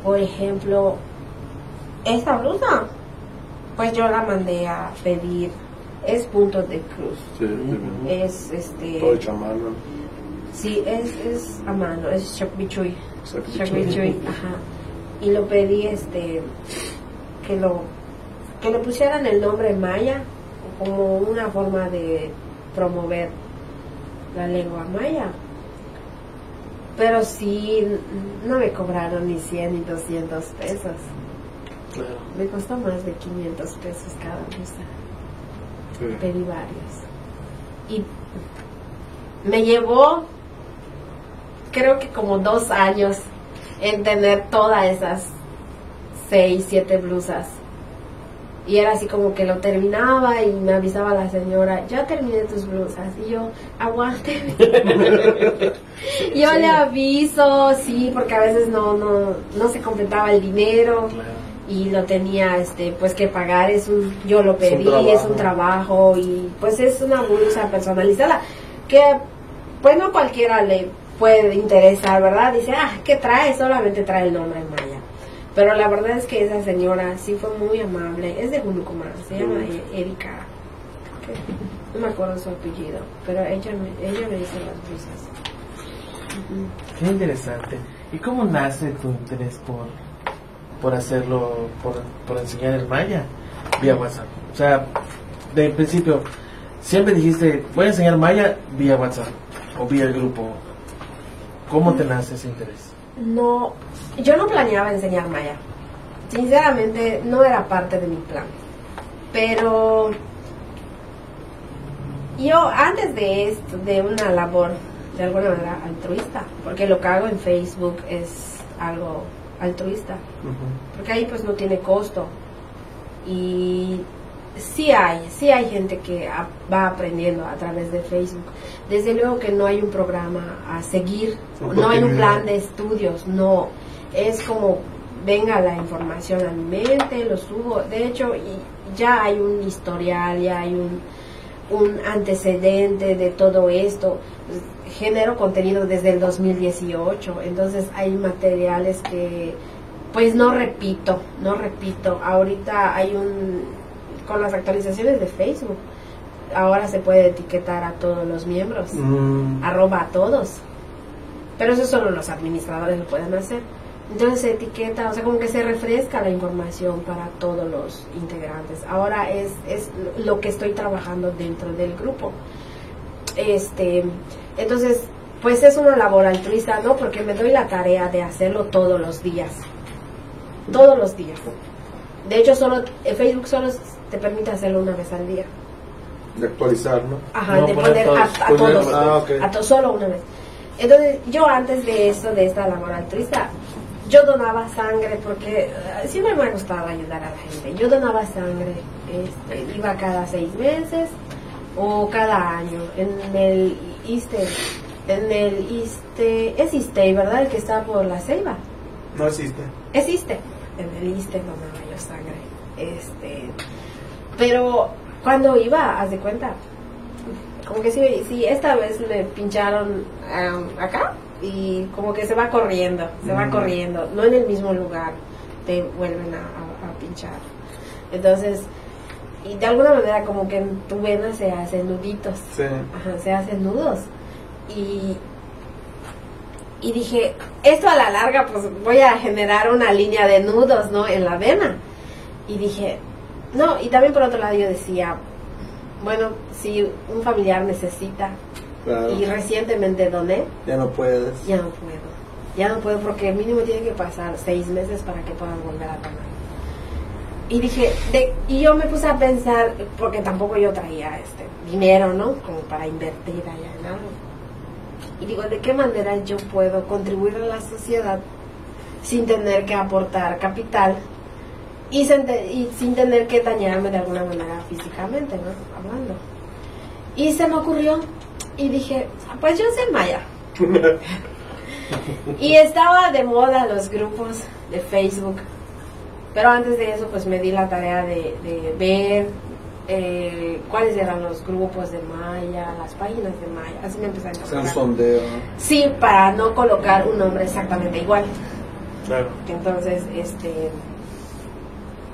Por ejemplo, esta blusa, pues yo la mandé a pedir. Es punto de cruz. Sí. Es este. Todo hecho a mano. Sí, es, es a mano, es. Shakbichuy, ajá. Y lo pedí este que lo que le pusieran el nombre maya como una forma de promover la lengua maya. Pero sí, no me cobraron ni 100 ni 200 pesos. Claro. Me costó más de 500 pesos cada blusa. Sí. pedí varios. Y me llevó, creo que como dos años en tener todas esas seis, siete blusas. Y era así como que lo terminaba y me avisaba la señora, ya terminé tus blusas. Y yo, aguante. yo le aviso, sí, porque a veces no, no, no se completaba el dinero Claro. y lo tenía este pues que pagar es un yo lo pedí es un, trabajo. y pues es una bolsa personalizada que pues no cualquiera le puede interesar verdad dice ah qué trae solamente trae el nombre en maya pero la verdad es que esa señora sí fue muy amable es de Gulucumán se llama E- Erika no me acuerdo su apellido pero ella me, ella me hizo las blusas. Qué interesante. ¿Y cómo nace tu interés por, por hacerlo, por, por enseñar el maya vía WhatsApp? O sea, de principio, siempre dijiste, voy a enseñar maya vía WhatsApp o vía el grupo. ¿Cómo te nace ese interés? No, yo no planeaba enseñar maya. Sinceramente, no era parte de mi plan. Pero yo antes de esto, de una labor de alguna manera altruista, porque lo que hago en Facebook es algo altruista, porque ahí pues no tiene costo. Y sí hay, sí hay gente que va aprendiendo a través de Facebook. Desde luego que no hay un programa a seguir, no hay un plan de estudios, no. Es como venga la información a mi mente, lo subo. De hecho, y ya hay un historial, ya hay un, un antecedente de todo esto. Genero contenido desde el 2018, entonces hay materiales que pues no repito, no repito. Ahorita hay un, con las actualizaciones de Facebook, ahora se puede etiquetar a todos los miembros, Mm, arroba a todos. Pero eso solo los administradores lo pueden hacer. Entonces se etiqueta, o sea, como que se refresca la información para todos los integrantes. Ahora es, es lo que estoy trabajando dentro del grupo. Este, entonces, pues es una labor altruista, ¿no? Porque me doy la tarea de hacerlo todos los días. Todos los días. De hecho, solo eh, Facebook solo te permite hacerlo una vez al día. de actualizar, ¿no? Ajá, No, de poner poner todos. a, a Poner- todos. ah. A solo una vez. Entonces, yo antes de esto, de esta labor altruista, yo donaba sangre porque eh, siempre me ha gustado ayudar a la gente. Yo donaba sangre, este, iba cada seis meses o cada año en el ISTE. En el ISTE, es ISTE, ¿verdad? El que está por la selva. No existe. Es ISTE. En el ISTE donaba yo sangre. Este, pero cuando iba, haz de cuenta, como que si, si esta vez me pincharon am, acá y como que se va corriendo, se va corriendo, no en el mismo lugar, te vuelven a, a- a pinchar. Entonces, y de alguna manera como que en tu vena se hacen nuditos. Sí. Ajá, se hacen nudos. Y, y dije, esto a la larga pues voy a generar una línea de nudos, ¿no? En la vena. Y dije, no, y también por otro lado yo decía, bueno, si un familiar necesita Claro. y recientemente doné, Ya no puedes. ya no puedo. Ya no puedo porque mínimo tiene que pasar seis meses para que puedan volver a donar. Y dije, de, y yo me puse a pensar, porque tampoco yo traía este dinero, ¿no? Como para invertir allá en algo. Y digo, ¿de qué manera yo puedo contribuir a la sociedad sin tener que aportar capital y y sin tener que dañarme de alguna manera físicamente, ¿no? Hablando. Y se me ocurrió y dije, "Ah, pues yo sé maya. Y estaba de moda los grupos de Facebook. Pero antes de eso, pues me di la tarea de, de ver eh, cuáles eran los grupos de Maya, las páginas de Maya. Así me empecé a Hacer un encontrar. sondeo. Sí, para no colocar un nombre exactamente igual. Claro. Entonces, este,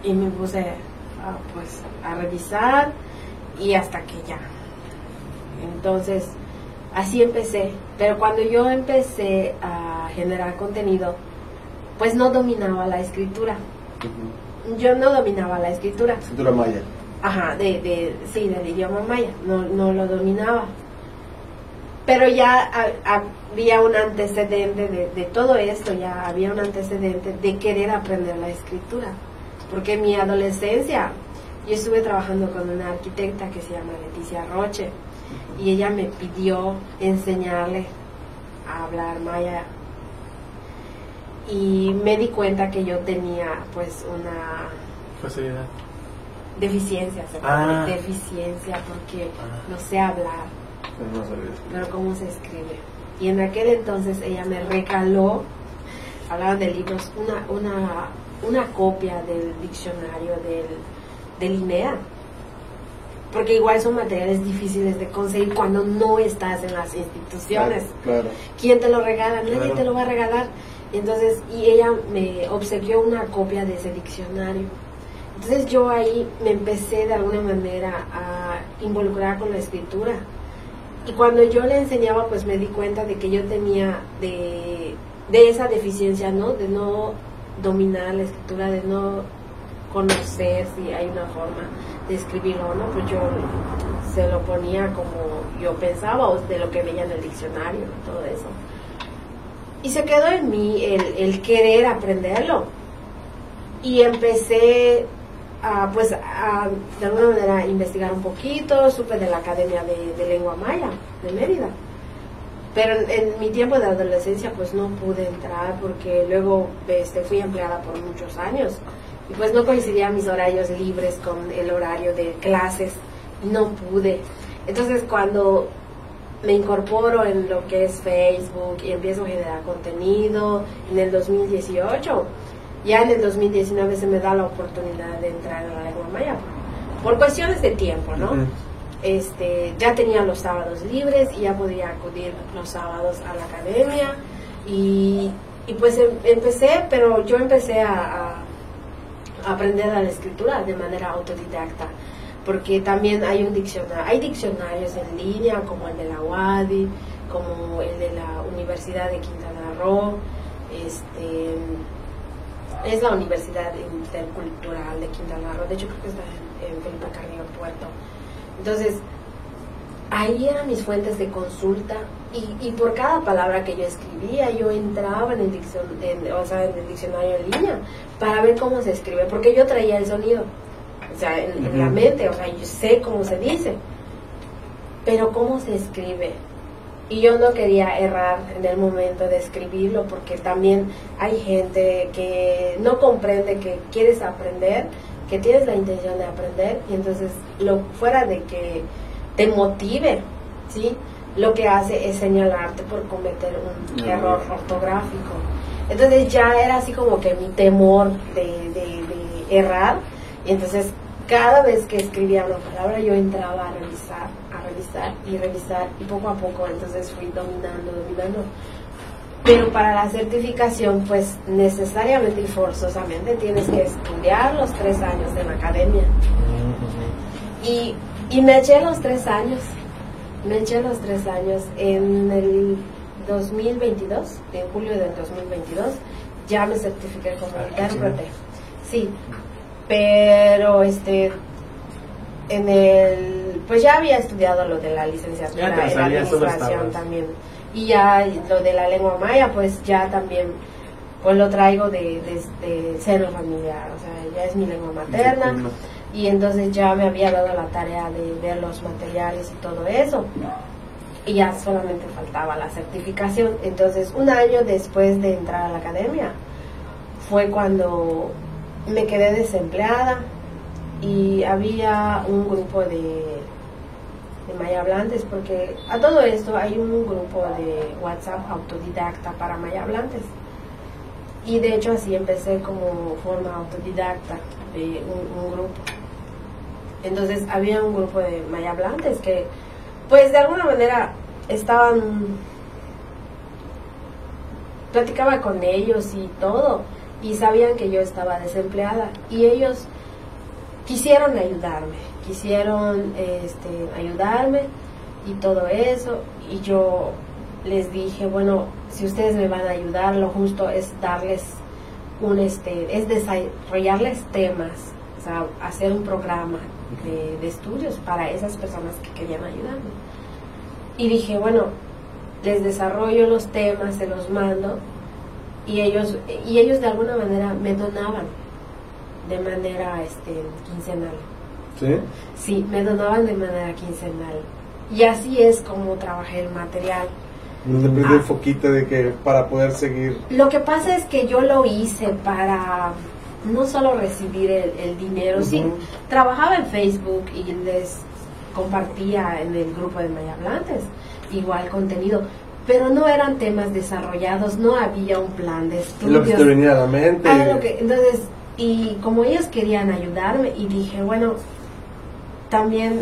y me puse a, pues, a revisar y hasta que ya. Entonces, así empecé. Pero cuando yo empecé a generar contenido, pues no dominaba la escritura. Yo no dominaba la escritura. Cintura maya. Ajá, de, de, sí, del idioma maya, no, no lo dominaba. Pero ya ha- había un antecedente de, de todo esto, ya había un antecedente de querer aprender la escritura. Porque en mi adolescencia yo estuve trabajando con una arquitecta que se llama Leticia Roche y ella me pidió enseñarle a hablar maya y me di cuenta que yo tenía pues una Facilidad. deficiencia, se Ah. deficiencia porque Ah. no sé hablar, Pero no pero cómo se escribe. Y en aquel entonces ella me recaló, hablaban de libros, una, una, una copia del diccionario del, del INEA. Porque igual son materiales difíciles de conseguir cuando no estás en las instituciones. Claro. ¿Quién te lo regala? Nadie Claro. te lo va a regalar. Entonces, y ella me obsequió una copia de ese diccionario. Entonces yo ahí me empecé de alguna manera a involucrar con la escritura. Y cuando yo le enseñaba, pues me di cuenta de que yo tenía de, de esa deficiencia, ¿no? De no dominar la escritura, de no conocer si hay una forma de escribirlo o no, pues yo se lo ponía como yo pensaba o de lo que veía en el diccionario, todo eso. Y se quedó en mí el, querer aprenderlo. Y empecé a, pues, a, de alguna manera, investigar un poquito, supe de la Academia de, de Lengua Maya de Mérida. Pero en, mi tiempo de adolescencia, pues no pude entrar porque luego este, fui empleada por muchos años. Y pues no coincidían mis horarios libres con el horario de clases. No pude. Entonces cuando me incorporo en lo que es Facebook y empiezo a generar contenido en el 2018. Ya en el 2019 se me da la oportunidad de entrar a la lengua maya por cuestiones de tiempo, ¿no? Ujú. Este, ya tenía los sábados libres y ya podía acudir los sábados a la academia y, y pues em- empecé, pero yo empecé a, a- aprender la escritura de manera autodidacta porque también hay un diccionario, hay diccionarios en línea como el de la UADI, como el de la Universidad de Quintana Roo, este es la Universidad Intercultural de Quintana Roo, de hecho creo que está en, en Felipe Carrillo Puerto. Entonces, ahí eran mis fuentes de consulta y, y por cada palabra que yo escribía yo entraba en el, diccion- en- o sea, en el diccionario en línea para ver cómo se escribe, porque yo traía el sonido, o sea, en, en la mente, o sea, yo sé cómo se dice, pero cómo se escribe. Y yo no quería errar en el momento de escribirlo porque también hay gente que no comprende que quieres aprender, que tienes la intención de aprender y entonces lo fuera de que te motive, ¿sí? Lo que hace es señalarte por cometer un Error. error ortográfico. Entonces ya era así como que mi temor de, de- de errar y entonces cada vez que escribía una palabra yo entraba a revisar, a revisar y revisar y poco a poco entonces fui dominando, dominando. Pero para la certificación pues necesariamente y forzosamente tienes que estudiar los tres años de la academia. Y, y me eché los tres años. Me eché los tres años. En el 2022, en julio del 2022, ya me certifiqué como Ah, intérprete. Sí, pero este en el pues ya había estudiado lo de la licenciatura en administración también y ya lo de la lengua maya pues ya también pues lo traigo de, de, de seno familiar o sea ya es mi lengua materna. y entonces ya me había dado la tarea de ver los materiales y todo eso. Y ya solamente faltaba la certificación. Entonces un año después de entrar a la academia fue cuando me quedé desempleada y había un grupo de, de maya hablantes porque a todo esto hay un grupo de WhatsApp autodidacta para maya hablantes y de hecho así empecé como forma autodidacta de un, grupo. Entonces había un grupo de maya hablantes que pues de alguna manera estaban platicaba con ellos y todo y sabían que yo estaba desempleada y ellos quisieron ayudarme quisieron este, ayudarme y todo eso. Y yo les dije bueno si ustedes me van a ayudar lo justo es darles un este es desarrollarles temas o sea hacer un programa de, de estudios para esas personas que querían ayudarme y dije bueno les desarrollo los temas se los mando y ellos y ellos de alguna manera me donaban de manera este quincenal ¿Sí? sí me donaban de manera quincenal y así es como trabajé el material No te el Ah. foquito de que para poder seguir. lo que pasa es que yo lo hice para no solo recibir el, el dinero sí trabajaba en Facebook y les compartía en el grupo de Mayablantes igual contenido pero no eran temas desarrollados no había un plan de Es estudios lo que te venía a la mente. Ah, lo que- entonces, y como ellos querían ayudarme, y dije, bueno, también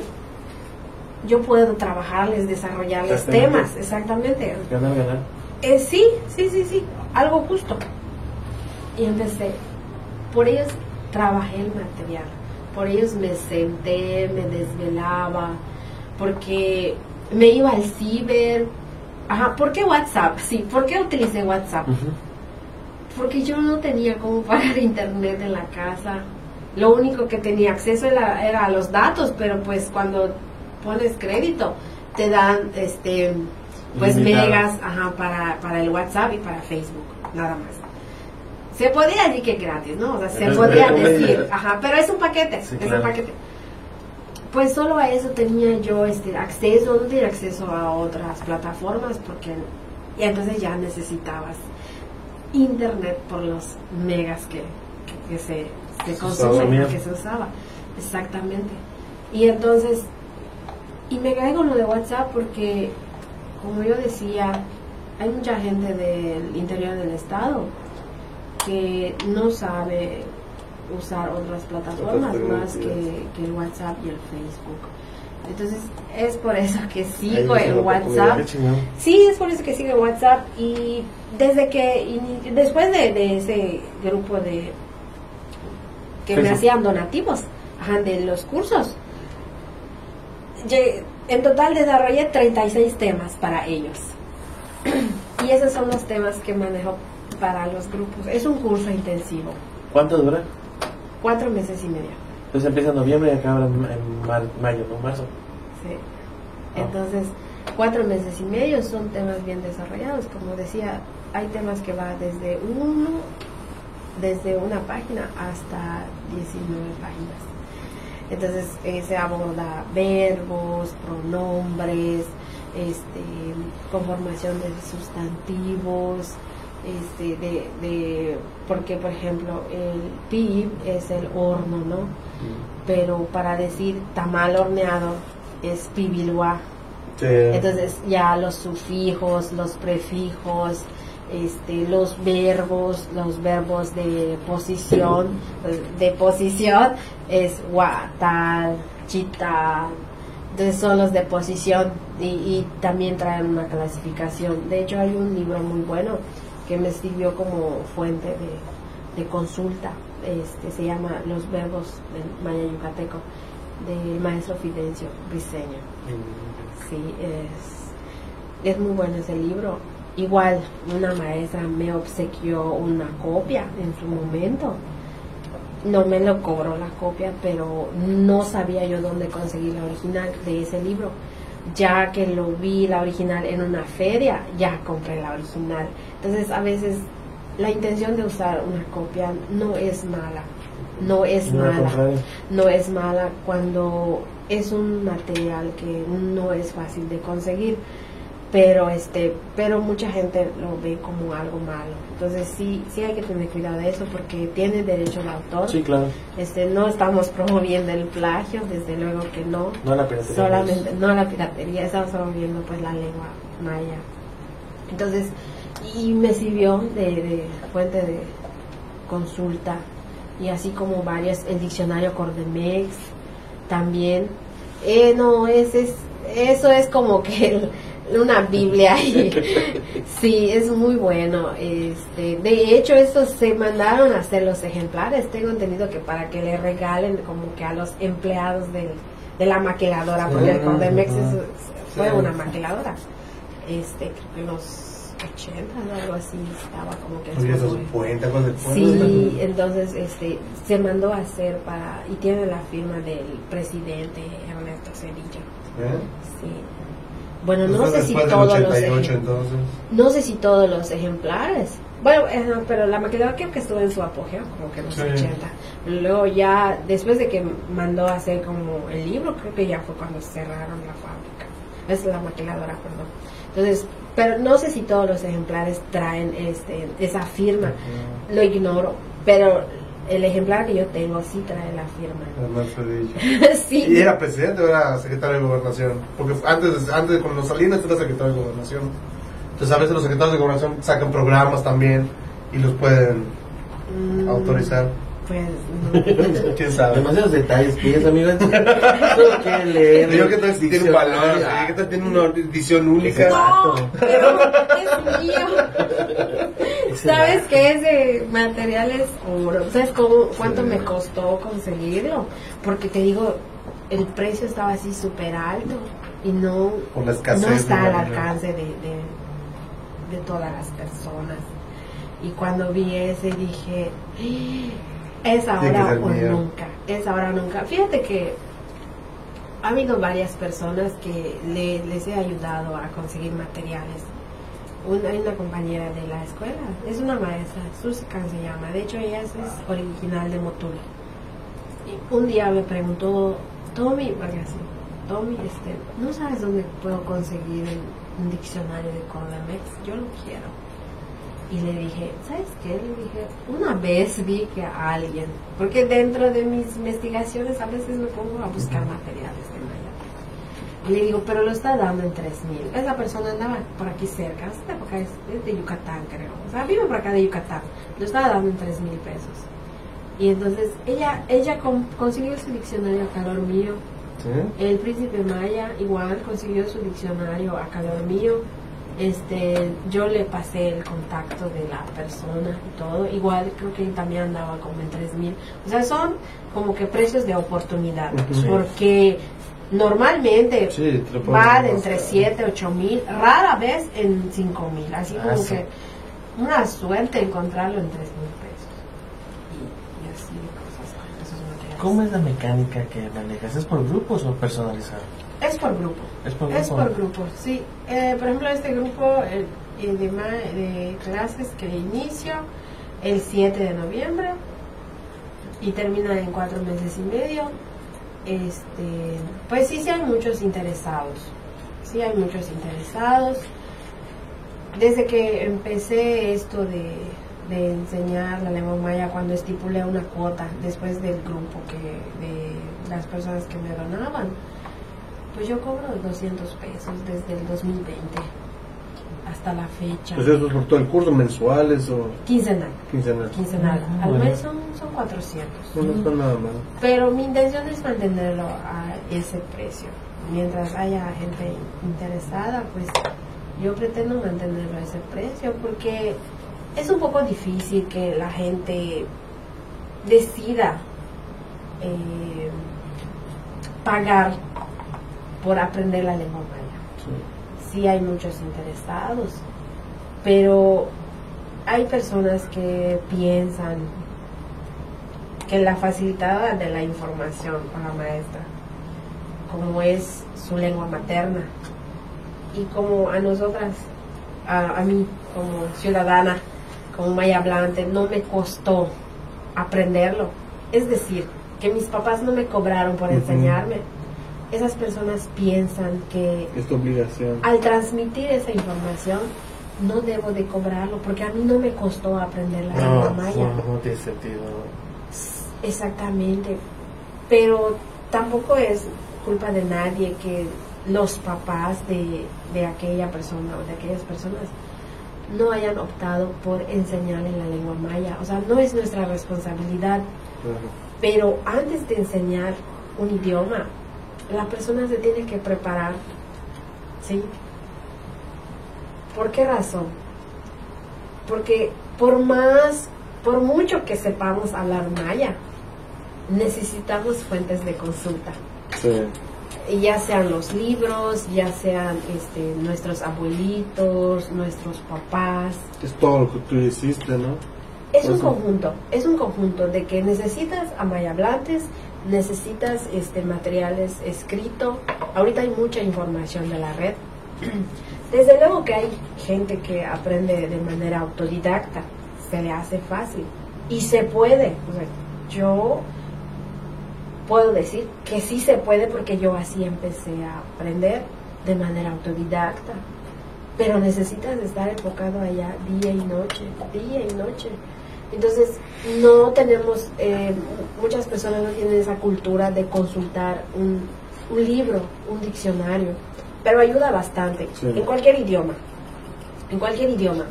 yo puedo trabajarles, desarrollarles temas, exactamente. Ganar, ganar. Eh, sí, sí, sí, sí, algo justo. Y empecé, por ellos trabajé el material, por ellos me senté, me desvelaba, porque me iba al ciber. Ajá, ¿por qué WhatsApp? Sí, ¿por qué utilicé WhatsApp? Porque yo no tenía cómo pagar internet en la casa. Lo único que tenía acceso era, era a los datos, pero pues cuando pones crédito te dan este pues Limitado. megas ajá, para, para el WhatsApp y para Facebook, nada más. Se podía decir que gratis, ¿no? O sea, se podía decir, ajá, pero es un paquete, Sí, es claro. un paquete. Pues solo a eso tenía yo este acceso, no tenía acceso a otras plataformas porque y entonces ya necesitabas internet por los megas que, que, que se, se usaba. que se usaba. Exactamente. Y entonces, y me cae con lo de WhatsApp porque, como yo decía, hay mucha gente del interior del estado que no sabe usar otras plataformas más que, que el WhatsApp y el Facebook. Entonces, es por eso que sigo el WhatsApp. Sí, es por eso que sigo WhatsApp y desde que después de, de ese grupo de que me hacían donativos ajá, de los cursos, en total desarrollé 36 temas para ellos. Y esos son los temas que manejo para los grupos. Es un curso intensivo, ¿Cuánto dura? cuatro meses y medio. Pues empieza en noviembre y acaba en, mayo, ¿no? Marzo. Sí. Ah. Entonces, cuatro meses y medio son temas bien desarrollados. Como decía, hay temas que va desde uno, desde una página hasta 19 páginas. Entonces, eh, se aborda verbos, pronombres, este, conformación de sustantivos, este, de, de, porque por ejemplo el PIB es el horno, ¿no? Pero para decir tamal horneado es pibilua. Sí. Entonces ya los sufijos, los prefijos, este, los verbos, los verbos de posición, de posición es guatal, chita, entonces son los de posición y, y también traen una clasificación. De hecho hay un libro muy bueno que me sirvió como fuente de, de consulta, este, se llama Los verbos del maya yucateco del maestro Fidencio Briseño. Sí, es, es muy bueno ese libro. Igual, una maestra me obsequió una copia en su momento. No me lo cobró la copia, pero no sabía yo dónde conseguir la original de ese libro. Ya que lo vi la original en una feria, ya compré la original. Entonces, a veces la intención de usar una copia no es mala. No es No, mala no es mala cuando es un material que no es fácil de conseguir pero este pero mucha gente lo ve como algo malo. Entonces sí sí hay que tener cuidado de eso porque tiene derecho el autor. Sí, claro. este no estamos promoviendo el plagio desde luego que no. No la piratería. solamente no la piratería estamos promoviendo pues la lengua maya. Entonces y me sirvió de, de fuente de consulta. Y así como varias el diccionario Cordemex también. Eh, no es, es eso es como que el- una biblia y sí es muy bueno este de hecho estos se mandaron a hacer los ejemplares tengo entendido que para que le regalen como que a los empleados del, de la maquiladora Sí, porque el es- fue Sí. una maquiladora este creo que en los 80 o algo así estaba como que Oye, esos puentes, de puentes. Sí, entonces este se mandó a hacer para y tiene la firma del presidente Ernesto Cedillo. ¿Eh? Sí. Bueno, no sé si todos los 88, ejem- entonces. no sé si todos los ejemplares. Bueno, eh, no, pero la maquinadora creo que estuvo en su apogeo, como que en los Sí. 80. Luego ya, después de que mandó a hacer como el libro, creo que ya fue cuando cerraron la fábrica. Es la maquiladora, perdón. Entonces, pero no sé si todos los ejemplares traen este esa firma. Lo ignoro, pero el ejemplar que yo tengo sí trae la firma. Sí. ¿Y era presidente o era secretario de gobernación? Porque antes, antes con los Salinas era secretario de gobernación. Entonces a veces los secretarios de gobernación sacan programas también y los pueden Mm, autorizar. Pues no. ¿Quién sabe? Demasiados detalles que es, amigo. Solo quiere leer. Yo que tal si tiene un valor. ¿qué tal tiene una edición única? No, pero es mío. ¿Sabes que ese material es oro? ¿Sabes cómo, cuánto Sí. me costó conseguirlo? Porque te digo, el precio estaba así súper alto y no, no está al alcance de, de, de todas las personas. Y cuando vi ese dije, "Ah, es ahora o mío". nunca, es ahora o nunca. Fíjate que ha habido varias personas que le- les he ayudado a conseguir materiales. Una, hay una compañera de la escuela, es una maestra, Susican se llama, de hecho ella es, original de Motul. Y un día me preguntó, Tommy, porque así, Tommy, este, ¿no sabes dónde puedo conseguir un, diccionario de Cordamex? Yo lo quiero. Y le dije, ¿sabes qué? Le dije, una vez vi que a alguien, porque dentro de mis investigaciones a veces me pongo a buscar materiales de. Y le digo, pero lo está dando en 3 mil. Esa persona andaba por aquí cerca, época es, es de Yucatán, creo. O sea, vive por acá de Yucatán. Lo estaba dando en 3 mil pesos. Y entonces ella, ella con- consiguió su diccionario a calor mío. ¿Sí? El príncipe Maya igual consiguió su diccionario a calor mío. Este, yo le pasé el contacto de la persona y todo. Igual creo que también andaba como en 3 mil. O sea, son como que precios de oportunidad. Porque normalmente Sí, va de entre 7, 8 mil, rara vez en 5 mil. Así Ah, como sí. que una suerte encontrarlo en 3 mil pesos. Y, y así de cosas. materiales. ¿Cómo es la mecánica que manejas? ¿Es por grupos o personalizado? Es por grupo. Es por Es grupo. por grupo, sí. Eh, por ejemplo, este grupo eh, de, de clases que inicio el 7 de noviembre y termina en cuatro meses y medio. Este, pues sí, hay muchos interesados. Sí hay muchos interesados. Desde que empecé esto de, de enseñar la lengua maya, cuando estipulé una cuota después del grupo que de las personas que me donaban, pues yo cobro 200 pesos desde el 2020 hasta la fecha. Pues eso es por todo el curso, mensuales o Quincenal, quincenal. quincenal. Ah, Al bueno. mes son, son 400. No, no está nada mal. Pero mi intención es mantenerlo a ese precio. Mientras haya gente interesada, pues yo pretendo mantenerlo a ese precio porque es un poco difícil que la gente decida eh, pagar por aprender la lengua maya. Sí hay muchos interesados, pero hay personas que piensan que la facilitada de la información para la maestra, como es su lengua materna, y como a nosotras, a, a mí como ciudadana, como maya hablante, no me costó aprenderlo. Es decir, que mis papás no me cobraron por enseñarme. Esas personas piensan que Es tu obligación. al transmitir esa información no debo de cobrarlo porque a mí no me costó aprender la No, lengua maya. no, no tiene sentido. Exactamente. Pero tampoco es culpa de nadie que los papás de, de aquella persona o de aquellas personas no hayan optado por enseñarle la lengua maya. O sea, no es nuestra responsabilidad. Pero antes de enseñar un idioma, la persona se tiene que preparar. ¿Sí? ¿Por qué razón? Porque por más, por mucho que sepamos hablar maya, necesitamos fuentes de consulta. Sí. Y ya sean los libros, ya sean este, nuestros abuelitos, nuestros papás. Es todo lo que tú hiciste, ¿no? Es un conjunto, es un conjunto de que necesitas amayablantes, necesitas este materiales escrito. Ahorita hay mucha información de la red. Desde luego que hay gente que aprende de manera autodidacta, se le hace fácil y se puede. Yo puedo decir que sí se puede porque yo así empecé a aprender de manera autodidacta. Pero necesitas estar enfocado allá día y noche, día y noche. Entonces, no tenemos, eh, muchas personas no tienen esa cultura de consultar un, un libro, un diccionario, pero ayuda bastante Sí. en cualquier idioma, en cualquier idioma.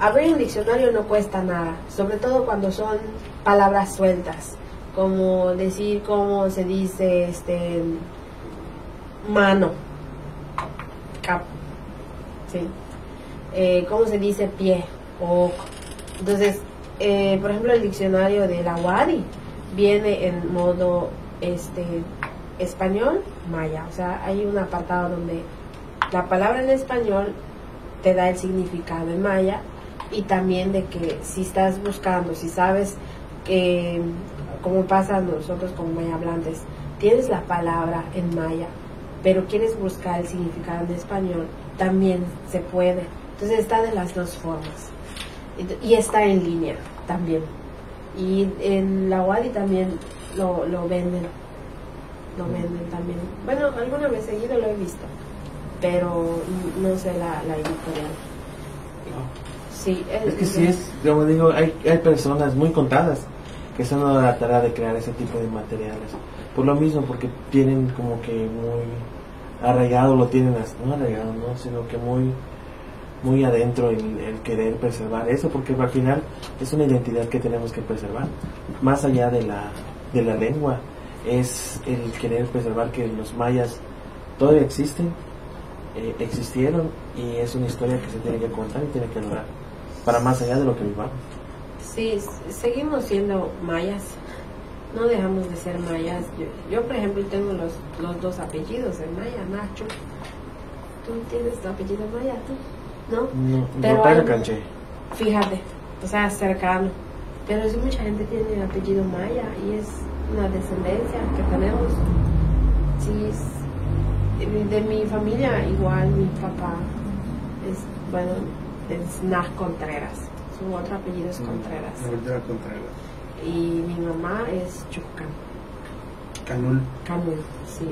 Abrir un diccionario no cuesta nada, sobre todo cuando son palabras sueltas, como decir cómo se dice este mano, cap, ¿sí? Eh, cómo se dice pie o entonces eh, por ejemplo el diccionario de la Wadi viene en modo este español maya. O sea hay un apartado donde la palabra en español te da el significado en maya y también de que si estás buscando si sabes que como pasa nosotros como maya hablantes tienes la palabra en maya pero quieres buscar el significado en español también se puede. Entonces está de las dos formas y está en línea también. Y en la Wadi también lo, lo venden. Lo venden también. Bueno alguna vez seguido lo he visto pero no sé la, la editorial. Sí Es que sí es, como digo, hay, hay personas muy contadas que están a la tarea de crear ese tipo de materiales. Por lo mismo, porque tienen como que muy arraigado, lo tienen, no arraigado, ¿no? sino que muy muy adentro el, el querer preservar eso, porque al final es una identidad que tenemos que preservar. Más allá de la, de la lengua, es el querer preservar que los mayas todavía existen, eh, existieron y es una historia que se tiene que contar y tiene que durar para más allá de lo que vivamos. Sí, seguimos siendo mayas. No dejamos de ser mayas. Yo, yo, por ejemplo, tengo los, los dos apellidos en maya, Nacho. ¿Tú tienes tu apellido maya? ¿No? No, Pero hay- canché. Fíjate, o sea, cercano. Pero sí mucha gente tiene apellido maya y es una descendencia que tenemos. Sí, es- de mi familia igual, mi papá es, bueno, es Nar Contreras. Su otro apellido es Contreras. Ahorita Contreras. Y mi mamá es Chucán. Canul. Canul, sí.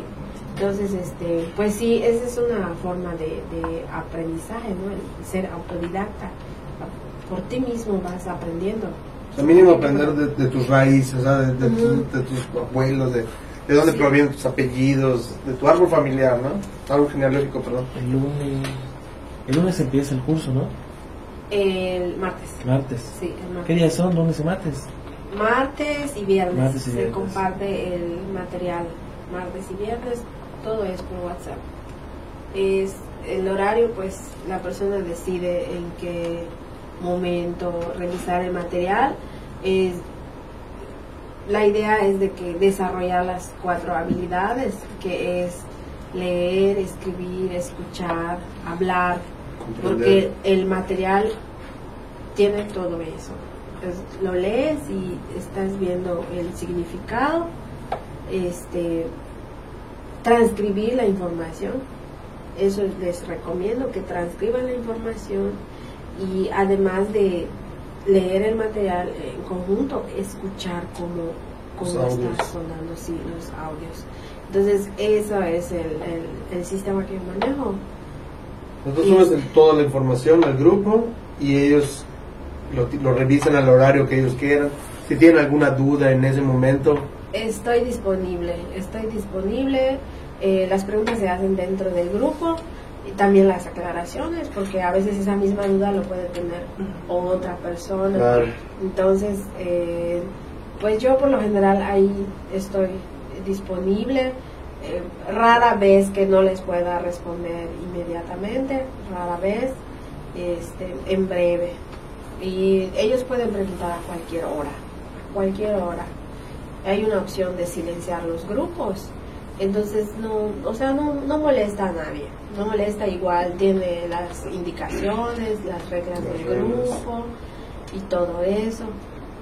Entonces, este, pues sí, esa es una forma de, de aprendizaje, ¿no? El ser autodidacta. Por ti mismo vas aprendiendo. O sea, mínimo aprender de, de tus raíces, de, tu- tus abuelos, de, de dónde Sí. provienen tus apellidos, de tu árbol familiar, ¿no? Árbol genealógico, perdón. El lunes, el lunes empieza el curso, ¿no? El martes. Martes. Sí, el ¿Qué martes. días son? ¿Lunes y martes? Martes y viernes. Martes y Se viernes. comparte el material. Martes y viernes, todo es por WhatsApp. Es el horario, pues la persona decide en qué momento revisar el material. Es, la idea es de que desarrollar las cuatro habilidades, que es leer, escribir, escuchar, hablar, porque el material tiene todo eso. Entonces, lo lees y estás viendo el significado, este, transcribir la información. Eso les recomiendo que transcriban la información y además de leer el material en conjunto, escuchar cómo, cómo está sonando sí, los audios. Entonces, eso es el, el, sistema que manejo. Nosotros subes toda la información al grupo y ellos lo, lo revisan al horario que ellos quieran. Si tienen alguna duda en ese momento. Estoy disponible, estoy disponible. Eh, las preguntas se hacen dentro del grupo y también las aclaraciones, porque a veces esa misma duda lo puede tener otra persona. Entonces, eh, pues yo por lo general ahí estoy disponible. Eh, rara vez que no les pueda responder inmediatamente, rara vez, este, en breve. Y ellos pueden preguntar a cualquier hora, cualquier hora. Hay una opción de silenciar los grupos, entonces no, o sea, no, no molesta a nadie, no molesta igual, tiene las indicaciones, las reglas del grupo y todo eso.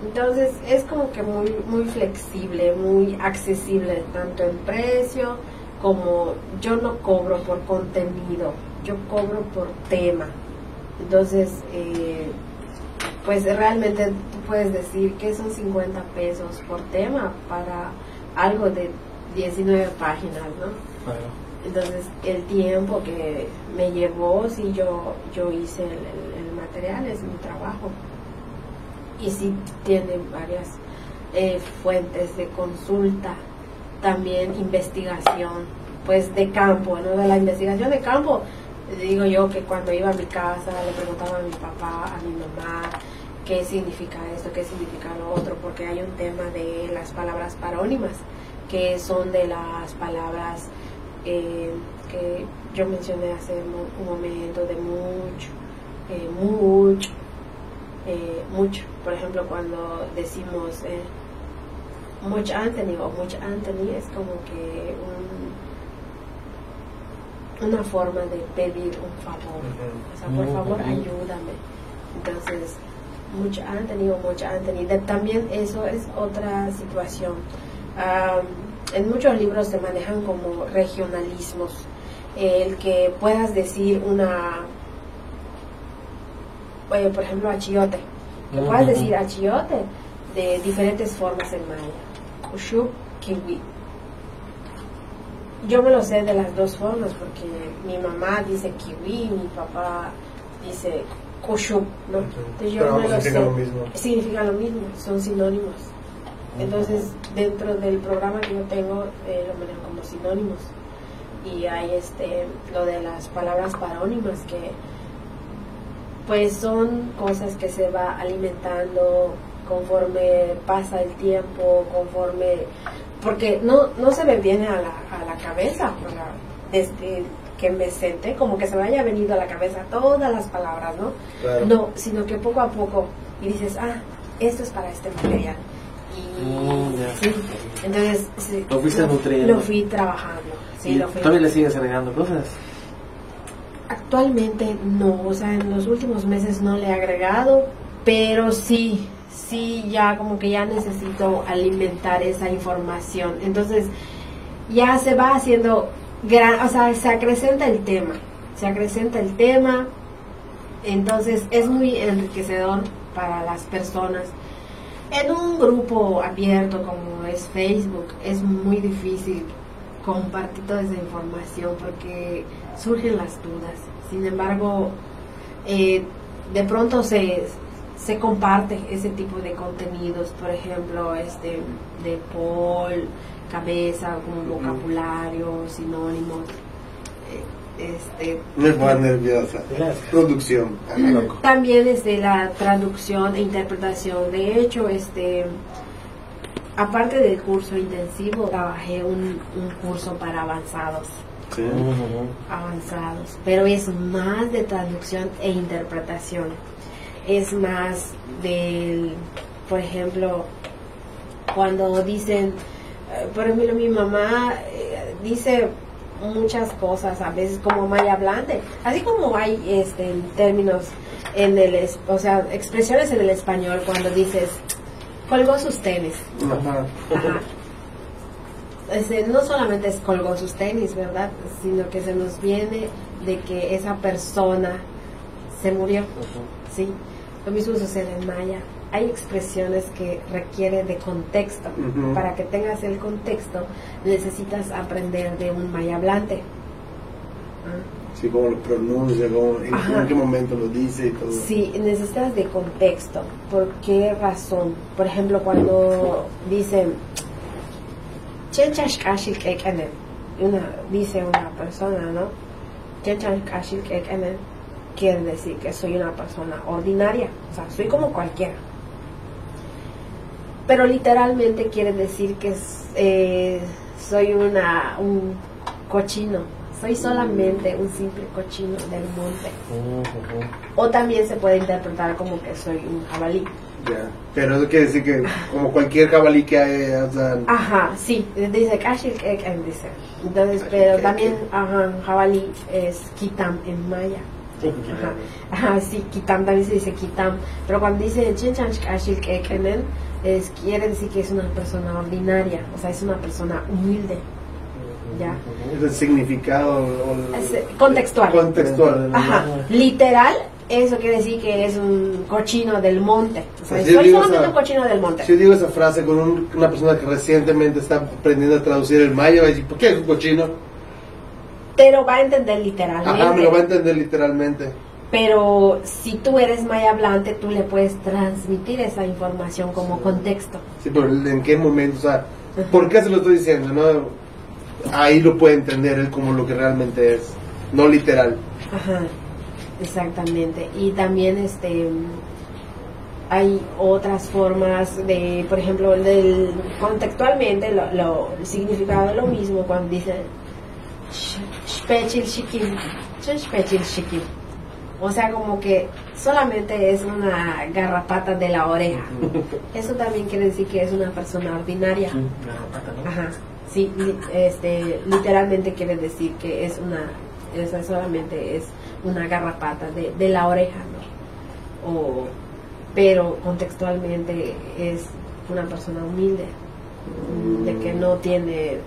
Entonces es como que muy, muy flexible, muy accesible, tanto en precio como yo no cobro por contenido, yo cobro por tema. Entonces, eh, pues realmente tú puedes decir que son 50 pesos por tema para algo de 19 páginas, ¿no? Entonces, el tiempo que me llevó, si yo, yo hice el material, es mi trabajo y sí tienen varias eh, fuentes de consulta, también investigación, pues de campo, ¿no? De la investigación de campo, digo yo que cuando iba a mi casa le preguntaba a mi papá, a mi mamá, qué significa esto, qué significa lo otro, porque hay un tema de las palabras parónimas, que son de las palabras eh, que yo mencioné hace un momento, de mucho, eh, mucho, eh, mucho. Por ejemplo, cuando decimos eh, much Anthony o much Anthony es como que una forma de pedir un favor. O sea, por favor, ayúdame. Entonces, much Anthony o much Anthony. también eso es otra situación. En muchos libros se manejan como regionalismos. El que puedas decir una oye, por ejemplo, achiote. Que puedes decir achiote de diferentes formas en maya. Kushup, kiwi. Yo me lo sé de las dos formas porque mi mamá dice kiwi, mi papá dice kushup, ¿no? Entonces yo me lo significa sé. lo mismo. Significa lo mismo, son sinónimos. Entonces, dentro del programa que yo tengo, eh, lo manejo como sinónimos. Y hay este, lo de las palabras parónimas que pues son cosas que se va alimentando conforme pasa el tiempo, conforme, porque no, no se me viene a la, a la cabeza, desde que me senté, como que se me haya venido a la cabeza todas las palabras, ¿no? No, sino que poco a poco, y dices, ah, esto es para este material. Y, entonces, lo fuiste nutriendo. Lo fui trabajando. Sí, lo fui ¿Todavía le sigues agregando cosas? Actualmente no, o sea, en los últimos meses no le he agregado, pero sí, sí, ya como que ya necesito alimentar esa información. Entonces, ya se va haciendo gran, o sea, se acrecenta el tema, se acrecenta el tema, entonces es muy enriquecedor para las personas. En un grupo abierto como es Facebook es muy difícil compartir toda esa información porque surgen las dudas. Sin embargo, eh, de pronto se, se comparte ese tipo de contenidos, por ejemplo, este de Paul, cabeza, con vocabulario, sinónimos. Este, Me pone nerviosa. Producción. También desde la traducción e interpretación. De hecho, este aparte del curso intensivo, trabajé un, curso para avanzados. Avanzados. Pero es más de traducción e interpretación. Es más del, por ejemplo, cuando dicen, eh, por ejemplo, mi mamá eh, dice muchas cosas, a veces como maya hablante, así como hay este, términos en el, o sea, expresiones en el español cuando dices, colgó sus tenis. Ajá. Ajá. Este, no solamente es colgó sus tenis, ¿verdad? Sino que se nos viene de que esa persona se murió, ¿sí? Lo mismo sucede en maya. Hay expresiones que requieren de contexto. Para que tengas el contexto, necesitas aprender de un maya hablante. ¿Ah? Sí, cómo lo pronuncia, cómo, en, qué momento lo dice y todo. Sí, necesitas de contexto. ¿Por qué razón? Por ejemplo, cuando dicen una dice una persona, ¿no? Quiere decir que soy una persona ordinaria, o sea, soy como cualquiera. Pero literalmente quiere decir que eh, soy una un cochino, soy solamente un simple cochino del monte. O también se puede interpretar como que soy un jabalí. Ya. Pero eso quiere decir que como cualquier jabalí que hay, o sea, Ajá, sí, dice Kashil Keken, dice. Entonces, pero también, ajá, jabalí es Kitam en maya. Ajá, ajá, sí, Kitam también se dice Kitam. Pero cuando dice Chinchanch Kashil Kekenen, es, quiere decir que es una persona ordinaria, o sea, es una persona humilde. Ya. es el significado el- Es, eh, contextual. contextual. Ajá, literal, eso quiere decir que es un cochino del monte. O sea, Pues yo soy solamente esa- un cochino del monte. Si yo digo esa frase con un- una persona que recientemente está aprendiendo a traducir el maya, va a decir, ¿por qué es un cochino? Pero va a entender literalmente. Ajá, me lo va a entender literalmente. Pero si tú eres maya hablante, tú le puedes transmitir esa información como contexto. Sí, pero ¿en qué momento? O sea, ¿por qué se lo estoy diciendo? no? Ahí lo puede entender él como lo que realmente es, no literal. Ajá, exactamente. Y también este hay otras formas de, por ejemplo, del, contextualmente lo, lo- el significado es lo mismo cuando dicen "Sh- shpechil shikim", "Sh- shpechil shikim". O sea, como que solamente es una garrapata de la oreja. Eso también quiere decir que es una persona ordinaria. Ajá, sí, este, literalmente quiere decir que es una, esa solamente es una garrapata de, de la oreja, ¿no? O, pero contextualmente es una persona humilde, de que no tiene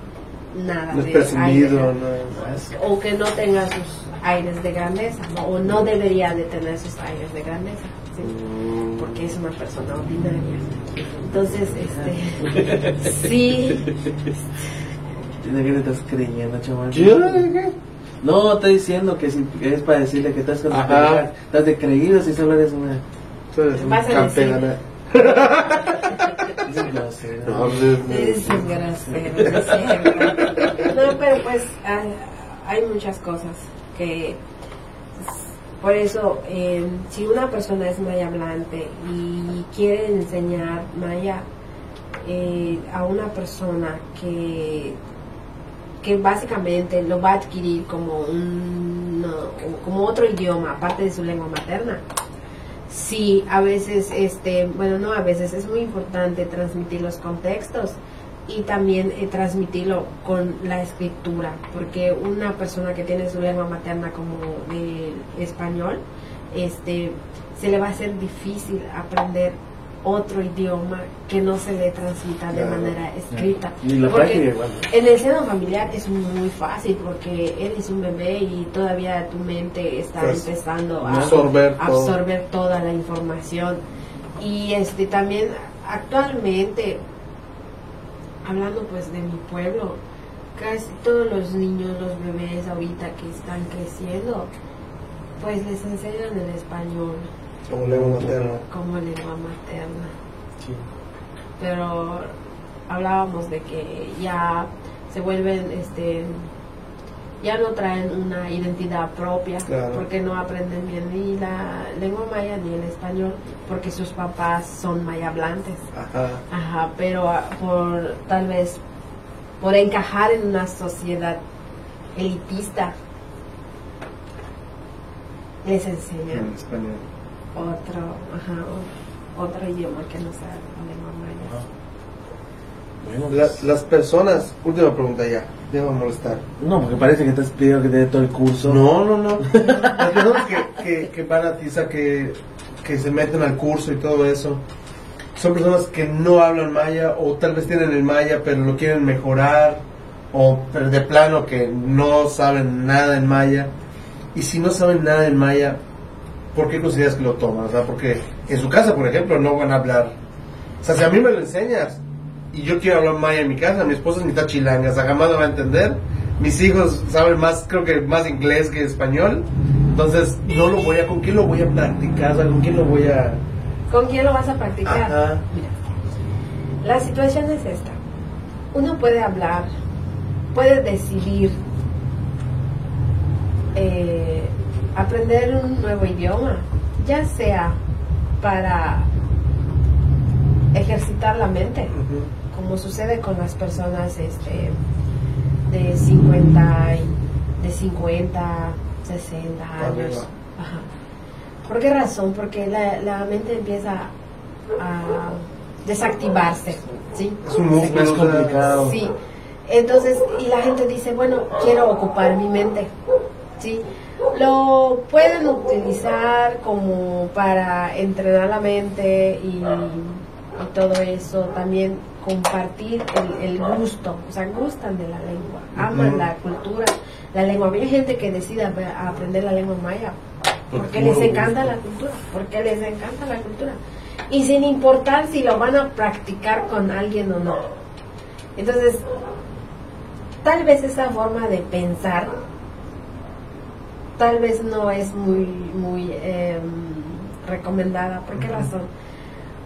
nada No es de presumido, aire, no. o que no tenga sus aires de grandeza, ¿no? o no debería de tener sus aires de grandeza, ¿sí? porque es una persona ordinaria. Entonces, este, sí, Tiene que estás creyendo, chaval. No, estoy diciendo que, si, que es para decirle que estás con. Estás de creído si solo eres una. Eres un Vas Es grosero. No, pues. No, pero pues hay, muchas cosas que por eso eh, si una persona es maya hablante y quiere enseñar maya eh, a una persona que que básicamente lo va a adquirir como un como otro idioma aparte de su lengua materna sí a veces este bueno no a veces es muy importante transmitir los contextos y también eh, transmitirlo con la escritura porque una persona que tiene su lengua materna como el español este se le va a hacer difícil aprender otro idioma que no se le transmita de Claro. manera escrita. Porque en el seno familiar es muy fácil porque eres un bebé y todavía tu mente está Pues, empezando a absorber todo. absorber toda la información. Y este también actualmente hablando pues de mi pueblo casi todos los niños los bebés ahorita que están creciendo pues les enseñan el español Como lengua materna. como lengua materna Sí. pero hablábamos de que ya se vuelven este ya no traen una identidad propia Claro. porque no aprenden bien ni la lengua maya ni el español porque sus papás son maya hablantes Ajá. ajá pero ah, por tal vez por encajar en una sociedad elitista les enseñan En español. Otro ajá, otro idioma que no sea la lengua maya Bueno, La- pues, las personas, última pregunta ya, ya va a molestar. no, porque parece que te has pedido que te dé todo el curso. No, no, no. Las personas que, que, que van a TISA, que, que se meten al curso y todo eso, son personas que no hablan maya o tal vez tienen el maya pero lo quieren mejorar o de plano que no saben nada en maya. Y si no saben nada en maya, ¿por qué consideras que lo toman? O sea, porque en su casa, por ejemplo, no van a hablar. O sea, si a mí me lo enseñas y yo quiero hablar maya en mi casa, mi esposa es mitad chilanga, o sea, jamás lo va a entender. Mis hijos saben más, creo que más inglés que español. Entonces, no lo voy a, ¿con quién lo voy a practicar? O sea, ¿Con quién lo voy a...? ¿Con quién lo vas a practicar? Ajá. Mira, la situación es esta. Uno puede hablar, puede decidir eh, aprender un nuevo idioma, ya sea para ejercitar la mente, como sucede con las personas este, de 50, y- de 50, 60 años. Ajá. ¿Por qué razón? Porque la, la mente empieza a desactivarse, ¿sí? Es un más complicado. Sí. Entonces, y la gente dice, bueno, quiero ocupar mi mente, ¿sí? Lo pueden utilizar como para entrenar la mente y, y todo eso, también compartir el, el gusto, o sea, gustan de la lengua, aman la cultura, la lengua. Hay gente que decide ap- aprender la lengua maya porque les encanta la cultura, porque les encanta la cultura. Y sin importar si lo van a practicar con alguien o no. Entonces, tal vez esa forma de pensar, tal vez no es muy, muy em, recomendada. ¿Por qué razón?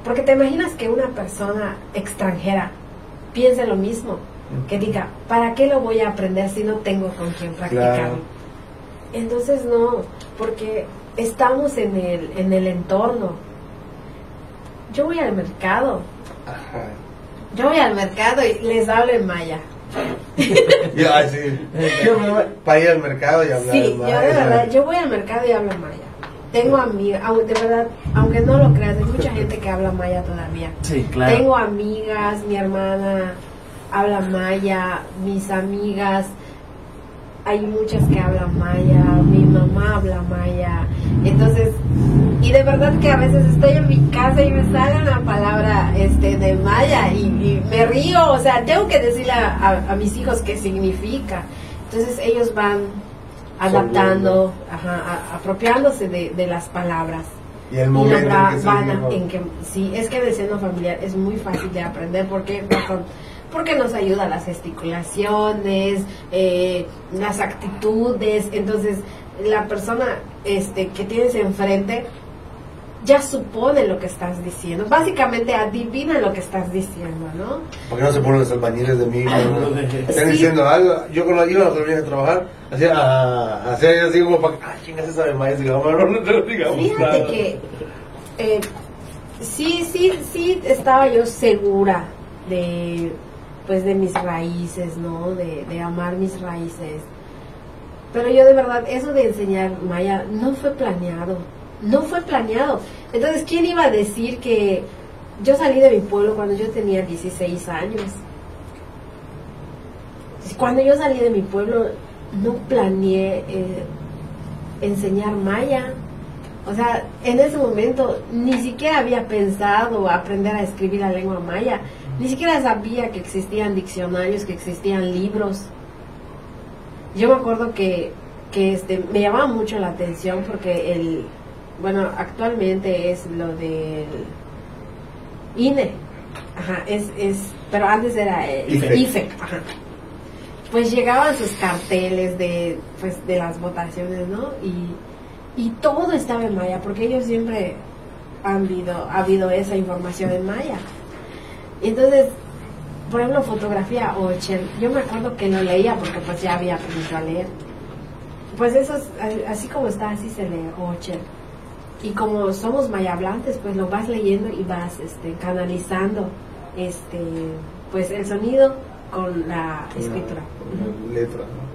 Porque te imaginas que una persona extranjera piense lo mismo, que diga, ¿para qué lo voy a aprender si no tengo con quien practicarlo? Claro. Entonces no, porque estamos en el, en el entorno. Yo voy al mercado, Ajá. yo voy al mercado y les hablo en maya. Ya, ay, sí. Para ir al mercado y hablar Sí, yo maya. de verdad, yo voy al mercado y hablo maya. Tengo amigas, de verdad, aunque no lo creas, hay mucha gente que habla maya todavía. Sí, claro. Tengo amigas, mi hermana habla maya, mis amigas, hay muchas que hablan maya, mi mamá habla maya. Entonces, y de verdad que a veces estoy en mi casa y me sale una palabra este de maya y, y me río, o sea, tengo que decirle a, a- a mis hijos qué significa. Entonces ellos van adaptando, ajá, a- apropiándose de, de las palabras Y el y momento en nombra- que van en que sí es que el seno familiar es muy fácil de aprender porque porque nos ayuda las gesticulaciones eh, las actitudes entonces la persona este que tienes enfrente ya supone lo que estás diciendo básicamente adivina lo que estás diciendo no ¿Por qué no se ponen los albañiles de mí? no? Están Sí. diciendo algo. Yo cuando iba a venir a trabajar, hacía, ah, hacía así como para que, ah, chingas esa de maíz, digamos, no, no, no digamos Fíjate nada. que eh, sí, sí, sí estaba yo segura de pues de mis raíces, ¿no? De, amar mis raíces. Pero yo de verdad, eso de enseñar maya no fue planeado. No fue planeado. Entonces, ¿quién iba a decir que yo salí de mi pueblo cuando yo tenía 16 años? Cuando yo salí de mi pueblo, no planeé eh, enseñar maya. O sea, en ese momento ni siquiera había pensado aprender a escribir la lengua maya. Ni siquiera sabía que existían diccionarios, que existían libros. Yo me acuerdo que, que este, me llamaba mucho la atención porque el, bueno, actualmente es lo del INE. Ajá, es, es, pero antes era el IFE. IFE. ajá. Pues llegaban sus carteles de, pues, de las votaciones, ¿no? Y, y todo estaba en maya, porque ellos siempre han habido, ha habido esa información en maya. Y entonces, por ejemplo, fotografía Ochel, yo me acuerdo que lo leía porque pues ya había aprendido a leer. Pues eso es, así como está, así se lee Ochel. Y como somos mayablantes, pues lo vas leyendo y vas este, canalizando este, pues el sonido con la escritura. Con la letra, ¿no?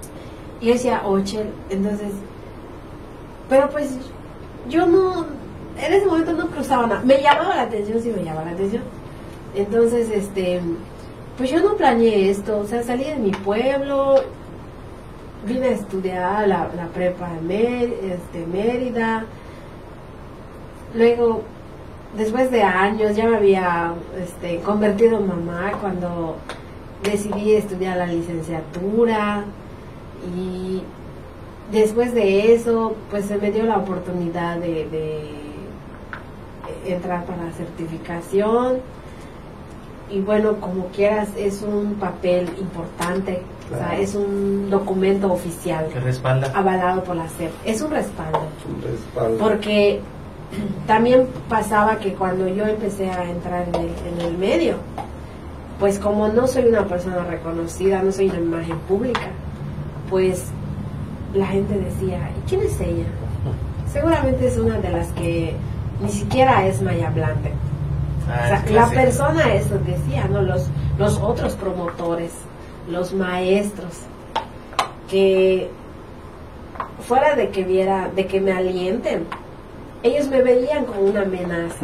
Y decía Ochel, entonces, pero pues yo no, en ese momento no cruzaba nada. Me llamaba la atención, sí me llamaba la atención. Entonces, este, pues yo no planeé esto, o sea, salí de mi pueblo, vine a estudiar la, la prepa en Mér- este, Mérida, luego, después de años, ya me había este, convertido en mamá cuando decidí estudiar la licenciatura. Y después de eso, pues se me dio la oportunidad de entrar para la certificación y bueno, como quieras, es un papel importante, o sea, es un documento oficial Que respalda. avalado por la SEP, es un respaldo, Un respaldo. porque también pasaba que cuando yo empecé a entrar en el, en el medio, pues como no soy una persona reconocida, no soy una imagen pública, pues la gente decía, ¿y quién es ella? Seguramente es una de las que ni siquiera es maya hablante. Ah, O sea, es la persona eso decía, ¿no? Los, los otros promotores, los maestros, que fuera de que viera, de que me alienten, ellos me veían como una amenaza.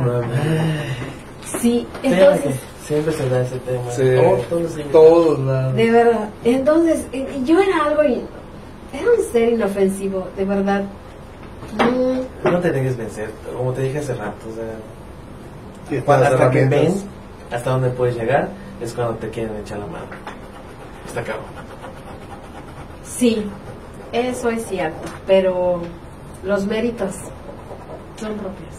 Sí, entonces, Siempre se da ese tema. Sí, Todos, sí. todos lados. de verdad, entonces, yo era algo, era un ser inofensivo, de verdad. No te dejes vencer, como te dije hace rato. O sea, Sí, cuando- hasta que ven hasta dónde puedes llegar, es cuando te quieren echar la mano. Está cabrón. Sí, eso es cierto, pero los méritos son propios.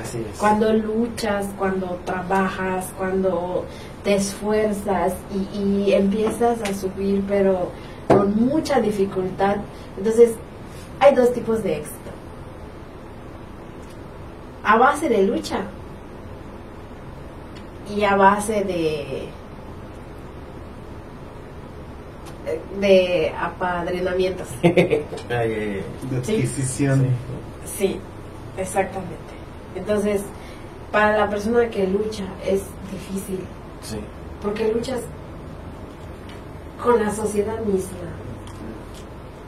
Así es. Cuando luchas, cuando trabajas, cuando te esfuerzas y, y empiezas a subir, pero con mucha dificultad. Entonces, hay dos tipos de éxito. A base de lucha y a base de de apadrinamientos. De Sí. adquisición. Sí, exactamente. Entonces, para la persona que lucha es difícil, Sí. porque luchas con la sociedad misma.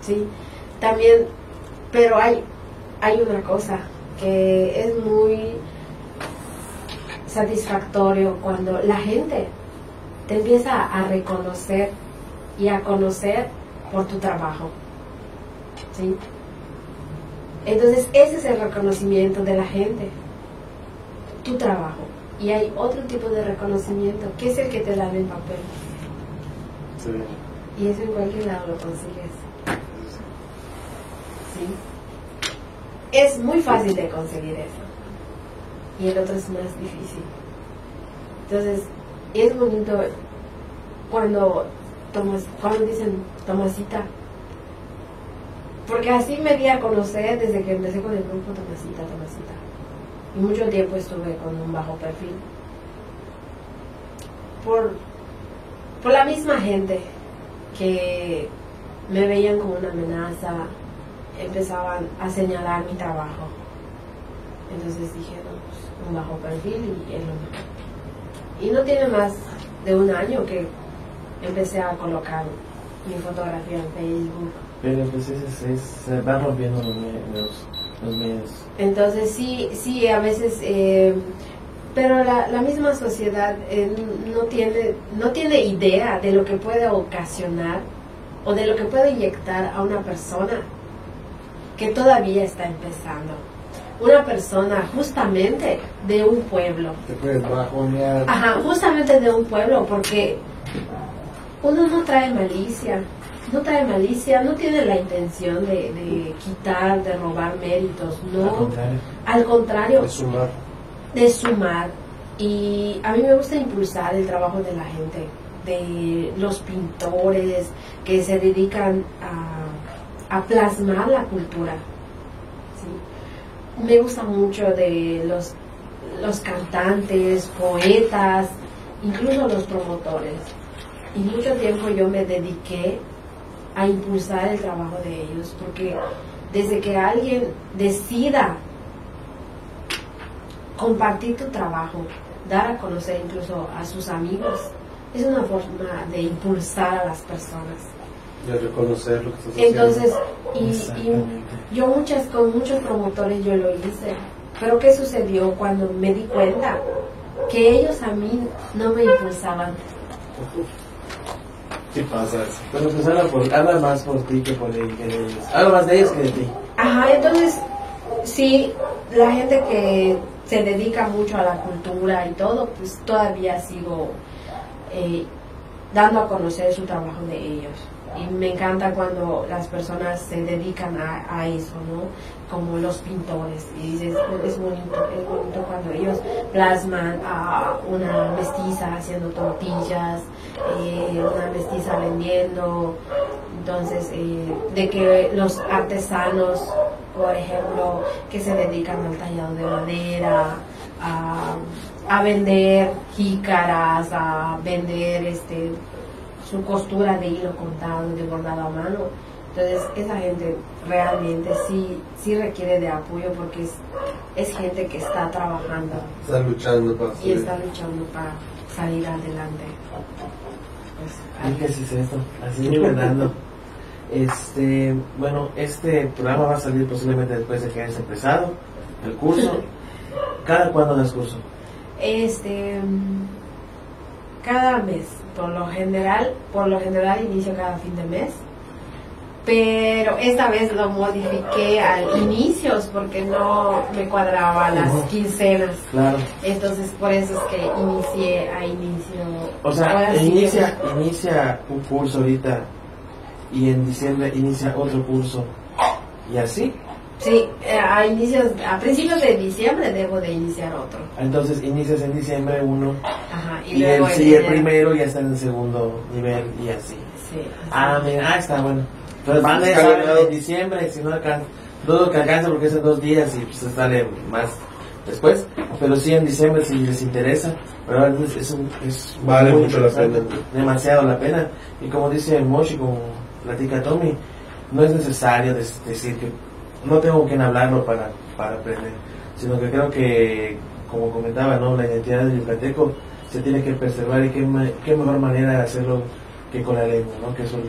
Sí, también, pero hay, hay una cosa que es muy satisfactorio cuando la gente te empieza a reconocer y a conocer por tu trabajo. ¿sí? Entonces, ese es el reconocimiento de la gente, tu trabajo. Y hay otro tipo de reconocimiento, que es el que te dan en papel. Sí. Y eso en cualquier lado lo consigues. ¿sí? Es muy fácil de conseguir eso. Y el otro es más difícil. Entonces, es bonito cuando, Tomas, cuando dicen Tomasita. Porque así me di a conocer desde que empecé con el grupo Tomasita, Tomasita. Y mucho tiempo estuve con un bajo perfil. Por, por la misma gente que me veían como una amenaza, empezaban a señalar mi trabajo. Entonces dije, un bajo perfil y es lo. Y no tiene más de un año que empecé a colocar mi fotografía en Facebook. Pero pues es, es- se van rompiendo los, los medios. Entonces sí, sí, a veces, eh, pero la, la misma sociedad eh, no, tiene, no tiene idea de lo que puede ocasionar o de lo que puede inyectar a una persona que todavía está empezando. Una persona justamente de un pueblo. Te puedes bajonear. Ajá, justamente de un pueblo, porque uno no trae malicia, no trae malicia, no tiene la intención de, de quitar, de robar méritos, no. Al contrario. Al contrario, De sumar. de sumar. Y a mí me gusta impulsar el trabajo de la gente, de los pintores que se dedican a, a plasmar la cultura. Me gusta mucho de los, los cantantes, poetas, incluso los promotores. Y mucho tiempo yo me dediqué a impulsar el trabajo de ellos, porque desde que alguien decida compartir tu trabajo, dar a conocer incluso a sus amigos, es una forma de impulsar a las personas. De reconocer lo que estás haciendo. Entonces, y, y Exactamente. yo muchas con muchos promotores yo lo hice, pero ¿qué sucedió cuando me di cuenta que ellos a mí no me impulsaban? ¿Qué pasa? Pero pues habla, por, habla más por ti que por él, que de ellos. Habla más de ellos que de ti. Ajá, entonces, sí, la gente que se dedica mucho a la cultura y todo, pues todavía sigo eh, dando a conocer su trabajo de ellos. Y me encanta cuando las personas se dedican a, a eso, ¿no? Como los pintores. Y dices, es bonito, es bonito cuando ellos plasman a una mestiza haciendo tortillas, eh, una mestiza vendiendo. Entonces, eh, de que los artesanos, por ejemplo, que se dedican al tallado de madera, a, a vender jícaras, a vender este su costura de hilo contado, de bordado a mano. Entonces, esa gente realmente sí, sí requiere de apoyo porque es, es gente que está trabajando Están luchando para y subir. está luchando para salir adelante. Pues, ¿Y qué es esto? Así Fernando. Este, bueno, este programa va a salir posiblemente después de que hayas empezado el curso. ¿Cada cuándo das curso? Este, cada mes, por lo general, por lo general inicio cada fin de mes. Pero esta vez lo modifiqué al inicios porque no me cuadraba las quincenas. Claro. Entonces por eso es que inicié a inicio. O sea, inicia, inicia un curso ahorita y en diciembre inicia otro curso. Y así. Sí, eh, a inicios, a principios de diciembre debo de iniciar otro. Entonces inicias en diciembre uno Ajá, y, y, luego el, en sí, el primero ya está en el segundo nivel y así. Sí, así. Ah, mira, ah, está bueno. Entonces van a ganado. en diciembre, si no alcanza, dudo que alcanza porque es en dos días y pues sale más después. Pero sí en diciembre si les interesa, pero es, es, un- es Vale muy mucho la pena. demasiado la pena. Y como dice Moshi, como platica Tommy, no es necesario decir que no tengo que hablarlo para, para aprender, sino que creo que, como comentaba, ¿no? la identidad del yucateco se tiene que preservar y qué, ma- qué mejor manera de hacerlo que con la lengua, ¿no? que son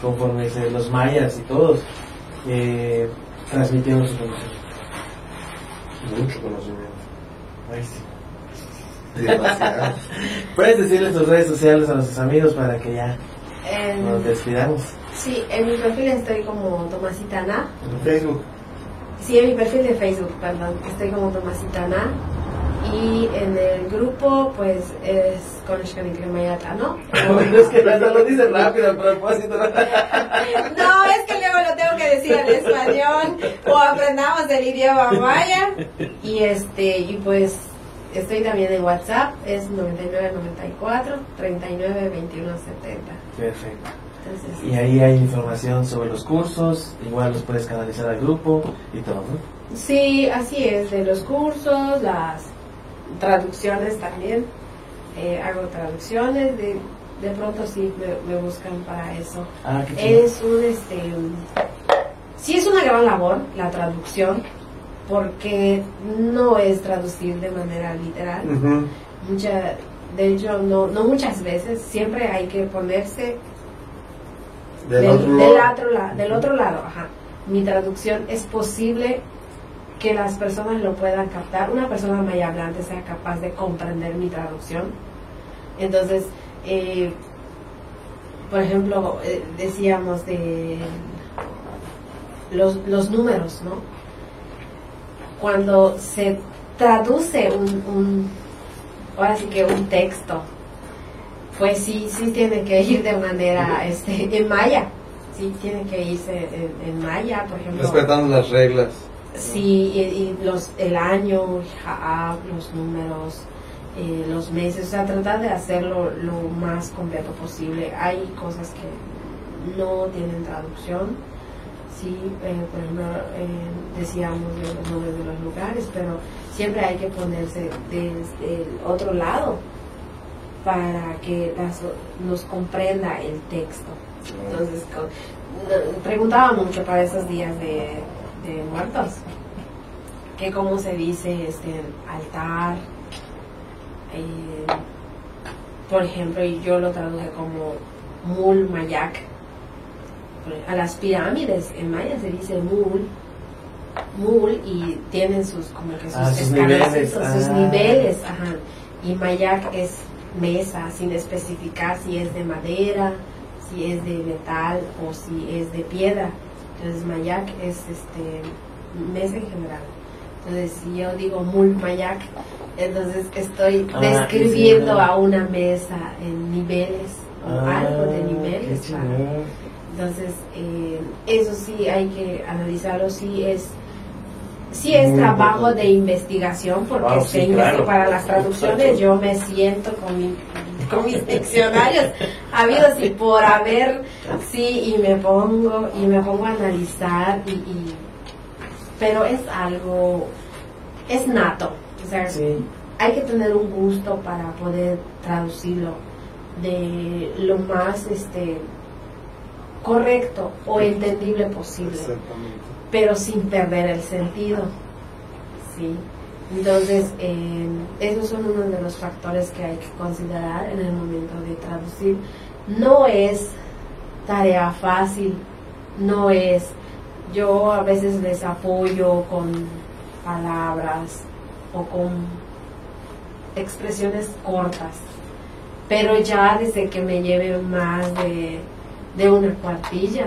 conforme se- los mayas y todos eh, transmitieron su conocimiento. Mucho conocimiento. Ahí sí. Demasiado. Puedes decirle tus redes sociales a nuestros amigos para que ya En- nos despidamos. Sí, en mi perfil estoy como Tomasitana. En Facebook. Sí, en mi perfil de Facebook, perdón, estoy como Tomasitana. Y en el grupo, pues es con Mayata, ¿no? es que hasta lo dice rápido a propósito. No, es que luego lo tengo que decir en español o aprendamos el idioma maya. Y este, y pues estoy también en WhatsApp, es 9994 39 21 70. Perfecto. Entonces, Y ahí hay información sobre los cursos, igual los puedes canalizar al grupo y todo, ¿no? sí, así es, de los cursos, las traducciones también. eh, hago traducciones, de, de pronto sí me, me buscan para eso. Ah. Es un, este, sí es una gran labor la traducción, porque no es traducir de manera literal. Mucha, de hecho, no, no muchas veces, siempre hay que ponerse Del, del, otro del lado. otro la- del otro lado. Ajá. Mi traducción es posible que las personas lo puedan captar, una persona maya hablante sea capaz de comprender mi traducción. Entonces, eh, por ejemplo, eh, decíamos de los, los números, ¿no? Cuando se traduce un, un, ahora sí que un texto, pues sí, sí tiene que ir de manera este, en maya, sí tiene que irse en, en maya, por ejemplo. Respetando las reglas. Sí, y, y los, el año, Jaab, los números, eh, los meses, o sea, tratar de hacerlo lo más completo posible. Hay cosas que no tienen traducción, sí, eh, por ejemplo, eh, decíamos de los nombres de los lugares, pero siempre hay que ponerse desde el otro lado para que las- nos comprenda el texto. Entonces, co- no- preguntaba mucho para esos días de, de muertos, que cómo se dice este altar, eh, por ejemplo, y yo lo traduje como mul mayak. A las pirámides en maya se dice mul, mul y tienen sus como que sus Ah, sus escalones, niveles, sus ah. niveles, ajá. Y mayak es mesa sin especificar si es de madera, si es de metal o si es de piedra. Entonces mayak es este mesa en general. Entonces si yo digo mul mayak, entonces estoy Ah, describiendo sí, a una mesa en niveles o Ah, algo de niveles. para- entonces, eh, eso sí hay que analizarlo, sí es, sí es Muy trabajo importante. de investigación, porque Wow, se sí, claro. para las traducciones yo me siento con, mi- con mis diccionarios habidos y por haber, sí, y me pongo, y me pongo a analizar, y, y- pero es algo, es nato, o sea, Sí. hay que tener un gusto para poder traducirlo de lo más este correcto o entendible posible, Exactamente. Pero sin perder el sentido. ¿sí? Entonces, eh, esos son uno de los factores que hay que considerar en el momento de traducir. No es tarea fácil, no es. Yo a veces les apoyo con palabras o con expresiones cortas, pero ya desde que me lleve más de, de una cuartilla,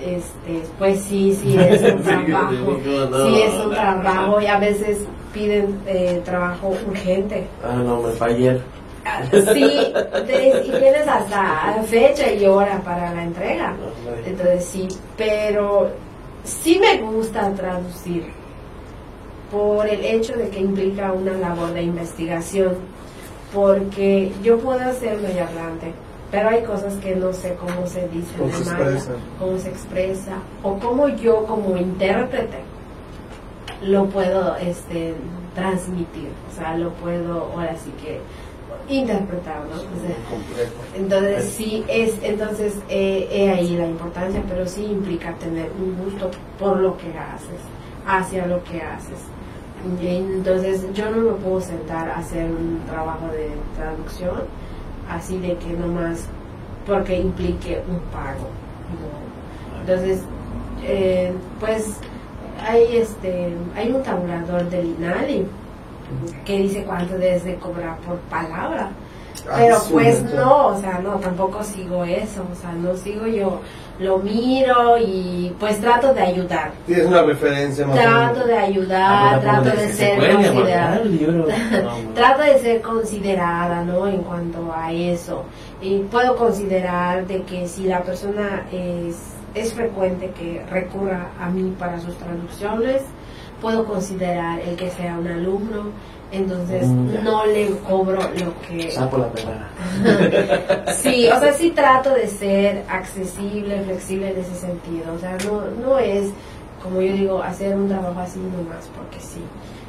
este, pues sí, sí es un trabajo, sí es un trabajo y a veces piden eh, trabajo urgente. Ah, no, me fallé. Ah, Sí, y tienes hasta fecha y hora para la entrega. Entonces sí, pero sí me gusta traducir por el hecho de que implica una labor de investigación, porque yo puedo ser medio hablante, pero hay cosas que no sé cómo se dicen Cómo se maya, cómo se expresa, o cómo yo como intérprete lo puedo este, transmitir, o sea, lo puedo ahora sí que interpretar, ¿no? Entonces sí es, entonces eh, ahí la importancia, pero sí implica tener un gusto por lo que haces, hacia lo que haces. Entonces yo no me puedo sentar a hacer un trabajo de traducción así de que nomás porque implique un pago. ¿no? Entonces, eh, pues hay este, hay un tabulador del INALI que dice cuánto debes de cobrar por palabra. Pero pues no, o sea, no, tampoco sigo eso, o sea, no sigo yo, lo miro y pues trato de ayudar, Tienes una referencia más trato de Ah, ayudar, pero trato como de se ser considerada, trato de ser considerada, ¿no? En cuanto a eso, y puedo considerar de que si la persona es, es frecuente que recurra a mí para sus traducciones, puedo considerar el que sea un alumno, entonces Mm, no le cobro lo que Sapo la. Sí, o sea, sí trato de ser accesible, flexible en ese sentido. O sea, no, no es, como yo digo, hacer un trabajo así nomás porque sí.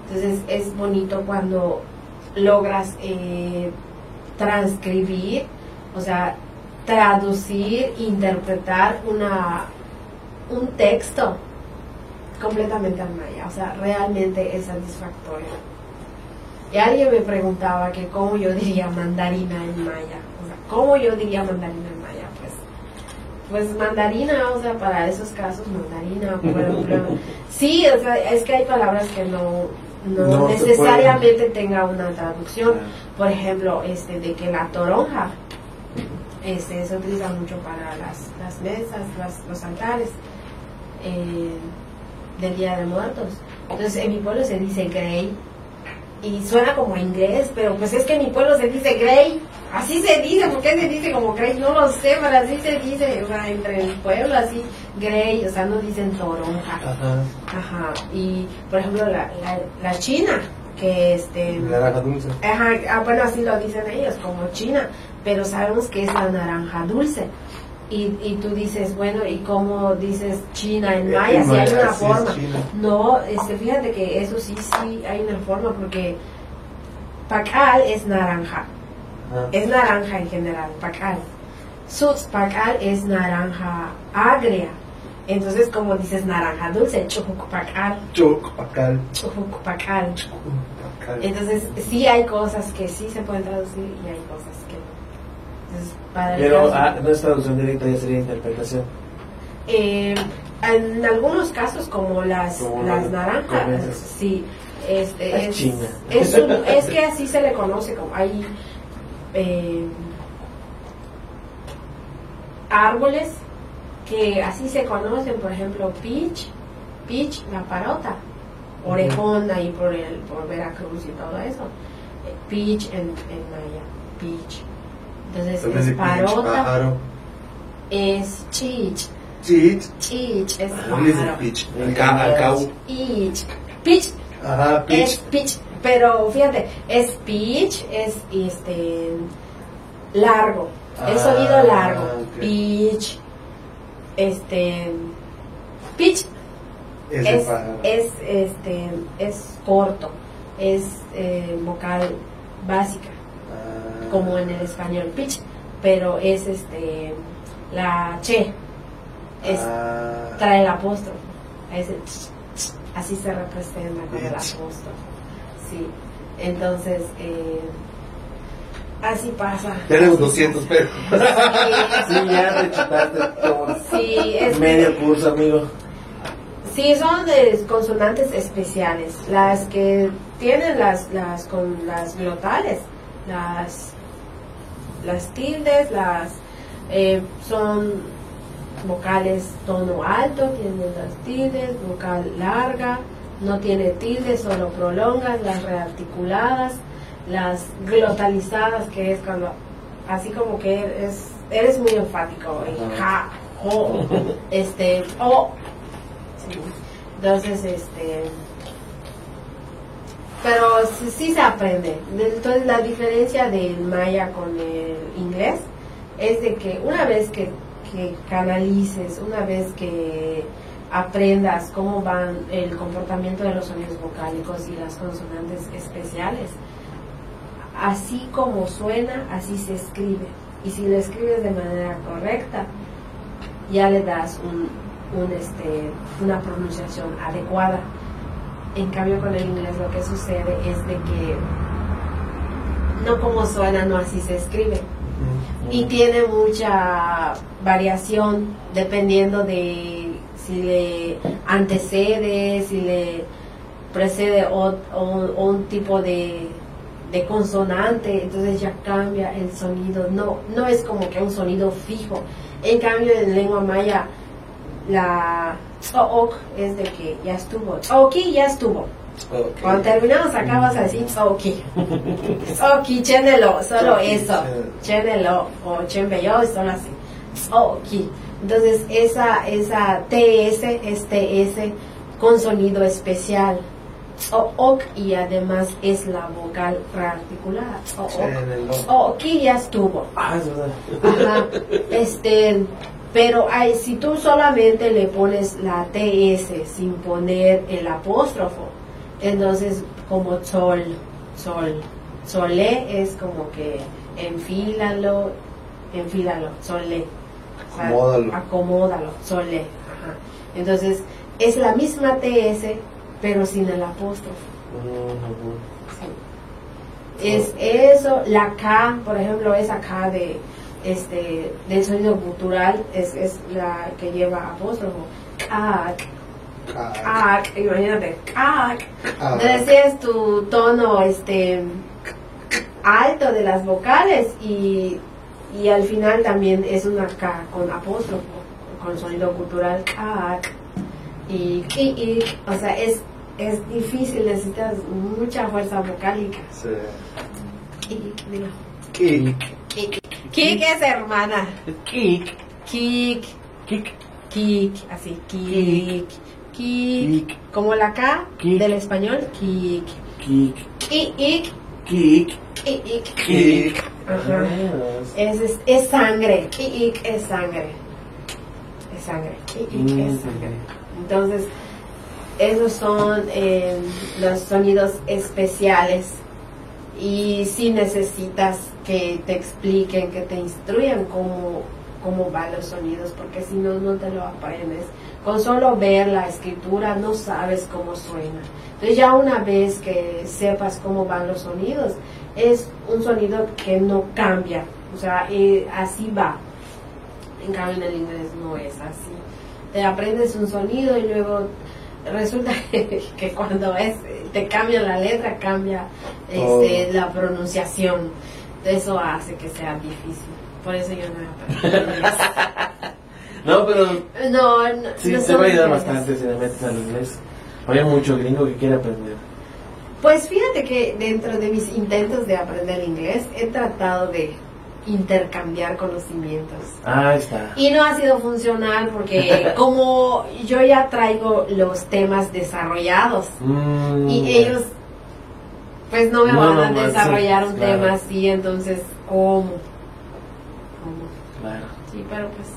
Entonces es bonito cuando logras eh, transcribir, o sea, traducir, interpretar una, un texto completamente al maya. O sea, realmente es satisfactorio. Y alguien me preguntaba que cómo yo diría mandarina en maya. O sea, ¿cómo yo diría mandarina en maya? Pues, pues mandarina, o sea, para esos casos mandarina, por ejemplo. Sí, o sea, es que hay palabras que no, no, necesariamente tenga una traducción. Por ejemplo, este, de que la toronja este, se utiliza mucho para las, las mesas, las- los altares eh, del Día de Muertos. Entonces, en mi pueblo se dice grey y suena como inglés, pero pues es que en mi pueblo se dice grey. Así se dice, ¿por qué se dice como grey? No lo sé, pero así se dice, o sea, entre el pueblo así, grey, o sea, no dicen toronja. Ajá. Ajá, y por ejemplo la, la, la china, que este... Naranja dulce. Ajá, ah, bueno, así lo dicen ellos, como China, pero sabemos que es la naranja dulce. Y, y tú dices, bueno, ¿y cómo dices China en Eh, maya? Si hay una es forma. No, este, fíjate que eso sí, sí hay una forma, porque Pacal es naranja, Ajá. es naranja en general, Pacal. Suts Pacal es naranja agria. Entonces, como dices naranja dulce, Chujuc Pacal, Choc, pacal. Chujuc Pacal. Pacal. Entonces, sí hay cosas que sí se pueden traducir y hay cosas. Entonces, para el Pero caso- ah, no es traducción directa, ya sería interpretación. eh, en algunos casos, como las, Como las naranjas, sí. Este, Es es, China. es, un- es que así se le conoce, como hay eh, árboles que así se conocen, por ejemplo, peach, peach, la parota, orejón ahí por, el, por Veracruz y todo eso. Eh, Peach en, en maya, peach. Entonces es parota, pájaro. es chich, Chich. chich, es ¿Dónde dice pájaro. pitch? Al ca- al cabo. Peach, peach Ajá, es pitch. pitch, pero fíjate, es pitch, es este largo, el Ah, sonido largo, ok. pitch, este pitch Es el es, pájaro. es este es corto, es eh, vocal básica, Ah. Como en el español pitch, pero es este la che, es Ah. trae el apóstrofo. Es el ch, ch, así se representa con el apóstrofo. Sí. Entonces, eh, así pasa. Tenemos Así 200 pasa. pesos. Sí, ya te chutaste como Sí, es medio curso, amigo. Sí, son de consonantes especiales, las que tienen las las con las glotales, las las tildes, las eh, son vocales tono alto, tienen las tildes, vocal larga, no tiene tildes, solo prolongas, las rearticuladas, las glotalizadas, que es cuando así como que eres, eres muy enfático, en ja, jo, este, o, Sí. Entonces, este. Pero sí, se aprende. Entonces, la diferencia del maya con el inglés es de que una vez que, que canalices, una vez que aprendas cómo van el comportamiento de los sonidos vocálicos y las consonantes especiales, así como suena, así se escribe. Y si lo escribes de manera correcta, ya le das un, este, una pronunciación adecuada. En cambio con el inglés lo que sucede es de que no como suena, no así se escribe. Y tiene mucha variación dependiendo de si le antecede, si le precede o, o- o un tipo de, de consonante, entonces ya cambia el sonido. No, no es como que un sonido fijo. En cambio en lengua maya la ok es de que ya estuvo. Ok, ya estuvo. Cuando terminamos acá vas a decir ok. Ok, chénelo, solo eso. chénelo. O chenbeyo, solo así. Ok. Entonces esa, esa TS es TS con sonido especial. O ok y además es la vocal rearticulada. O ok. Ok, ya estuvo. Ah, es verdad. Ajá. Este, pero hay, si tú solamente le pones la TS sin poner el apóstrofo, entonces como sol, sol, solé es como que enfílalo, enfílalo, solé. Acomódalo. Acomódalo, solé. Ajá. Entonces es la misma TS, pero sin el apóstrofo. Sí. Es eso, la K, por ejemplo, esa K de este del sonido gutural es, es la que lleva apóstrofo. Imagínate. Ah. Entonces es tu tono este alto de las vocales y, y al final también es una K con apóstrofo, con sonido gutural, kak. Y y, o sea, es, es difícil, necesitas mucha fuerza vocálica. Sí. Kick. Kik es hermana. Kick. Kik, Kick. kik, así, kik. Kik. Kik. Como la K Kik. del español, kik. Kick. Ki, ik, Kick. ki, ik. Kick. Ajá. Es, es, es sangre. Ki, ik es sangre. Es sangre. Ki, ik es Mm. sangre. Entonces, esos son eh, los sonidos especiales. Y si necesitas que te expliquen, que te instruyan cómo, cómo van los sonidos, porque si no, no te lo aprendes. Con solo ver la escritura no sabes cómo suena. Entonces ya una vez que sepas cómo van los sonidos, es un sonido que no cambia. O sea, eh, así va. En cambio en el inglés no es así. Te aprendes un sonido y luego resulta que cuando es te cambia la letra, cambia este, la pronunciación. Eso hace que sea difícil. Por eso yo no inglés. No, pero No, no, sí, no te va a ayudar bastante si le metes al inglés. Hay mucho gringo que quiere aprender. Pues fíjate que dentro de mis intentos de aprender inglés he tratado de intercambiar conocimientos. Ah, está. Y no ha sido funcional porque como yo ya traigo los temas desarrollallados Mm, y ellos pues no me No, van a desarrollar sí, un claro. tema así, entonces ¿cómo? ¿Cómo? Claro. Sí, pero pues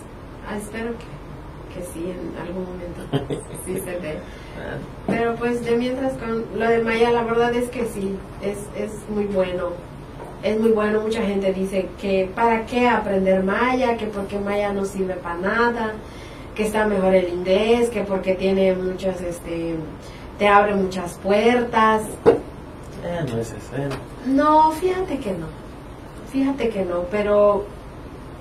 ah, espero que, que sí en algún momento sí se dé. Ah, Pero pues de mientras con lo de Maya, la verdad es que sí, es, es muy bueno. Es muy bueno, mucha gente dice que para qué aprender Maya, que porque Maya no sirve para nada, que está mejor el inglés, que porque tiene muchas, este, te abre muchas puertas. Eh, no es eso. No, fíjate que no, fíjate que no, pero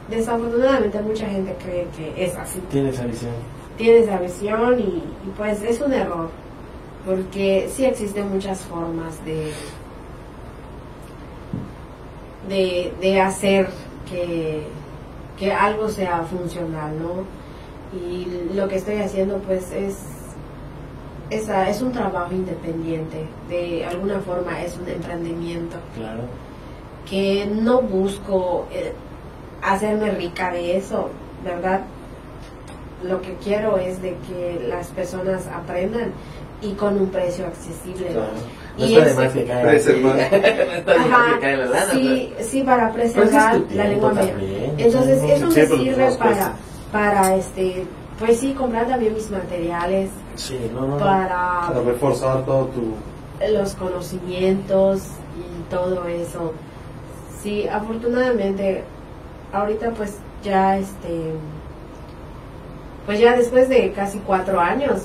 desafortunadamente mucha gente cree que es así Tiene esa visión. tiene esa visión y, y, pues es un error porque sí existen muchas formas de de, de hacer que, que algo sea funcional no y lo que estoy haciendo pues es esa es un trabajo independiente de alguna forma es un emprendimiento Claro. que no busco eh, hacerme rica de eso, ¿verdad? Lo que quiero es de que las personas aprendan y con un precio accesible. claro. No Y está está de que cae la lana. sí, sí, para ese preservar es la lengua mía. Entonces, Sí, eso me sirve para, para, este, pues sí, comprar también mis materiales, Sí, no, no. no. Para para reforzar todo tu... los conocimientos y todo eso. Sí, afortunadamente, ahorita pues ya este, pues ya después de casi cuatro años,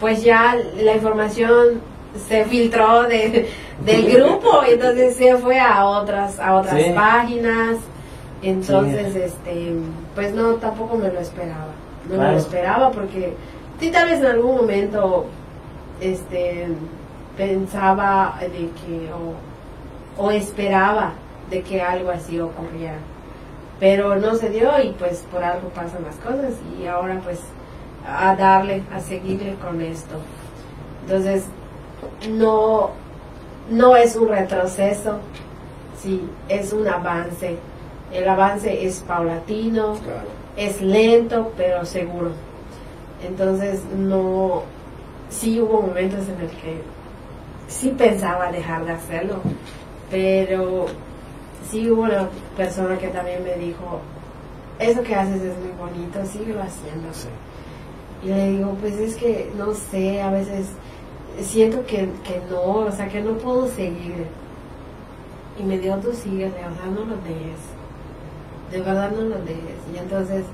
pues ya la información se filtró de, del grupo y entonces se fue a otras, a otras Sí. páginas. Entonces, Sí. este, pues no, tampoco me lo esperaba. No me lo esperaba porque sí, tal vez en algún momento este pensaba de que o, o esperaba de que algo así ocurriera pero no se dio y pues por algo pasan las cosas y ahora pues a darle a seguirle con esto. Entonces no no es un retroceso sí es un avance. El avance es paulatino. Claro. Es lento pero seguro. Entonces no, sí hubo momentos en el que sí pensaba dejar de hacerlo, pero sí hubo una persona que también me dijo, eso que haces es muy bonito, síguelo haciendo. Sí. Y le digo, pues es que no sé, a veces siento que, que no, o sea, que no puedo seguir. Y me dijo, tú síguele, o sea, no lo dejes. De verdad no lo dejes. Y entonces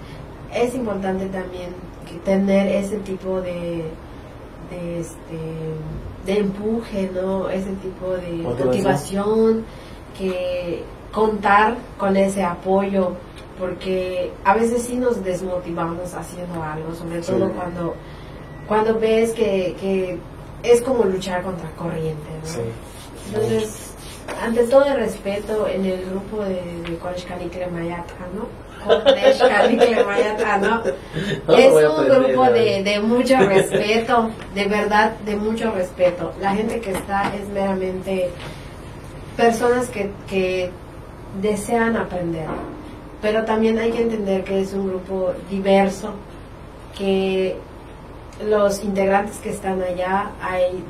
es importante también que tener ese tipo de, de, este, de empuje, ¿no? Ese tipo de Motivación. que contar con ese apoyo, porque a veces sí nos desmotivamos haciendo algo, sobre Sí. todo cuando, cuando ves que, que es como luchar contra corriente, ¿no? Sí. Entonces, ante todo el respeto, en el grupo de, de College Canicle Mayata, ¿no? Mayata, ¿no? Es un grupo de, de mucho respeto, de verdad, de mucho respeto. La gente que está es meramente personas que, que desean aprender. Pero también hay que entender que es un grupo diverso, que los integrantes que están allá hay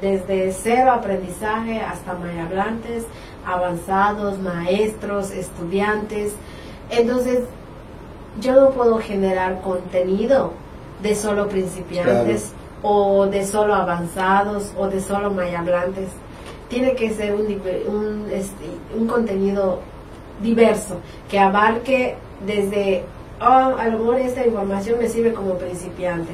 desde cero aprendizaje hasta mayablantes, avanzados, maestros, estudiantes. Entonces, yo no puedo generar contenido de solo principiantes o de solo avanzados o de solo mayablantes. Tiene que ser un, un, este, un contenido diverso que abarque desde, oh, a lo mejor esta información me sirve como principiante.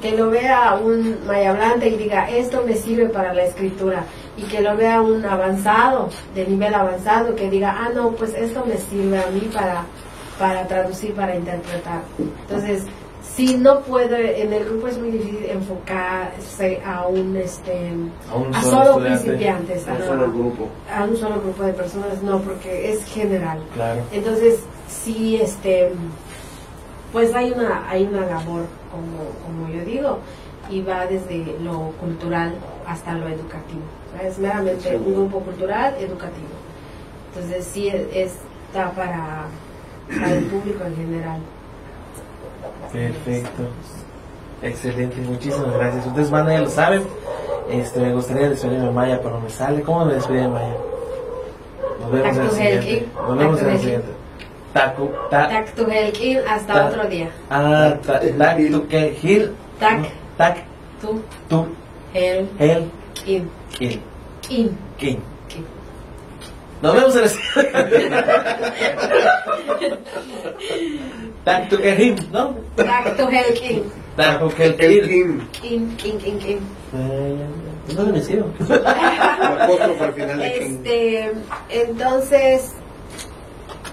Que lo vea un mayablante y diga, esto me sirve para la escritura. Y que lo vea un avanzado, de nivel avanzado, que diga, ah, no, pues esto me sirve a mí para, para traducir, para interpretar. Entonces, si no puede, en el grupo es muy difícil enfocarse a un, este, A un a solo solo principiantes, Un ajá, solo grupo. a un solo grupo de personas, no, porque es general. Claro. Entonces, sí, este, pues hay una, hay una labor, como, como yo digo, y va desde lo cultural hasta lo educativo. O sea, es meramente un grupo cultural educativo. Entonces, sí, es- está para, para el público en general. Perfecto. Excelente, muchísimas gracias. Ustedes, banda, ya lo saben. Este, me gustaría despedirme de Maya, pero no me sale. ¿Cómo me despedí de Maya? Nos vemos en el siguiente. Nos vemos en el siguiente. Taku, ta, Tak tu helkin, hasta Ta- otro día. ah, ta, tak, tu, que, hil, Tak. no, tak, Tu tu, helkin. el, il, In. kin. Kin. Nos vemos en el siguiente. Tak, tu, que, hil, ¿no? Tak tu helkin. Tak, tu, que, El hil. King, Kin, kin, kin, kin. Eh, ¿Dónde me al final de King. Este, entonces,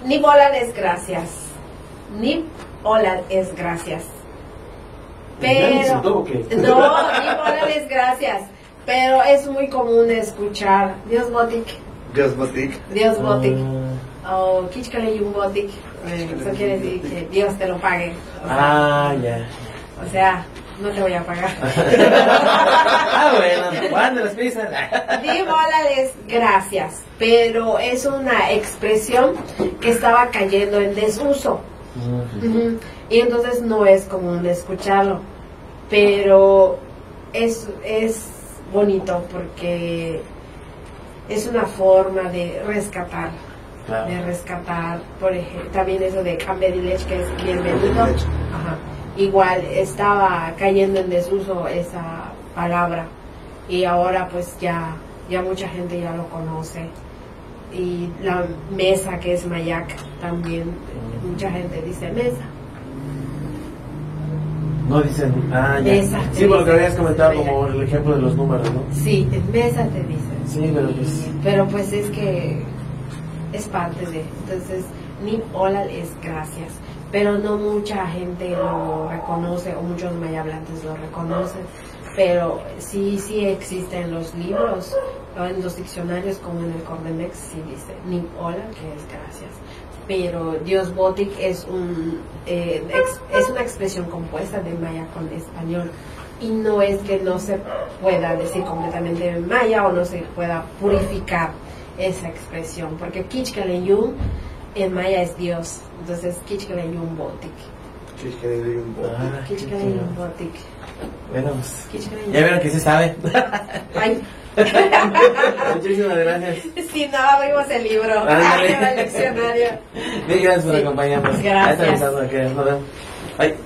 ni bola es gracias. Ni hola es gracias. ¿Ya me Pero, insultó o qué? no, ni bola es gracias. Pero es muy común escuchar Dios botic. Dios botic, Ah, o Kichkale y un botic. Eh, Eso quiere decir que Dios te lo pague. O sea, Ah, ya. o sea, no te voy a pagar. ah, bueno, Juan de las pizzas. Di dólares, gracias, pero es una expresión que estaba cayendo en desuso. Ujú. Y entonces no es común escucharlo, pero es, es bonito porque es una forma de rescatar, de rescatar, por ejemplo, también eso de Cambedilech que es bienvenido. Ajá. Igual estaba cayendo en desuso esa palabra y ahora pues ya, ya mucha gente ya lo conoce. Y la mesa que es Mayak también, mucha gente dice mesa. No dicen, ah, ya. Mesa, Sí, por lo que mesa. habías comentado como el ejemplo de los números, ¿no? Sí, en mesa te dicen. Sí, pero pues. Pero pues es que es parte de. Entonces, ni hola es gracias. Pero no mucha gente lo reconoce, o muchos mayablantes lo reconocen. Pero sí, sí existe en los libros, en los diccionarios, como en el Cordenex, sí dice ni hola, que es gracias. Pero Dios Botic es, un, eh, es una expresión compuesta de maya con español y no es que no se pueda decir completamente en maya o no se pueda purificar esa expresión, porque Kichkaleyum en maya es Dios, entonces Kichkaleyum Botic. Chishkeleyum Botik. Ah. Bueno, pues. Ya vieron que sí sabe. Ay, Muchísimas gracias. si no abrimos el libro, Ándale. el diccionario. Bien, gracias por Sí. acompañarnos. Gracias. Ahí está avisando que nos vemos. Ay.